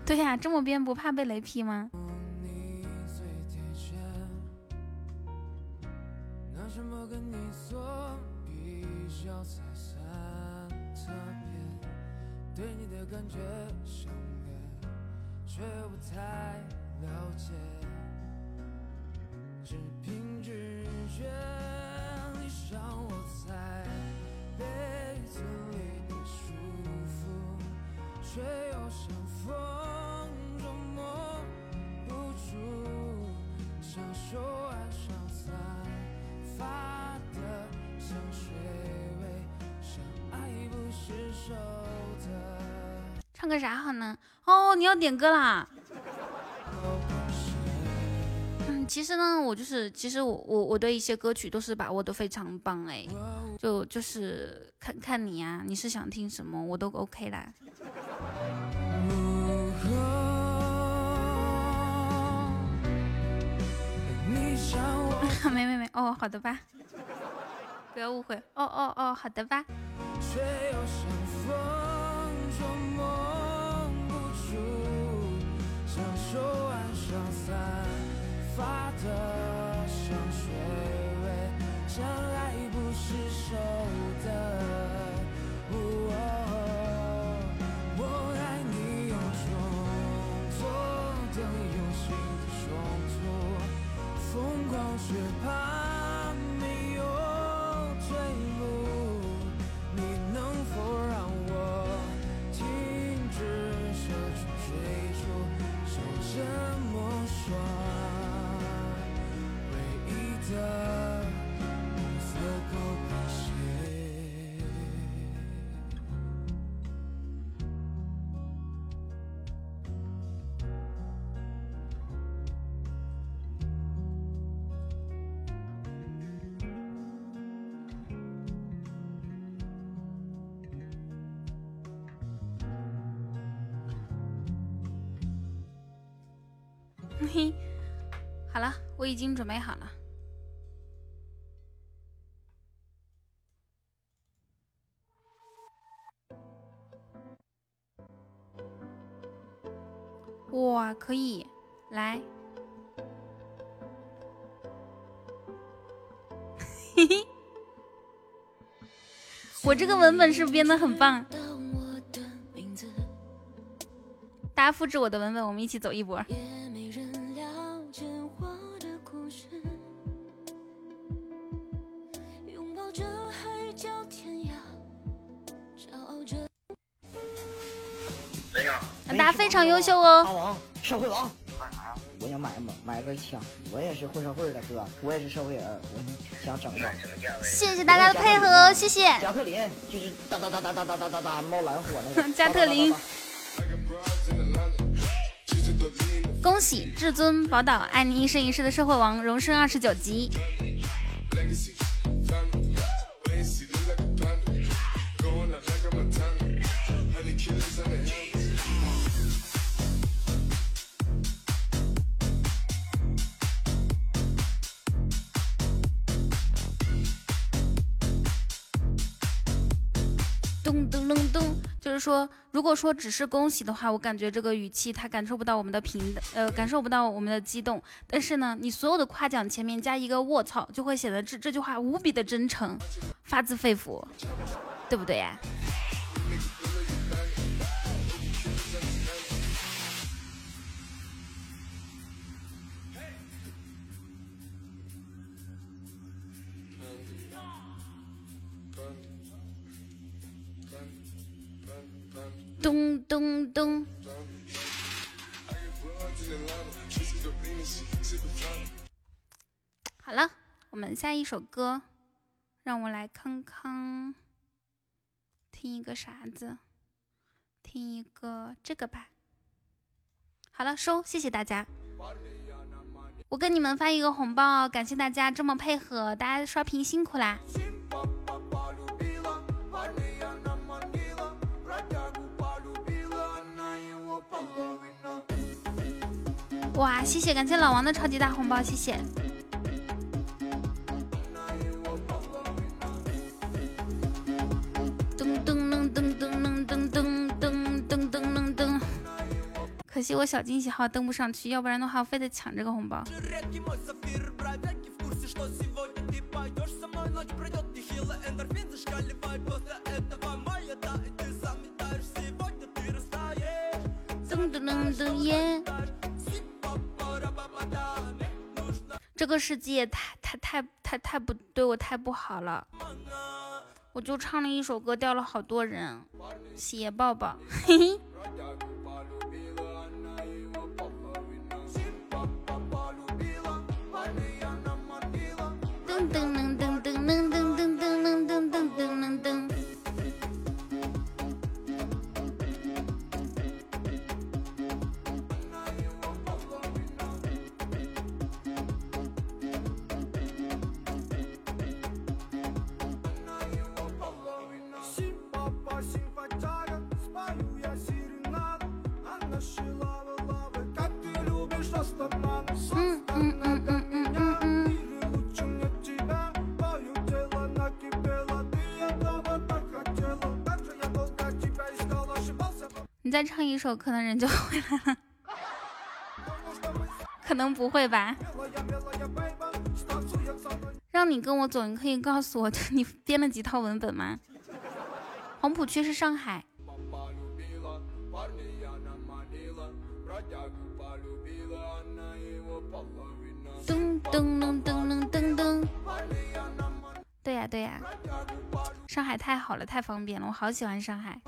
对呀，这么编不怕被雷劈吗？对你的感觉像却不太了解，只凭直觉，你像我在被子里的舒服，却又像风捉摸不住，像手腕上散发的香水味，像爱不释手的。唱个啥好呢？哦，你要点歌啦？嗯，其实呢，我就是，其实我我我对一些歌曲都是把握的非常棒哎，就就是看看你呀，你是想听什么，我都 OK 啦。[laughs] 没没没，哦，好的吧，不要误会，哦哦哦，好的吧。都摸不住像手腕上散发的香水味像爱不释手的我爱你有种左灯右行的冲突疯狂却怕嘿，好了，我已经准备好了。哇，可以，来，嘿嘿，我这个文本是编的很棒，大家复制我的文本，我们一起走一波。优秀哦！大王，社会王，干啥呀？我想买买买根枪，我也是混社会的哥，我也是社会人，我想整个。谢谢大家的配合，谢谢。加特林就是哒哒哒哒哒哒哒哒哒冒蓝火那个。[laughs] 加特林。恭喜至尊宝岛，爱你一生一世的社会王荣升二十九级。如果说只是恭喜的话，我感觉这个语气他感受不到我们的平，呃，感受不到我们的激动。但是呢，你所有的夸奖前面加一个卧槽，就会显得这这句话无比的真诚，发自肺腑，对不对呀？咚咚咚。好了，我们下一首歌，让我来康康听一个啥子？听一个这个吧。好了，收，谢谢大家。我跟你们发一个红包，感谢大家这么配合，大家刷屏辛苦啦。哇，谢谢，感谢老王的超级大红包，谢谢。噔噔噔噔噔噔噔噔噔噔噔噔，可惜我小惊喜号登不上去，要不然的话我非得抢这个红包。噔噔噔噔耶！这个世界太太太太太不对我太不好了，我就唱了一首歌掉了好多人，谢抱抱，嘿嘿。噔噔噔噔噔噔噔噔噔噔噔噔噔。嗯你再唱一首，可能人就回来了。可能不会吧？让你跟我走，你可以告诉我，你编了几套文本吗？黄浦区是上海。噔噔噔噔噔噔。对呀对呀，上海太好了，太方便了，我好喜欢上海。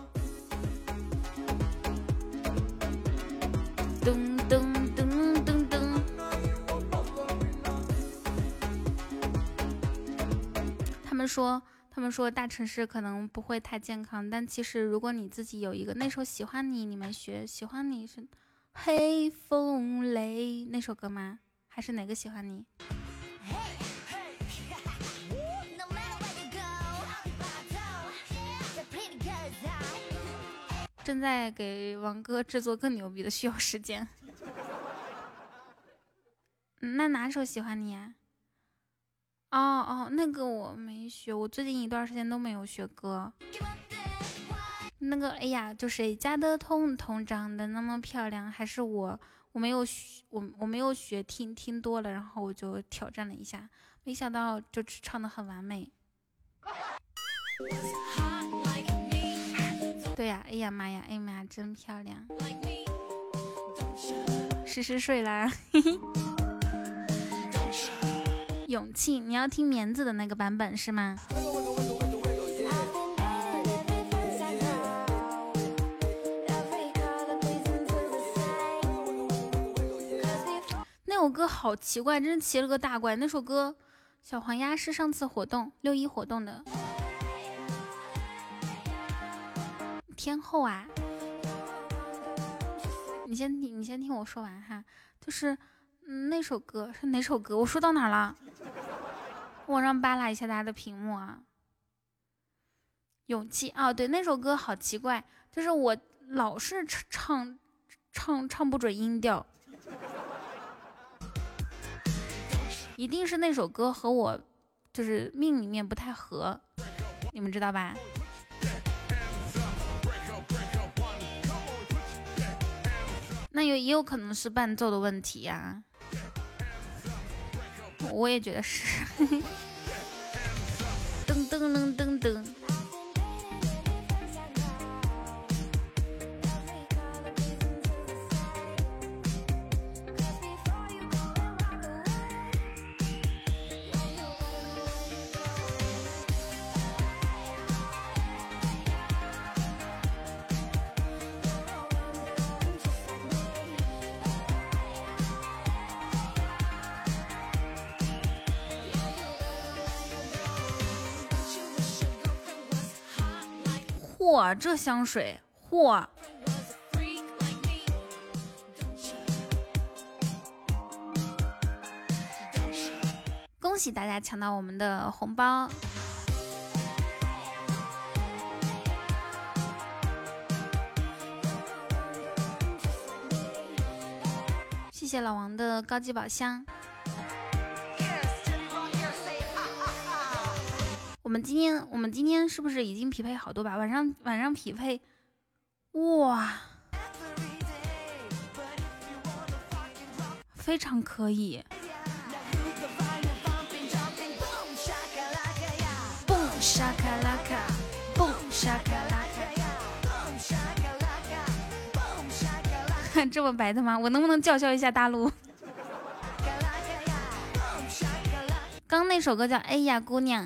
噔噔噔噔噔。他们说，他们说大城市可能不会太健康，但其实如果你自己有一个那首喜欢你，你们学喜欢你是黑风雷那首歌吗？还是哪个喜欢你？正在给王哥制作更牛逼的，需要时间。那哪首喜欢你啊？哦哦，那个我没学，我最近一段时间都没有学歌。那个，哎呀，就谁家的彤彤长得那么漂亮？还是我，我没有学，我我没有学，听听多了，然后我就挑战了一下，没想到就唱的很完美。[laughs] 对呀，哎呀妈呀，哎呀妈呀，真漂亮！诗诗睡啦，[laughs] 勇气，你要听棉子的那个版本是吗？[laughs] 那首歌好奇怪，真是奇了个大怪。那首歌小黄鸭是上次活动六一活动的。天后啊，你先听，你先听我说完哈。就是，嗯，那首歌是哪首歌？我说到哪了？我让扒拉一下大家的屏幕啊。勇气啊，对，那首歌好奇怪，就是我老是唱唱唱不准音调，一定是那首歌和我就是命里面不太合，你们知道吧？那有也有可能是伴奏的问题呀，我也觉得是。噔噔噔噔噔。这香水，嚯！恭喜大家抢到我们的红包！谢谢老王的高级宝箱。我们今天，我们今天是不是已经匹配好多把？晚上晚上匹配，哇，非常可以。蹦沙卡拉卡，蹦沙卡拉卡，[laughs] 这么白的吗？我能不能叫嚣一下大陆？[laughs] 刚那首歌叫《哎呀姑娘》。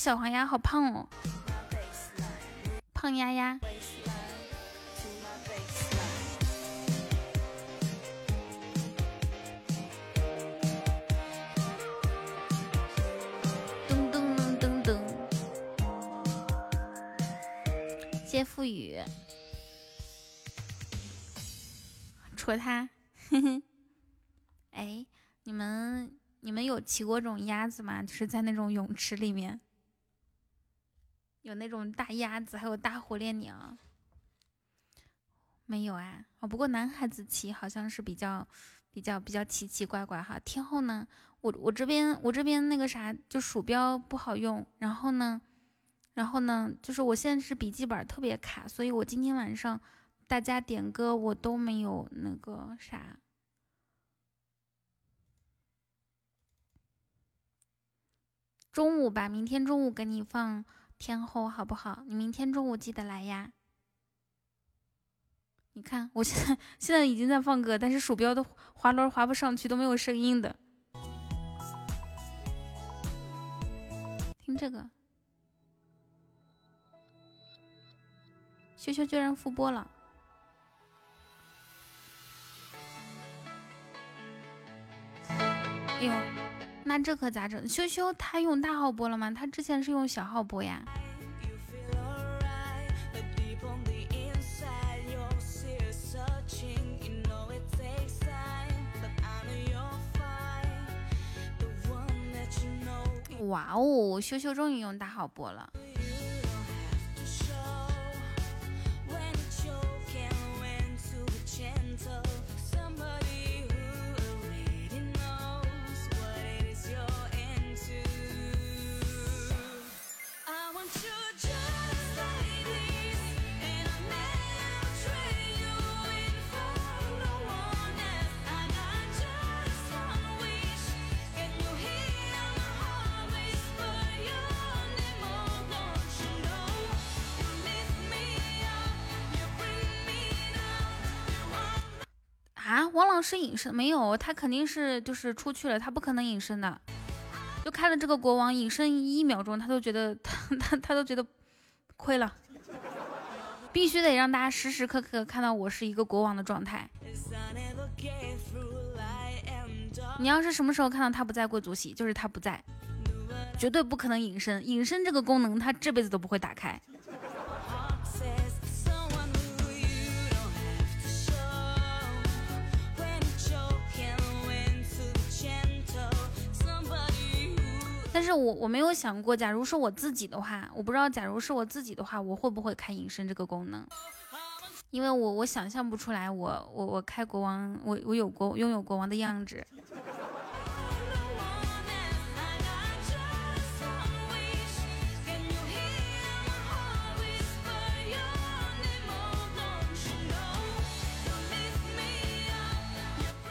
小黄鸭好胖哦，胖丫丫。噔噔噔噔，谢付宇，戳他，哼哼。哎，你们你们有骑过这种鸭子吗？就是在那种泳池里面。有那种大鸭子，还有大火烈鸟，没有啊？哦，不过男孩子骑好像是比较、比较、比较奇奇怪怪哈。天后呢？我我这边我这边那个啥，就鼠标不好用。然后呢，然后呢，就是我现在是笔记本特别卡，所以我今天晚上大家点歌我都没有那个啥。中午吧，明天中午给你放。天后好不好？你明天中午记得来呀。你看，我现在现在已经在放歌，但是鼠标都滑轮滑不上去，都没有声音的。听这个，羞羞居然复播了。哎呦！那这可咋整？羞羞他用大号播了吗？他之前是用小号播呀。哇哦，羞羞终于用大号播了。啊，王老师隐身没有？他肯定是就是出去了，他不可能隐身的。就开了这个国王隐身一秒钟，他都觉得 [laughs] 他他他都觉得亏了。必须得让大家时时刻刻看到我是一个国王的状态。你要是什么时候看到他不在贵族席，就是他不在，绝对不可能隐身。隐身这个功能，他这辈子都不会打开。但是我我没有想过，假如是我自己的话，我不知道，假如是我自己的话，我会不会开隐身这个功能？因为我我想象不出来，我我我开国王，我我有国拥有国王的样子。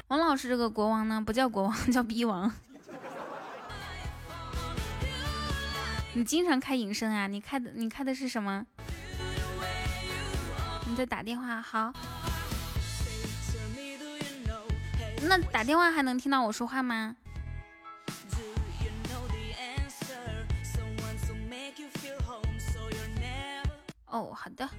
王老师这个国王呢，不叫国王，[laughs] 叫逼王。你经常开隐身啊？你开的你开的是什么？你在打电话？好，那打电话还能听到我说话吗？哦，好的。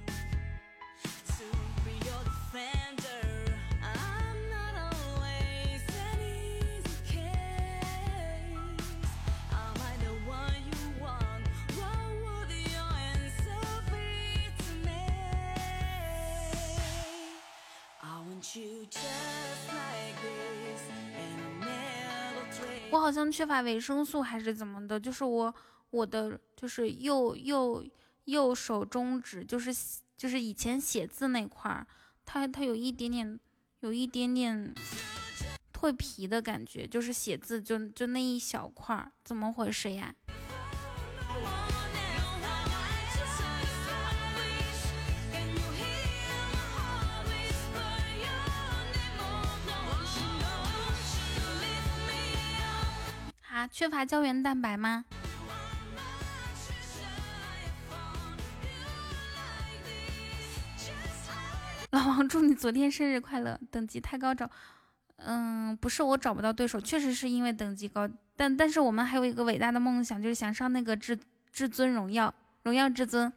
我好像缺乏维生素还是怎么的，就是我我的就是右右右手中指，就是就是以前写字那块儿，它它有一点点有一点点蜕皮的感觉，就是写字就就那一小块儿，怎么回事呀？缺乏胶原蛋白吗？老王，祝你昨天生日快乐！等级太高找，嗯，不是我找不到对手，确实是因为等级高，但但是我们还有一个伟大的梦想，就是想上那个至至尊荣耀，荣耀至尊。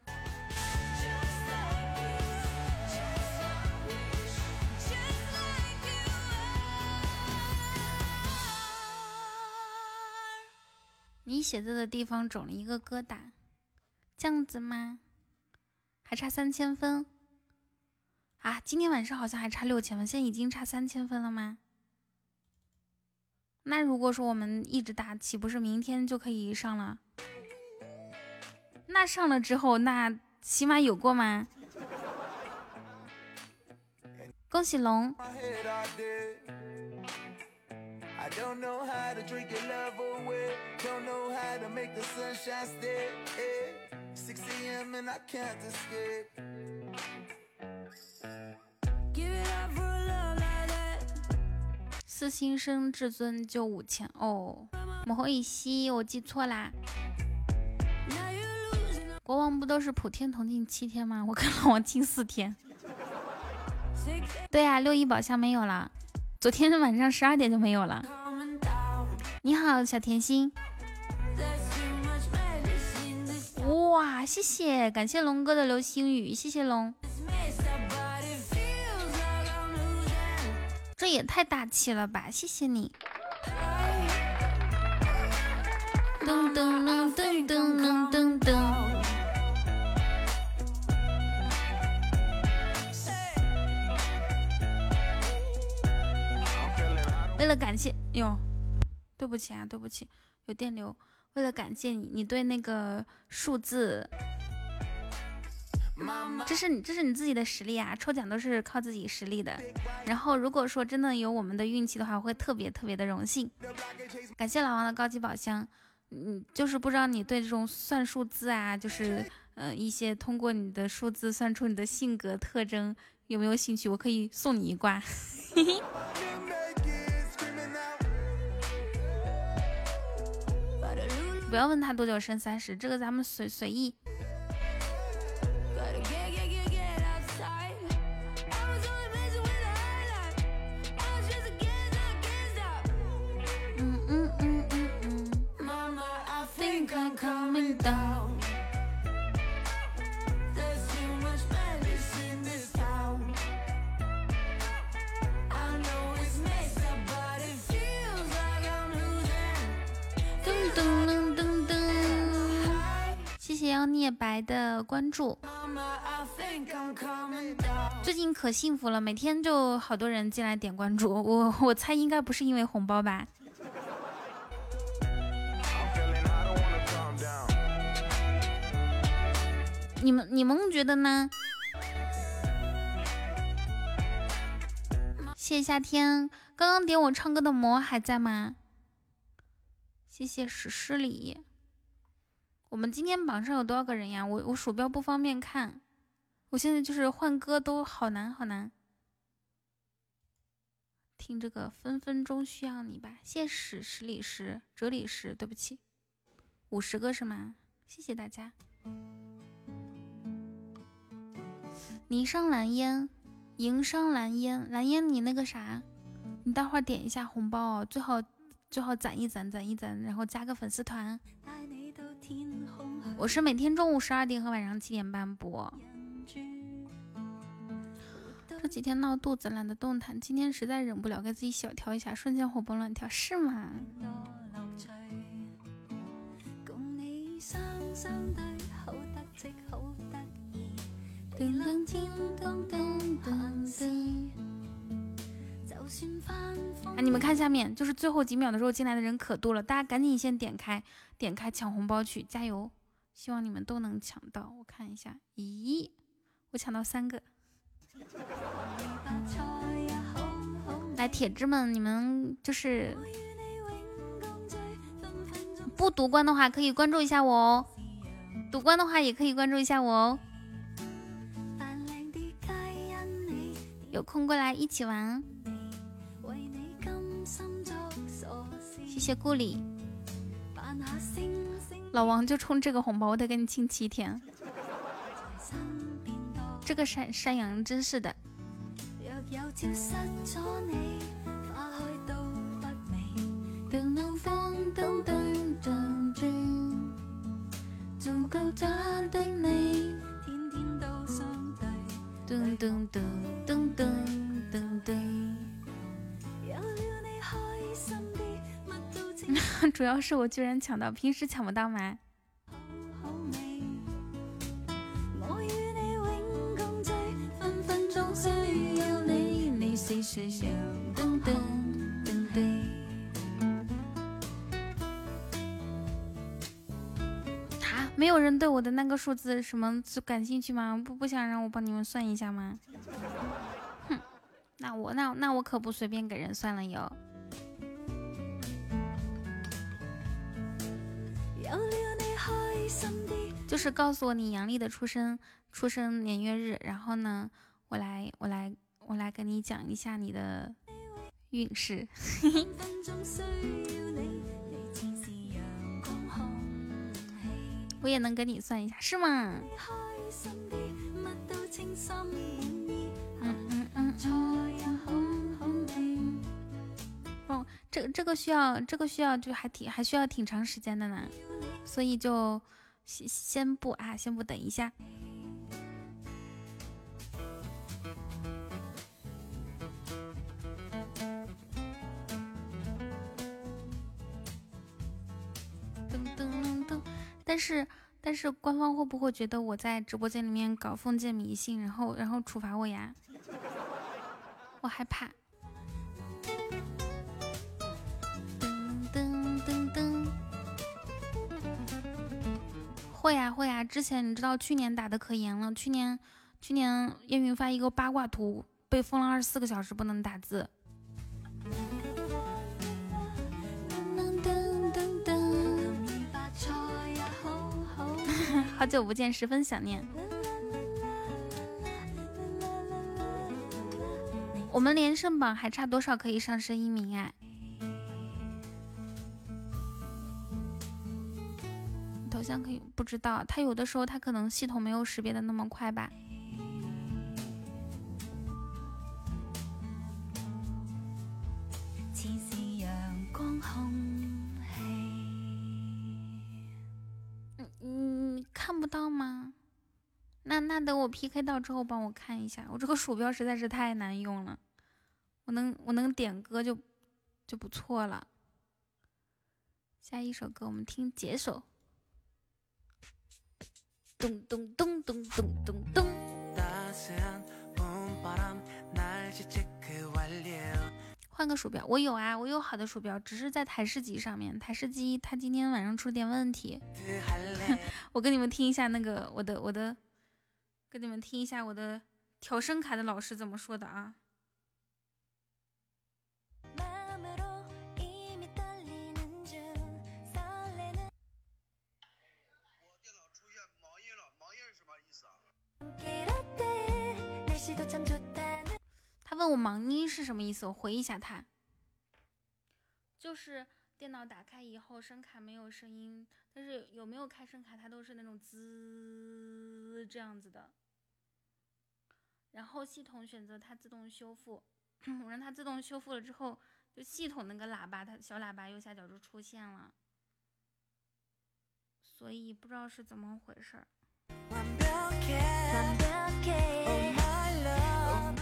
写字的地方肿了一个疙瘩，这样子吗？还差三千分啊！今天晚上好像还差六千分，现在已经差三千分了吗？那如果说我们一直打，岂不是明天就可以上了？那上了之后，那起码有过吗？[laughs] 恭喜龙！四星升至尊就五千。哦，母后以西，我记错啦。国王不都是普天同庆七天吗？我跟老王庆四天。对呀，六一宝箱没有了，昨天晚上十二点就没有了。你好，小甜心。哇，谢谢，感谢龙哥的流星雨，谢谢龙。这也太大气了吧，谢谢你。噔噔噔噔噔噔噔。为了感谢哟，对不起啊，对不起，有电流。为了感谢你，你对那个数字，这是你这是你自己的实力啊！抽奖都是靠自己实力的。然后如果说真的有我们的运气的话，会特别特别的荣幸。感谢老王的高级宝箱。嗯，就是不知道你对这种算数字啊，就是呃一些通过你的数字算出你的性格特征有没有兴趣？我可以送你一卦。嘿嘿。不要问他多久升三十，这个咱们随随意。谢谢妖孽白的关注，最近可幸福了，每天就好多人进来点关注，我我猜应该不是因为红包吧？你们你们觉得呢？谢谢夏天，刚刚点我唱歌的魔还在吗？谢谢史诗里。我们今天榜上有多少个人呀？我我鼠标不方便看，我现在就是换歌都好难好难。听这个分分钟需要你吧，谢史史理石哲理石，对不起，五十个是吗？谢谢大家。霓裳蓝烟，迎上蓝烟，蓝烟你那个啥，你待会儿点一下红包哦，最好最好攒一攒攒一攒，然后加个粉丝团。我是每天中午十二点和晚上七点半播。这几天闹肚子，懒得动弹，今天实在忍不了，给自己小调一下，瞬间活蹦乱跳，是吗？啊，你们看下面，就是最后几秒的时候进来的人可多了，大家赶紧先点开，点开抢红包去，加油！希望你们都能抢到。我看一下，咦，我抢到三个。来，铁子们，你们就是不读关的话，可以关注一下我哦；读关的话，也可以关注一下我哦。有空过来一起玩。谢谢顾里，老王就冲这个红包，我得给你亲七天。这个山山羊真是的。噔噔噔噔噔 [laughs] 主要是我居然抢到，平时抢不到吗？啊！没有人对我的那个数字什么感兴趣吗？不不想让我帮你们算一下吗？哼，那我那那我可不随便给人算了哟。就是告诉我你阳历的出生出生年月日，然后呢，我来我来我来跟你讲一下你的运势。[laughs] 我也能跟你算一下，是吗？嗯嗯嗯。哦，这这个需要这个需要就还挺还需要挺长时间的呢，所以就。先先不啊，先不，等一下。噔噔噔噔！但是但是，官方会不会觉得我在直播间里面搞封建迷信，然后然后处罚我呀？我害怕。会呀会呀，之前你知道去年打的可严了，去年去年叶云发一个八卦图，被封了二十四个小时不能打字。[laughs] 好久不见，十分想念。我们连胜榜还差多少可以上升一名啊？像可以，不知道。他有的时候他可能系统没有识别的那么快吧。嗯，你看不到吗？那那等我 PK 到之后帮我看一下。我这个鼠标实在是太难用了，我能我能点歌就就不错了。下一首歌我们听解手。咚咚咚咚咚咚咚。换个鼠标，我有啊，我有好的鼠标，只是在台式机上面。台式机它今天晚上出了点问题。[laughs] [laughs] 我跟你们听一下那个我的我的，跟你们听一下我的调声卡的老师怎么说的啊。他问我忙音是什么意思，我回一下他，就是电脑打开以后声卡没有声音，但是有没有开声卡，它都是那种滋这样子的。然后系统选择它自动修复，[clears throat] 我让它自动修复了之后，就系统那个喇叭，它小喇叭右下角就出现了，所以不知道是怎么回事儿。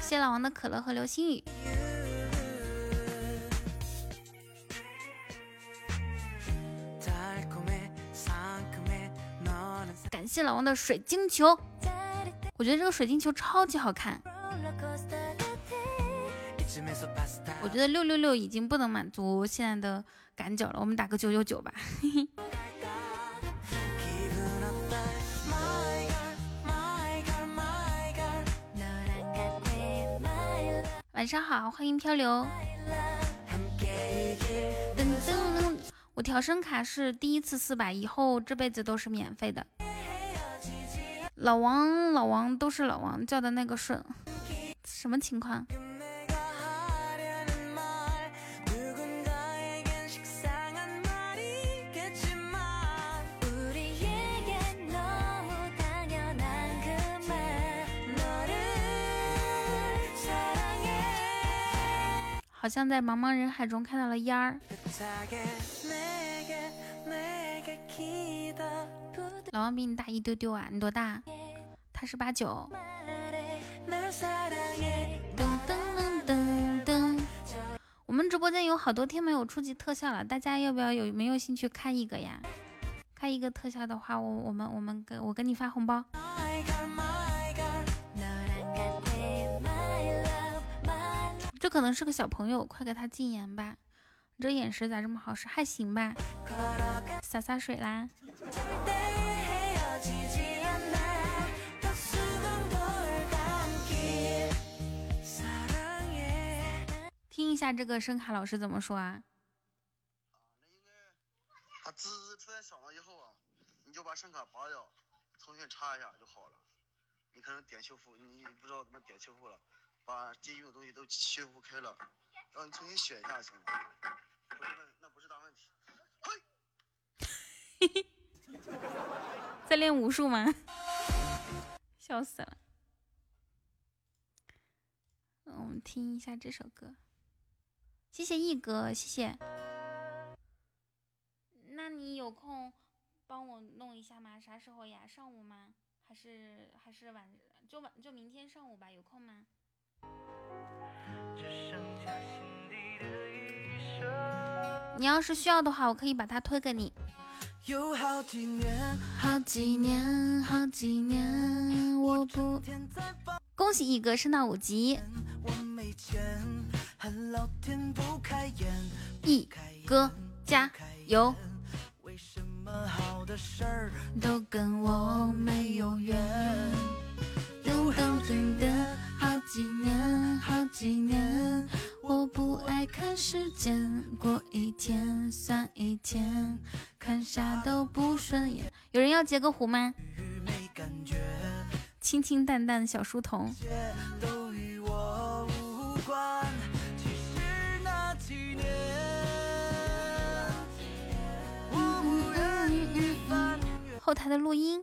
谢老王的可乐和流星雨，感谢老王的水晶球，我觉得这个水晶球超级好看。我觉得六六六已经不能满足现在的赶脚了，我们打个九九九吧。嘿 [laughs] 嘿晚上好，欢迎漂流。我调声卡是第一次四百，以后这辈子都是免费的。老王，老王都是老王叫的那个顺，什么情况？好像在茫茫人海中看到了烟儿。老王比你大一丢丢啊，你多大？他是八九。噔噔噔噔噔。我们直播间有好多天没有初级特效了，大家要不要有没有兴趣开一个呀？开一个特效的话，我我们我们给我给你发红包。这可能是个小朋友，快给他禁言吧！你这眼神咋这么好使？还行吧，洒洒水啦。听一下这个声卡老师怎么说啊？那应该他滋出来响了以后啊，你就把声卡拔掉，重新插一下就好了。你可能点修复，你不知道怎么点修复了。把进用的东西都修复开了，让你重新选一下行吗？不是那那不是大问题。嘿，[laughs] 在练武术吗？笑死了。嗯，我们听一下这首歌。谢谢一哥，谢谢。那你有空帮我弄一下吗？啥时候呀？上午吗？还是还是晚？就晚就明天上午吧？有空吗？你要是需要的话，我可以把它推给你。有好几年，好几年，好几年，我不。恭喜一哥升到五级。一哥加油。为什么好的事儿都跟我没有缘。噔噔噔噔。好几年，好几年，我不爱看时间，过一天算一天，看啥都不顺眼。有人要截个胡吗？清清淡淡小书童。后台的录音。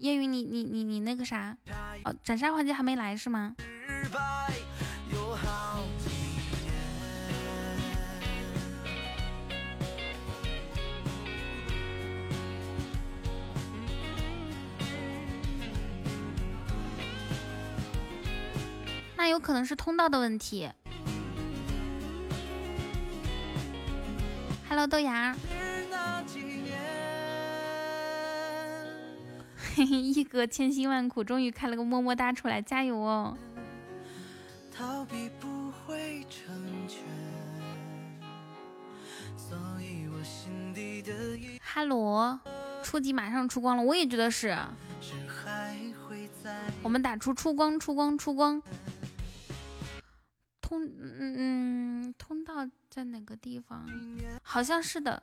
烟云，你你你你那个啥？哦，斩杀环节还没来是吗？那有可能是通道的问题。Hello，豆芽。嘿嘿，一哥千辛万苦，终于开了个么么哒出来，加油哦！哈罗，初级马上出光了，我也觉得是。我们打出出光，出光，出光。通，嗯嗯，通道在哪个地方？好像是的，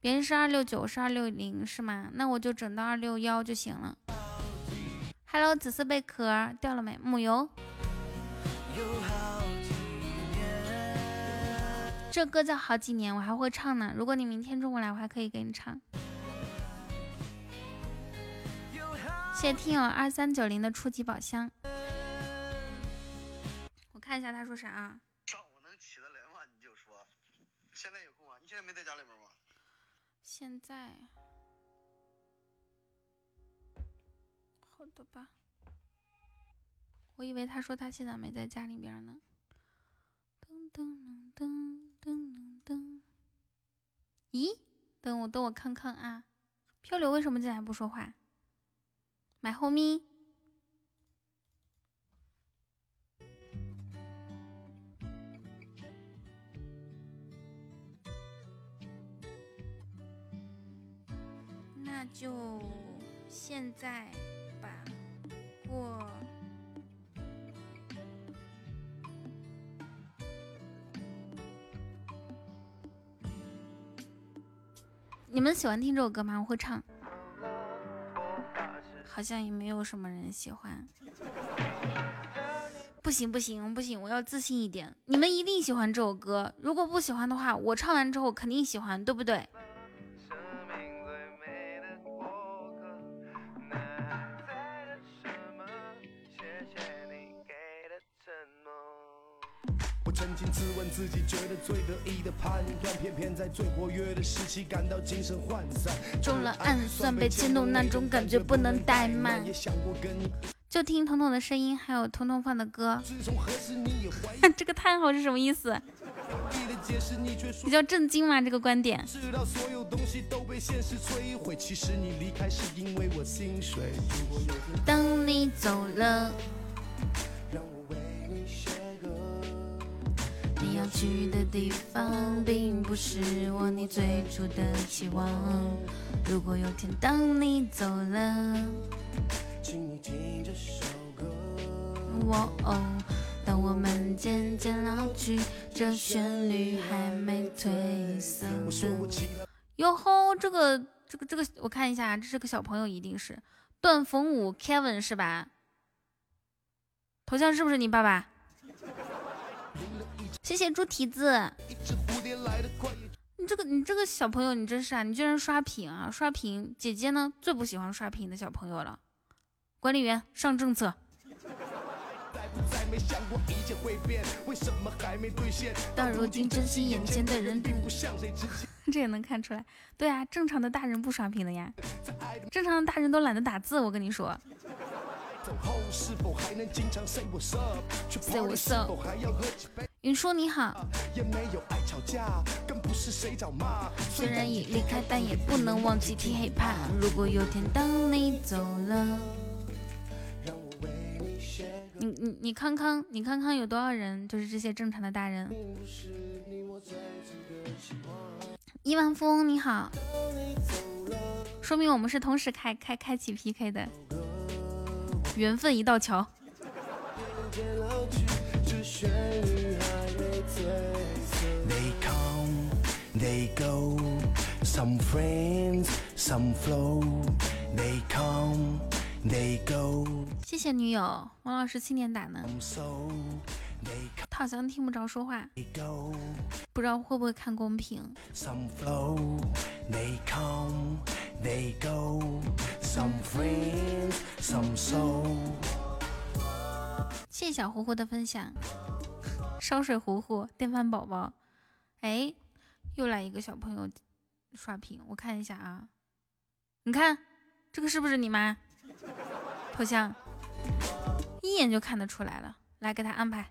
别人是二六九，是二六零是吗？那我就整到二六幺就行了。Hello，紫色贝壳掉了没？木油。这歌叫好几年，我还会唱呢。如果你明天中午来，我还可以给你唱。谢谢听友二三九零的初级宝箱。我看一下他说啥啊？上午能起得来吗？你就说，现在有空啊？你现在没在家里面吗？现在，好的吧。我以为他说他现在没在家里边呢。噔噔噔噔噔噔。咦？等我等我看看啊。漂流为什么进来不说话？买后咪。那就现在吧，过。你们喜欢听这首歌吗？我会唱。好像也没有什么人喜欢。不行不行不行，我要自信一点。你们一定喜欢这首歌，如果不喜欢的话，我唱完之后肯定喜欢，对不对？自己觉得最得意的判断，偏偏在最活跃的时期感到精神涣散。中了暗算，被牵动那种感觉不能怠慢。就听彤彤的声音，还有彤彤放的歌。[laughs] 这个叹号是什么意思？比较震惊吗？这个观点。当你走了。你要去的地方，并不是我你最初的期望。如果有天当你走了，请你听这首歌。哦，当我们渐渐老去，这旋律还没褪色的。哟吼，这个这个这个，我看一下，这是个小朋友，一定是段逢武 Kevin 是吧？头像是不是你爸爸？谢谢猪蹄子，你这个你这个小朋友，你真是啊！你居然刷屏啊！刷屏，姐姐呢最不喜欢刷屏的小朋友了。管理员上政策。到如今珍惜眼前的人，[laughs] 这也能看出来。对啊，正常的大人不刷屏的呀，正常的大人都懒得打字。我跟你说。Say what's up？云叔你好。虽然已离开，但也不能忘记听 hiphop。如果有天当你走了，你你你康康，你康康有多少人？就是这些正常的大人。亿万富翁你好，说明我们是同时开开开启 PK 的。缘分一道桥。谢谢女友，王老师七点打呢。他好像听不着说话，不知道会不会看公屏。谢谢小糊糊的分享。烧水糊糊，电饭宝宝。哎，又来一个小朋友刷屏，我看一下啊。你看这个是不是你妈头像？一眼就看得出来了。来给他安排。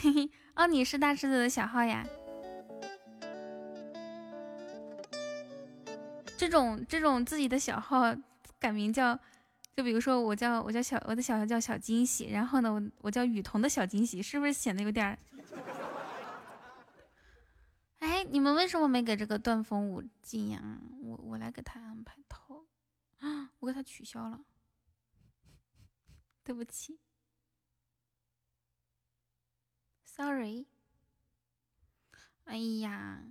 [laughs] 哦，你是大狮子的小号呀？这种这种自己的小号改名叫，就比如说我叫我叫小我的小号叫小惊喜，然后呢我我叫雨桐的小惊喜，是不是显得有点？哎，你们为什么没给这个断风舞进呀？我我来给他安排头啊，我给他取消了，对不起。，sorry。哎呀，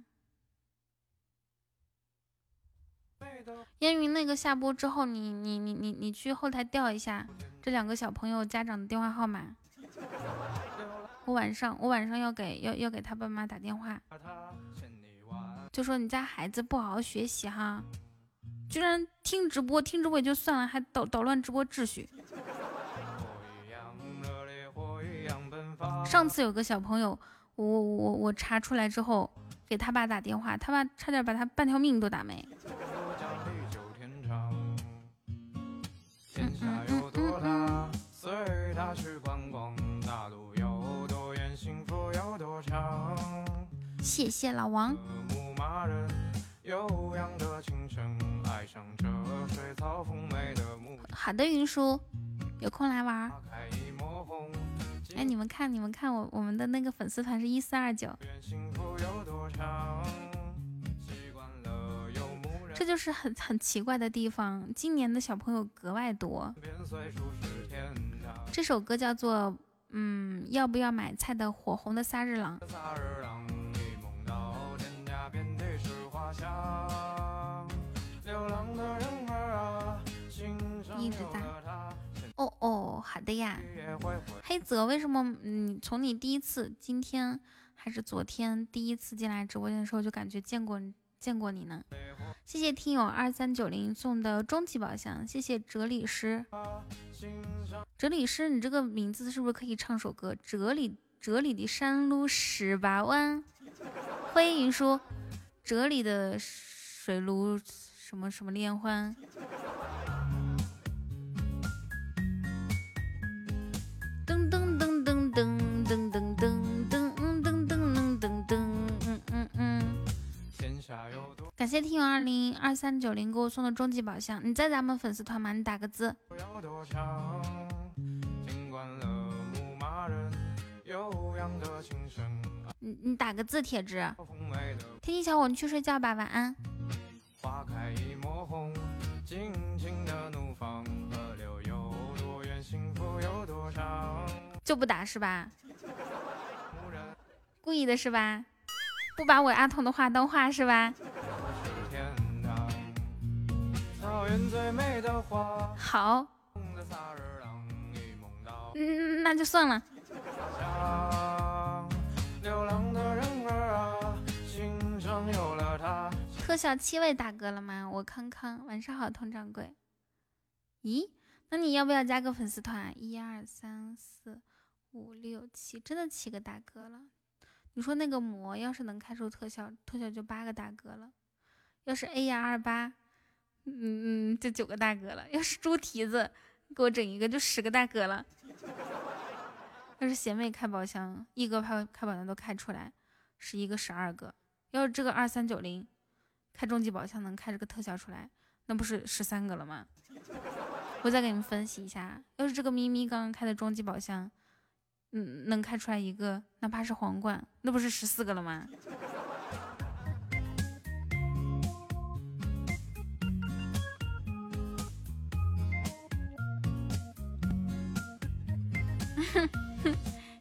烟云那个下播之后，你你你你你去后台调一下这两个小朋友家长的电话号码。我晚上我晚上要给要要给他爸妈打电话，就说你家孩子不好好学习哈，居然听直播听直播也就算了，还捣捣乱直播秩序。上次有个小朋友，我我我查出来之后，给他爸打电话，他爸差点把他半条命都打没。谢谢老王。好的，云叔，有空来玩。哎，你们看，你们看，我我们的那个粉丝团是一四二九，这就是很很奇怪的地方。今年的小朋友格外多。这首歌叫做《嗯要不要买菜的火红的萨日朗》。一直打。哦哦，好的呀。黑泽，为什么你从你第一次今天还是昨天第一次进来直播间的时候就感觉见过见过你呢？谢谢听友二三九零送的终极宝箱，谢谢哲理师。哲理师，你这个名字是不是可以唱首歌？哲理哲理的山路十八弯。欢迎云叔，哲理的水炉什么什么 liên 欢。噔噔噔噔噔噔噔噔噔噔噔噔噔噔，嗯嗯嗯。感谢听友二零二三九零给我送的终极宝箱，你在咱们粉丝团吗？你打个字。你你打个字，铁子。天气小伙，你去睡觉吧，晚安。就不打是吧？故意的是吧？不把我阿童的话当话是吧？好，嗯，那就算了。特效七位大哥了吗？我康康，晚上好，佟掌柜。咦？那你要不要加个粉丝团？一二三四五六七，真的七个大哥了。你说那个魔要是能开出特效，特效就八个大哥了。要是 A 呀二八，嗯嗯，就九个大哥了。要是猪蹄子给我整一个，就十个大哥了。要是贤妹开宝箱，一个开开宝箱都开出来，十一个十二个。要是这个二三九零开终极宝箱能开这个特效出来，那不是十三个了吗？我再给你们分析一下，要是这个咪咪刚刚开的终极宝箱，嗯，能开出来一个，哪怕是皇冠，那不是十四个了吗？[laughs]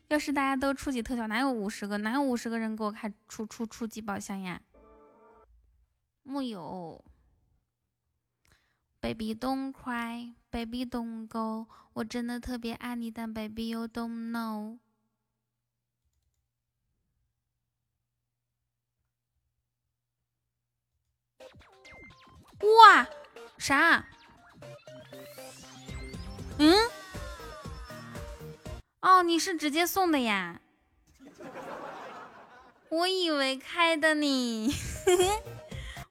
要是大家都初级特效，哪有五十个？哪有五十个人给我开出出初级宝箱呀？木有。Baby don't cry, baby don't go。我真的特别爱你，但 baby you don't know。哇，啥？嗯？哦，你是直接送的呀？我以为开的你。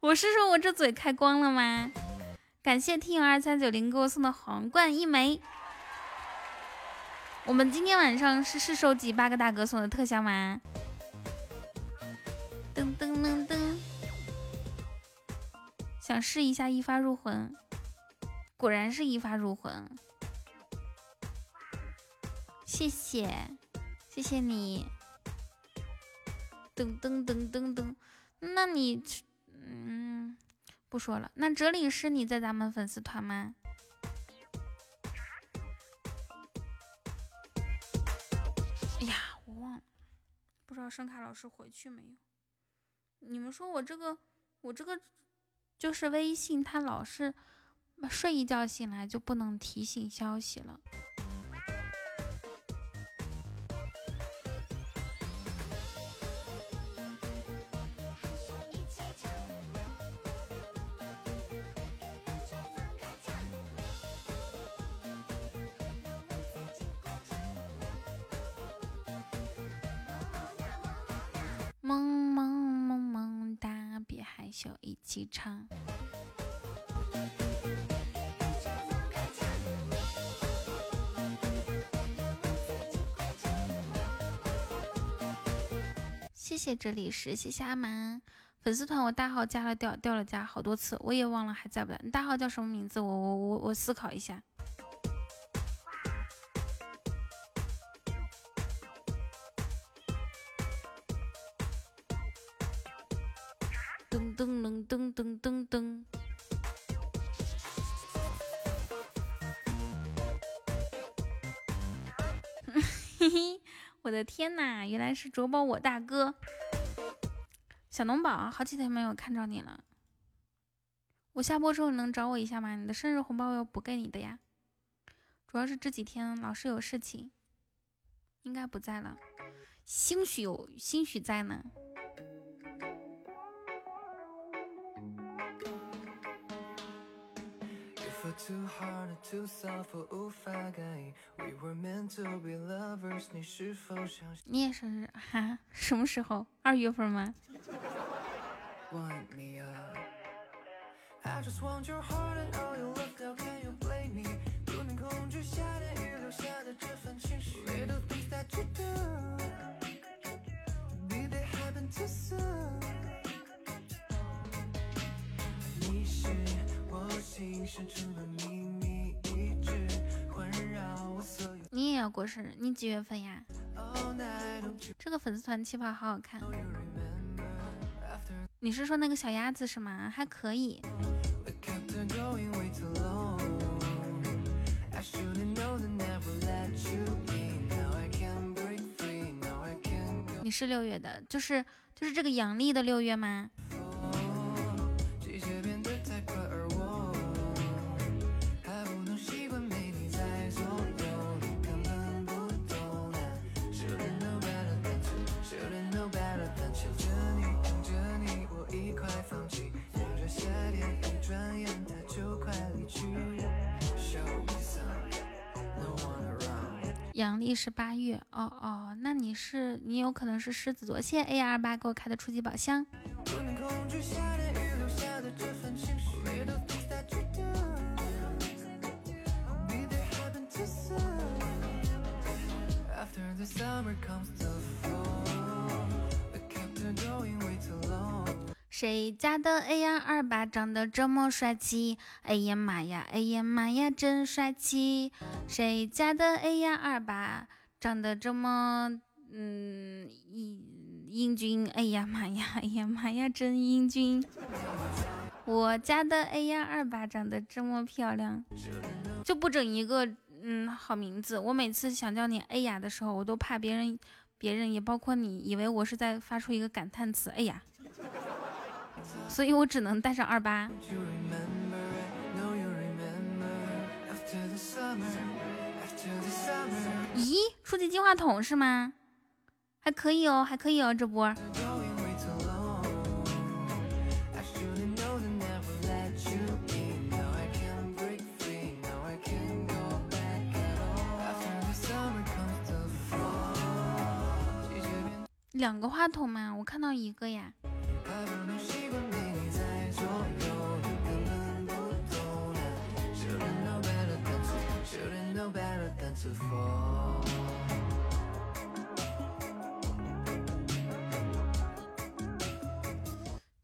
我是说我这嘴开光了吗？感谢听友二三九零给我送的皇冠一枚。我们今天晚上是是收集八个大哥送的特效吗？噔噔噔噔，想试一下一发入魂，果然是一发入魂。谢谢，谢谢你。噔噔噔噔噔，那你，嗯。不说了，那哲理是你在咱们粉丝团吗？哎呀，我忘了，不知道声卡老师回去没有？你们说我这个，我这个就是微信，它老是睡一觉醒来就不能提醒消息了。提倡。谢谢，这里是谢谢阿蛮粉丝团，我大号加了掉掉了加好多次，我也忘了还在不在。你大号叫什么名字？我我我我思考一下。我的天呐，原来是卓宝我大哥，小农宝，好几天没有看着你了。我下播之后能找我一下吗？你的生日红包我要补给你的呀。主要是这几天老是有事情，应该不在了，兴许有，兴许在呢。你也生日哈？什么时候？二月份吗？你你也要过生日？你几月份呀？这个粉丝团气泡好好看。你是说那个小鸭子是吗？还可以。你是六月的，就是就是这个阳历的六月吗？阳历是八月，哦哦，那你是你有可能是狮子座。谢谢 A 二八给我开的初级宝箱。谁家的 A 呀二八长得这么帅气？哎呀妈呀，哎呀妈呀，真帅气！谁家的 A 呀二八长得这么嗯英英俊？哎呀妈呀，哎呀妈呀，真英俊！我家的 A 呀二八长得这么漂亮，就不整一个嗯好名字。我每次想叫你 A 呀的时候，我都怕别人别人也包括你以为我是在发出一个感叹词。哎呀！所以我只能带上二八。咦，初级净化筒是吗？还可以哦，还可以哦，这波。两个话筒吗？我看到一个呀。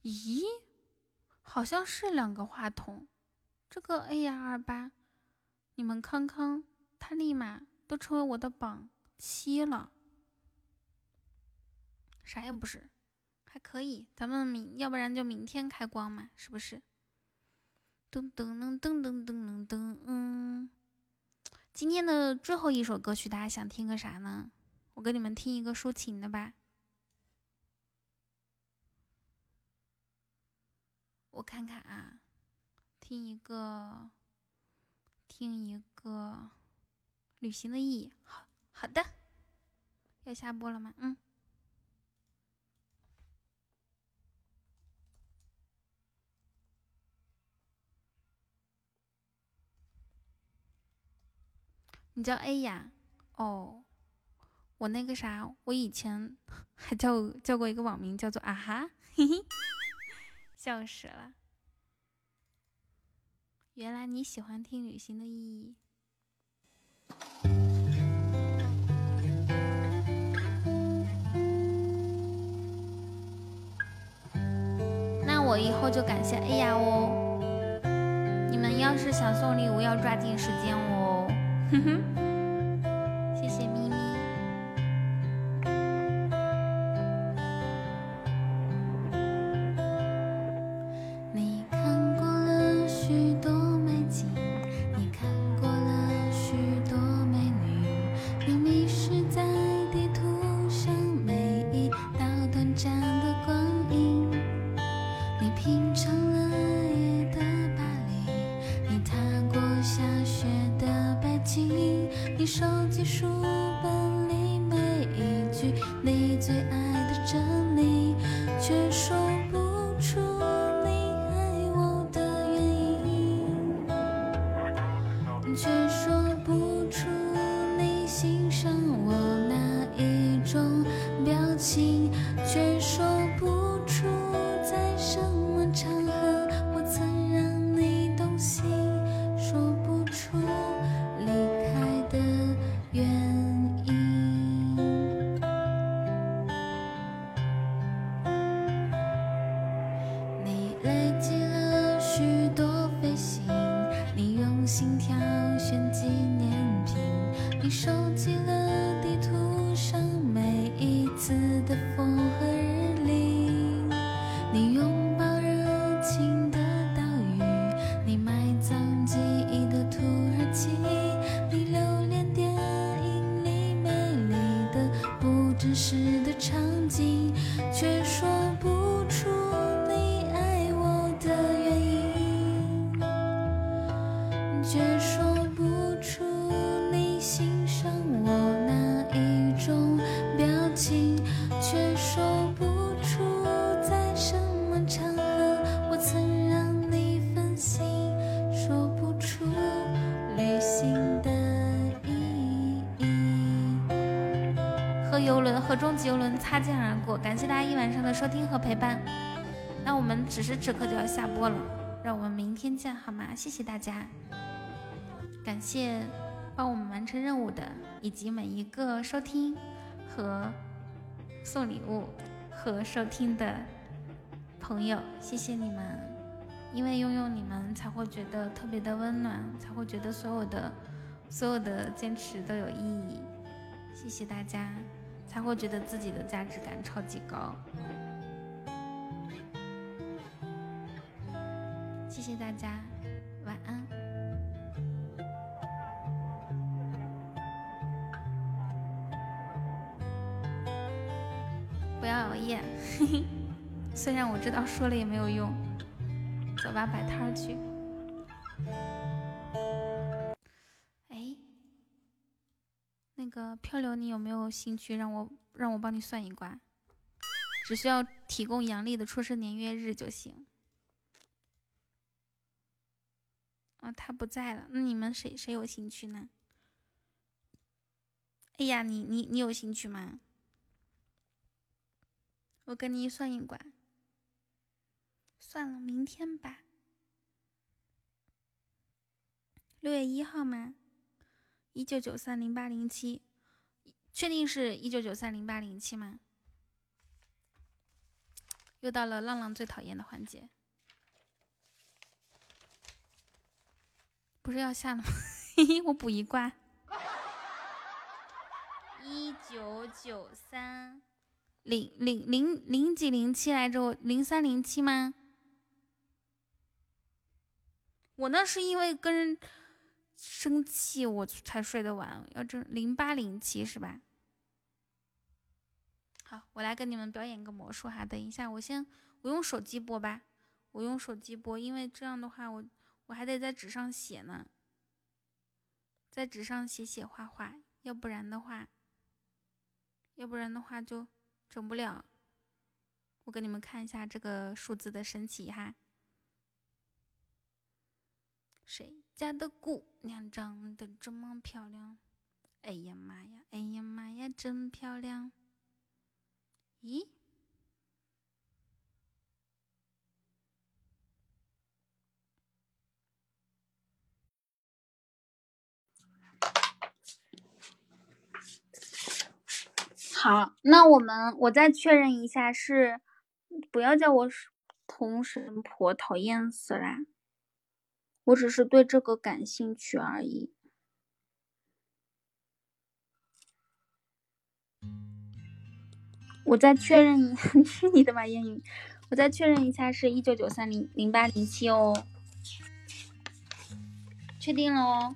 咦，好像是两个话筒。这个 AR 二八，你们康康他立马都成为我的榜七了。啥也不是，还可以。咱们明要不然就明天开光嘛，是不是？噔噔噔噔噔噔噔噔，嗯。今天的最后一首歌曲大家想听个啥呢？我给你们听一个抒情的吧。我看看啊听一个听一个旅行的意义。好好的。要下播了吗？嗯。你叫 A 呀？哦，我那个啥，我以前还叫叫过一个网名，叫做啊哈，嘿嘿，笑死了。原来你喜欢听旅行的意义。那我以后就感谢 A 呀哦。你们要是想送礼物，要抓紧时间哦。哼哼，谢谢咪。和终极游轮擦肩而过，感谢大家一晚上的收听和陪伴。那我们此时此刻就要下播了，让我们明天见好吗？谢谢大家，感谢帮我们完成任务的，以及每一个收听和送礼物和收听的朋友，谢谢你们，因为拥有你们才会觉得特别的温暖，才会觉得所有的所有的坚持都有意义。谢谢大家，才会觉得自己的价值感超级高。谢谢大家，晚安。不要熬夜，[laughs] 虽然我知道说了也没有用，走吧，摆摊去。个漂流，你有没有兴趣让我让我帮你算一卦？只需要提供阳历的出生年月日就行。啊，他不在了，那你们谁谁有兴趣呢？哎呀，你你你有兴趣吗？我跟你算一卦。算了，明天吧。六月一号吗？一九九三零八零七，确定是一九九三零八零七吗？又到了浪浪最讨厌的环节，不是要下了吗？嘿嘿，我补一卦。一九九三零零零零几零七来着？零三零七吗？我那是因为跟人生气我才睡得晚，要这零八零七是吧？好，我来跟你们表演个魔术哈，等一下我先我用手机播吧，我用手机播，因为这样的话，我我还得在纸上写呢，在纸上写写画画，要不然的话，要不然的话就整不了。我给你们看一下这个数字的神奇哈。谁家的姑娘长得这么漂亮？哎呀妈呀，哎呀妈呀，真漂亮！咦？好，那我们我再确认一下，是不要叫我童神婆，讨厌死啦！我只是对这个感兴趣而已。我再确认一，去 [laughs] 你的吧，烟雨！我再确认一下，是一九九三零零八零七哦，确定了哦。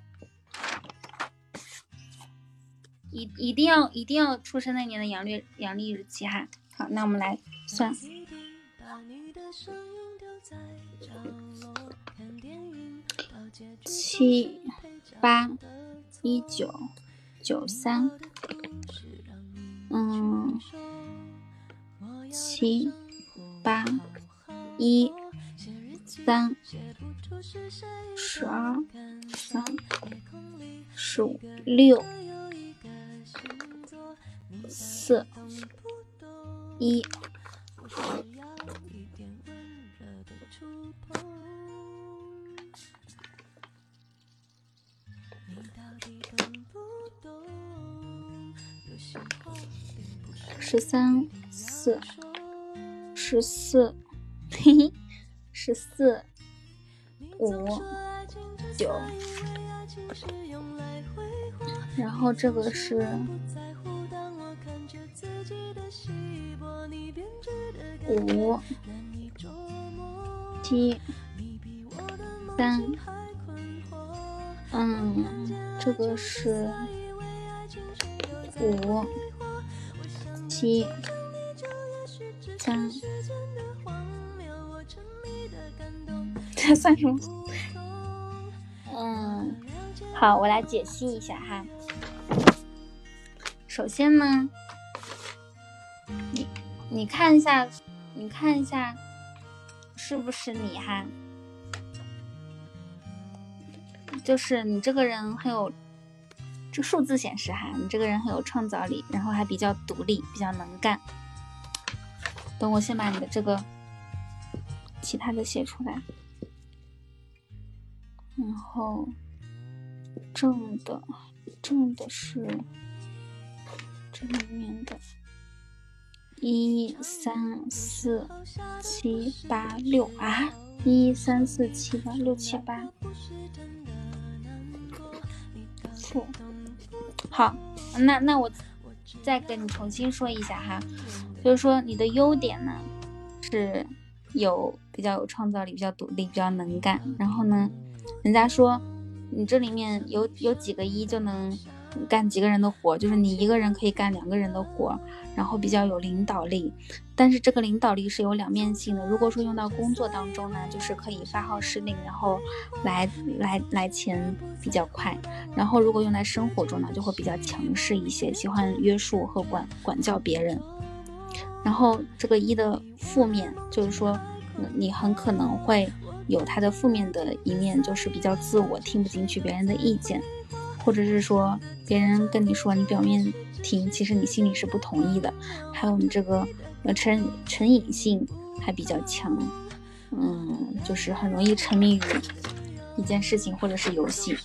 一一定要一定要出生那年的阳历阳历日期哈。好，那我们来算。七八一九九三，嗯，七八一三十二三十五六。四一，十三四十四，嘿嘿，十四五九，然后这个是。五七三，嗯，这个是五七三，这算什么？嗯，好，我来解析一下哈。首先呢，你你看一下。你看一下，是不是你哈？就是你这个人很有，这数字显示哈，你这个人很有创造力，然后还比较独立，比较能干。等我先把你的这个其他的写出来，然后正的正的是这里面的。一三四七八六啊！一三四七八六七八，负。好，那那我再跟你重新说一下哈，就是说你的优点呢是有比较有创造力，比较独立，比较能干。然后呢，人家说你这里面有有几个一就能干几个人的活，就是你一个人可以干两个人的活。然后比较有领导力，但是这个领导力是有两面性的。如果说用到工作当中呢，就是可以发号施令，然后来来来钱比较快。然后如果用在生活中呢，就会比较强势一些，喜欢约束和管管教别人。然后这个一的负面就是说，你很可能会有他的负面的一面，就是比较自我，听不进去别人的意见，或者是说别人跟你说，你表面。听，其实你心里是不同意的。还有你这个呃成成瘾性还比较强，嗯，就是很容易沉迷于一件事情或者是游戏。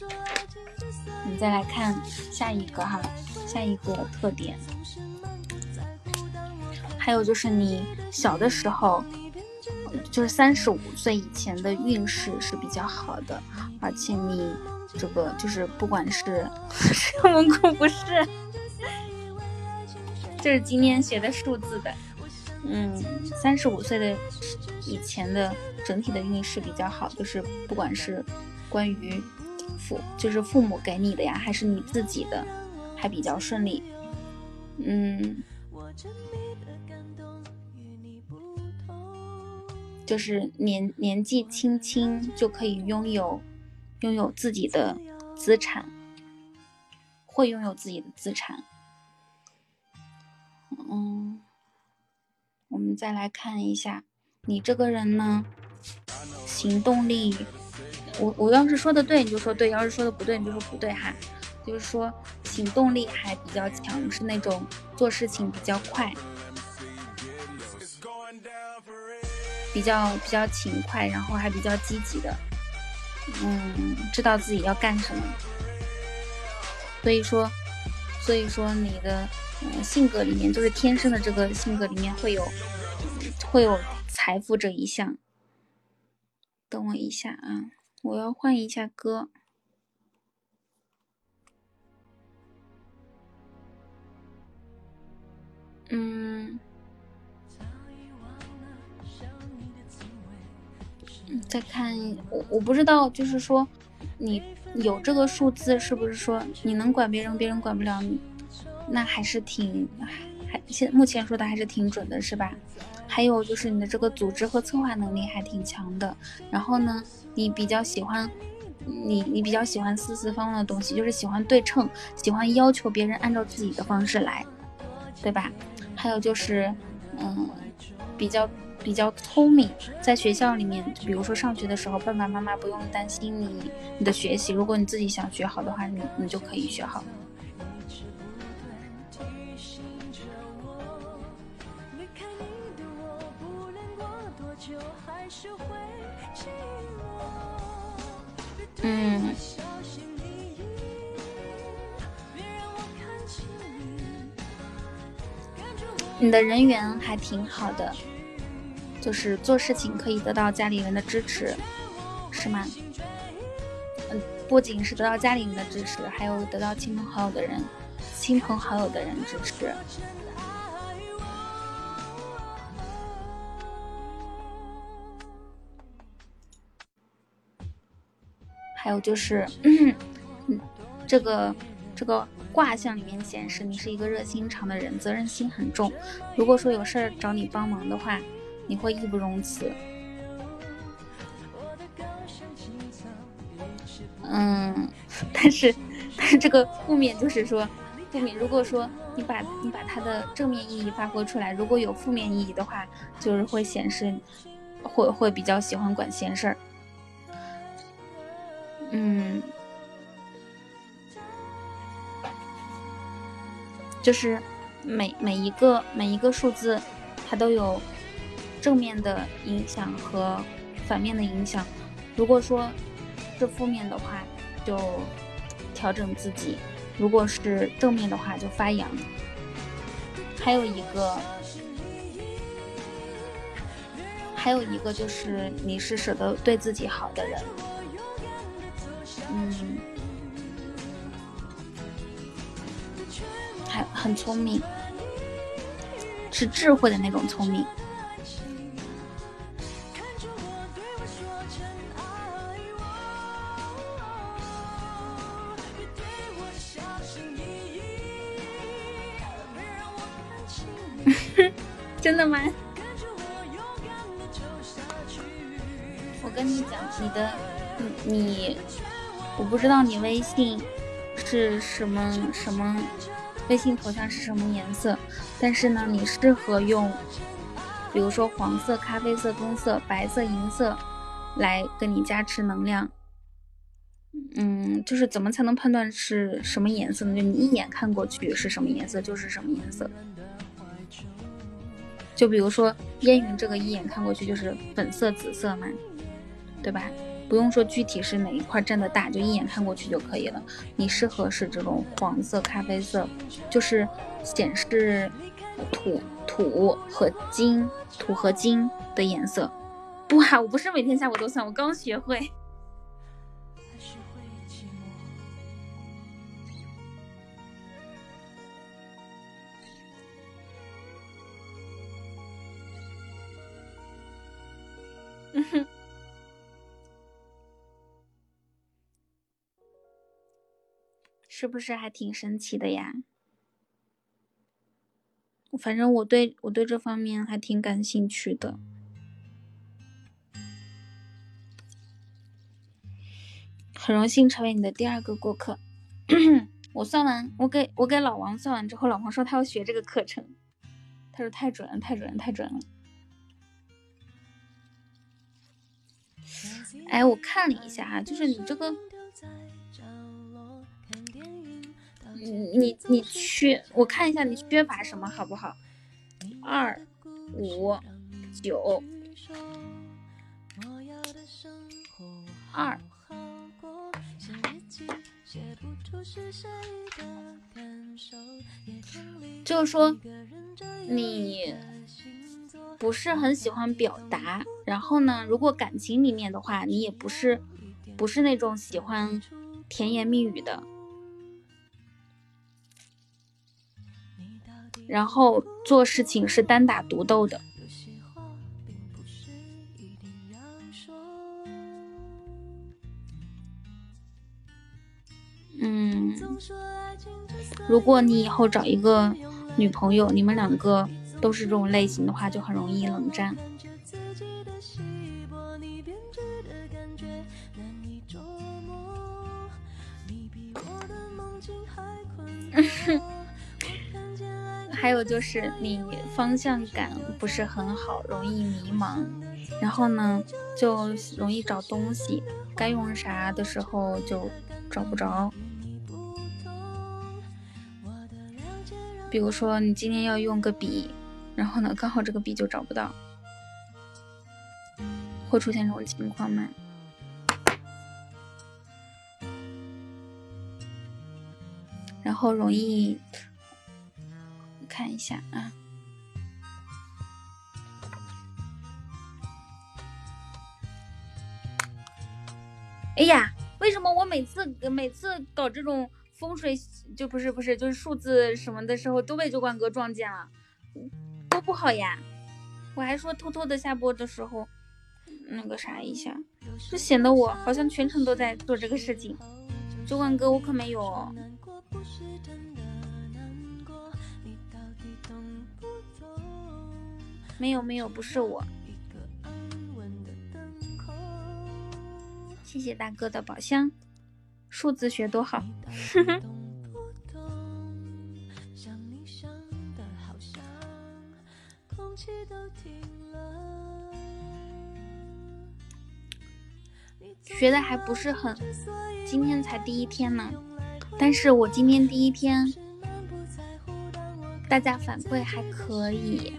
你再来看下一个哈，下一个特点，还有就是你小的时候，就是三十五岁以前的运势是比较好的，而且你这个就是不管是文库不是。这是今天学的数字的，嗯，三十五岁的以前的整体的运势比较好，就是不管是关于父，就是父母给你的呀，还是你自己的，还比较顺利，嗯，就是年年纪轻轻就可以拥有拥有自己的资产，会拥有自己的资产。嗯，我们再来看一下你这个人呢，行动力，我我要是说的对你就说对，要是说的不对你就说不对哈。就是说行动力还比较强，是那种做事情比较快。比较比较勤快，然后还比较积极的，嗯，知道自己要干什么。所以说，所以说你的嗯性格里面，就是天生的这个性格里面会有会有财富这一项。等我一下啊，我要换一下歌。嗯。再看我，我不知道，就是说，你有这个数字，是不是说你能管别人，别人管不了你？那还是挺，还现目前说的还是挺准的，是吧？还有就是你的这个组织和策划能力还挺强的。然后呢，你比较喜欢，你你比较喜欢四四方方的东西，就是喜欢对称，喜欢要求别人按照自己的方式来，对吧？还有就是，嗯，比较。比较聪明，在学校里面，就比如说上学的时候，爸爸妈妈不用担心你你的学习。如果你自己想学好的话，你你就可以学好。嗯，你的人缘还挺好的。就是做事情可以得到家里人的支持，是吗？嗯，不仅是得到家里人的支持，还有得到亲朋好友的人、亲朋好友的人支持。还有就是，嗯，这个这个卦象里面显示你是一个热心肠的人，责任心很重。如果说有事儿找你帮忙的话。你会义不容辞，嗯，但是但是这个负面就是说负面，如果说你把你把它的正面意义发挥出来，如果有负面意义的话，就是会显示会会比较喜欢管闲事儿，嗯，就是每每一个每一个数字，它都有。正面的影响和反面的影响，如果说是负面的话，就调整自己；如果是正面的话，就发扬。还有一个，还有一个就是你是舍得对自己好的人，嗯，还很聪明，是智慧的那种聪明。[laughs] 真的吗？我跟你讲，你的，你，我不知道你微信是什么什么，微信头像是什么颜色，但是呢，你适合用，比如说黄色、咖啡色、棕色、白色、银色来跟你加持能量。嗯，就是怎么才能判断是什么颜色呢？就你一眼看过去是什么颜色，就是什么颜色。就比如说烟云这个一眼看过去就是粉色、紫色嘛，对吧？不用说具体是哪一块占的大，就一眼看过去就可以了。你适合是这种黄色、咖啡色，就是显示土土和金、土和金的颜色。不啊，我不是每天下午都算，我刚学会。是不是还挺神奇的呀？反正我对我对这方面还挺感兴趣的。很荣幸成为你的第二个过客。[clears throat] 我算完，我给我给老王算完之后，老王说他要学这个课程，他说太准了太准了太准了。哎，我看了一下哈，就是你这个。你你你缺，我看一下你缺乏什么好不好？二五九二。就是说，你不是很喜欢表达，然后呢，如果感情里面的话，你也不是不是那种喜欢甜言蜜语的，然后做事情是单打独斗的。嗯，如果你以后找一个女朋友，你们两个都是这种类型的话，就很容易冷战。[laughs] 还有就是你方向感不是很好，容易迷茫，然后呢就容易找东西，该用啥的时候就找不着。比如说，你今天要用个笔，然后呢，刚好这个笔就找不到，会出现这种情况吗？然后容易看一下啊。哎呀，为什么我每次每次搞这种？风水就不是不是就是数字什么的时候都被酒管哥撞见了，多不好呀！我还说偷偷的下播的时候那个啥一下，就显得我好像全程都在做这个事情。酒管哥我可没有，没有没有不是我。谢谢大哥的宝箱。数字学多好，学的还不是很，今天才第一天呢。但是我今天第一天，大家反馈还可以。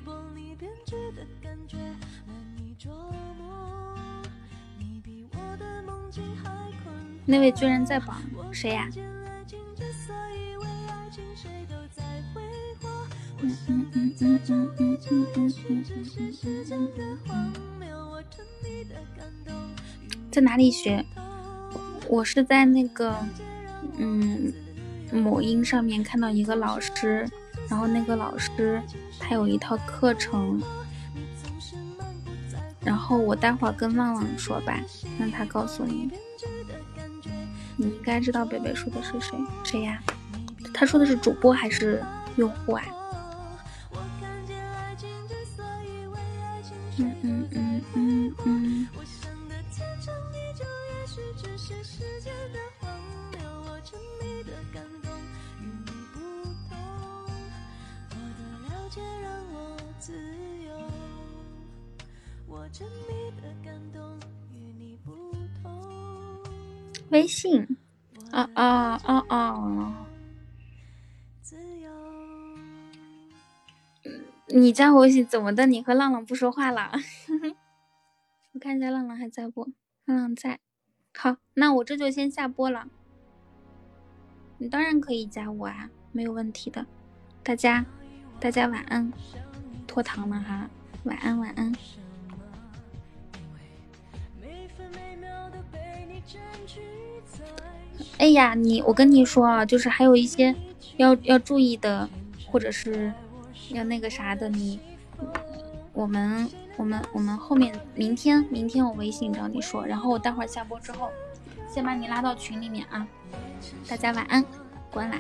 那位居然在榜，谁呀？在哪里学？我是在那个嗯某音上面看到一个老师，然后那个老师他有一套课程，然后我待会儿跟旺旺说吧，让他告诉你。你应该知道北北说的是谁？谁呀？他说的是主播还是用户啊？嗯嗯嗯嗯嗯。微信，啊啊啊啊！你加我微信怎么的？你和浪浪不说话了？[laughs] 我看一下浪浪还在不？浪浪在。好，那我这就先下播了。你当然可以加我啊，没有问题的。大家，大家晚安，拖堂了哈，晚安晚安。哎呀，你我跟你说啊，就是还有一些要要注意的，或者是要那个啥的，你我们我们我们后面明天明天我微信找你说，然后我待会儿下播之后先把你拉到群里面啊，大家晚安，关了。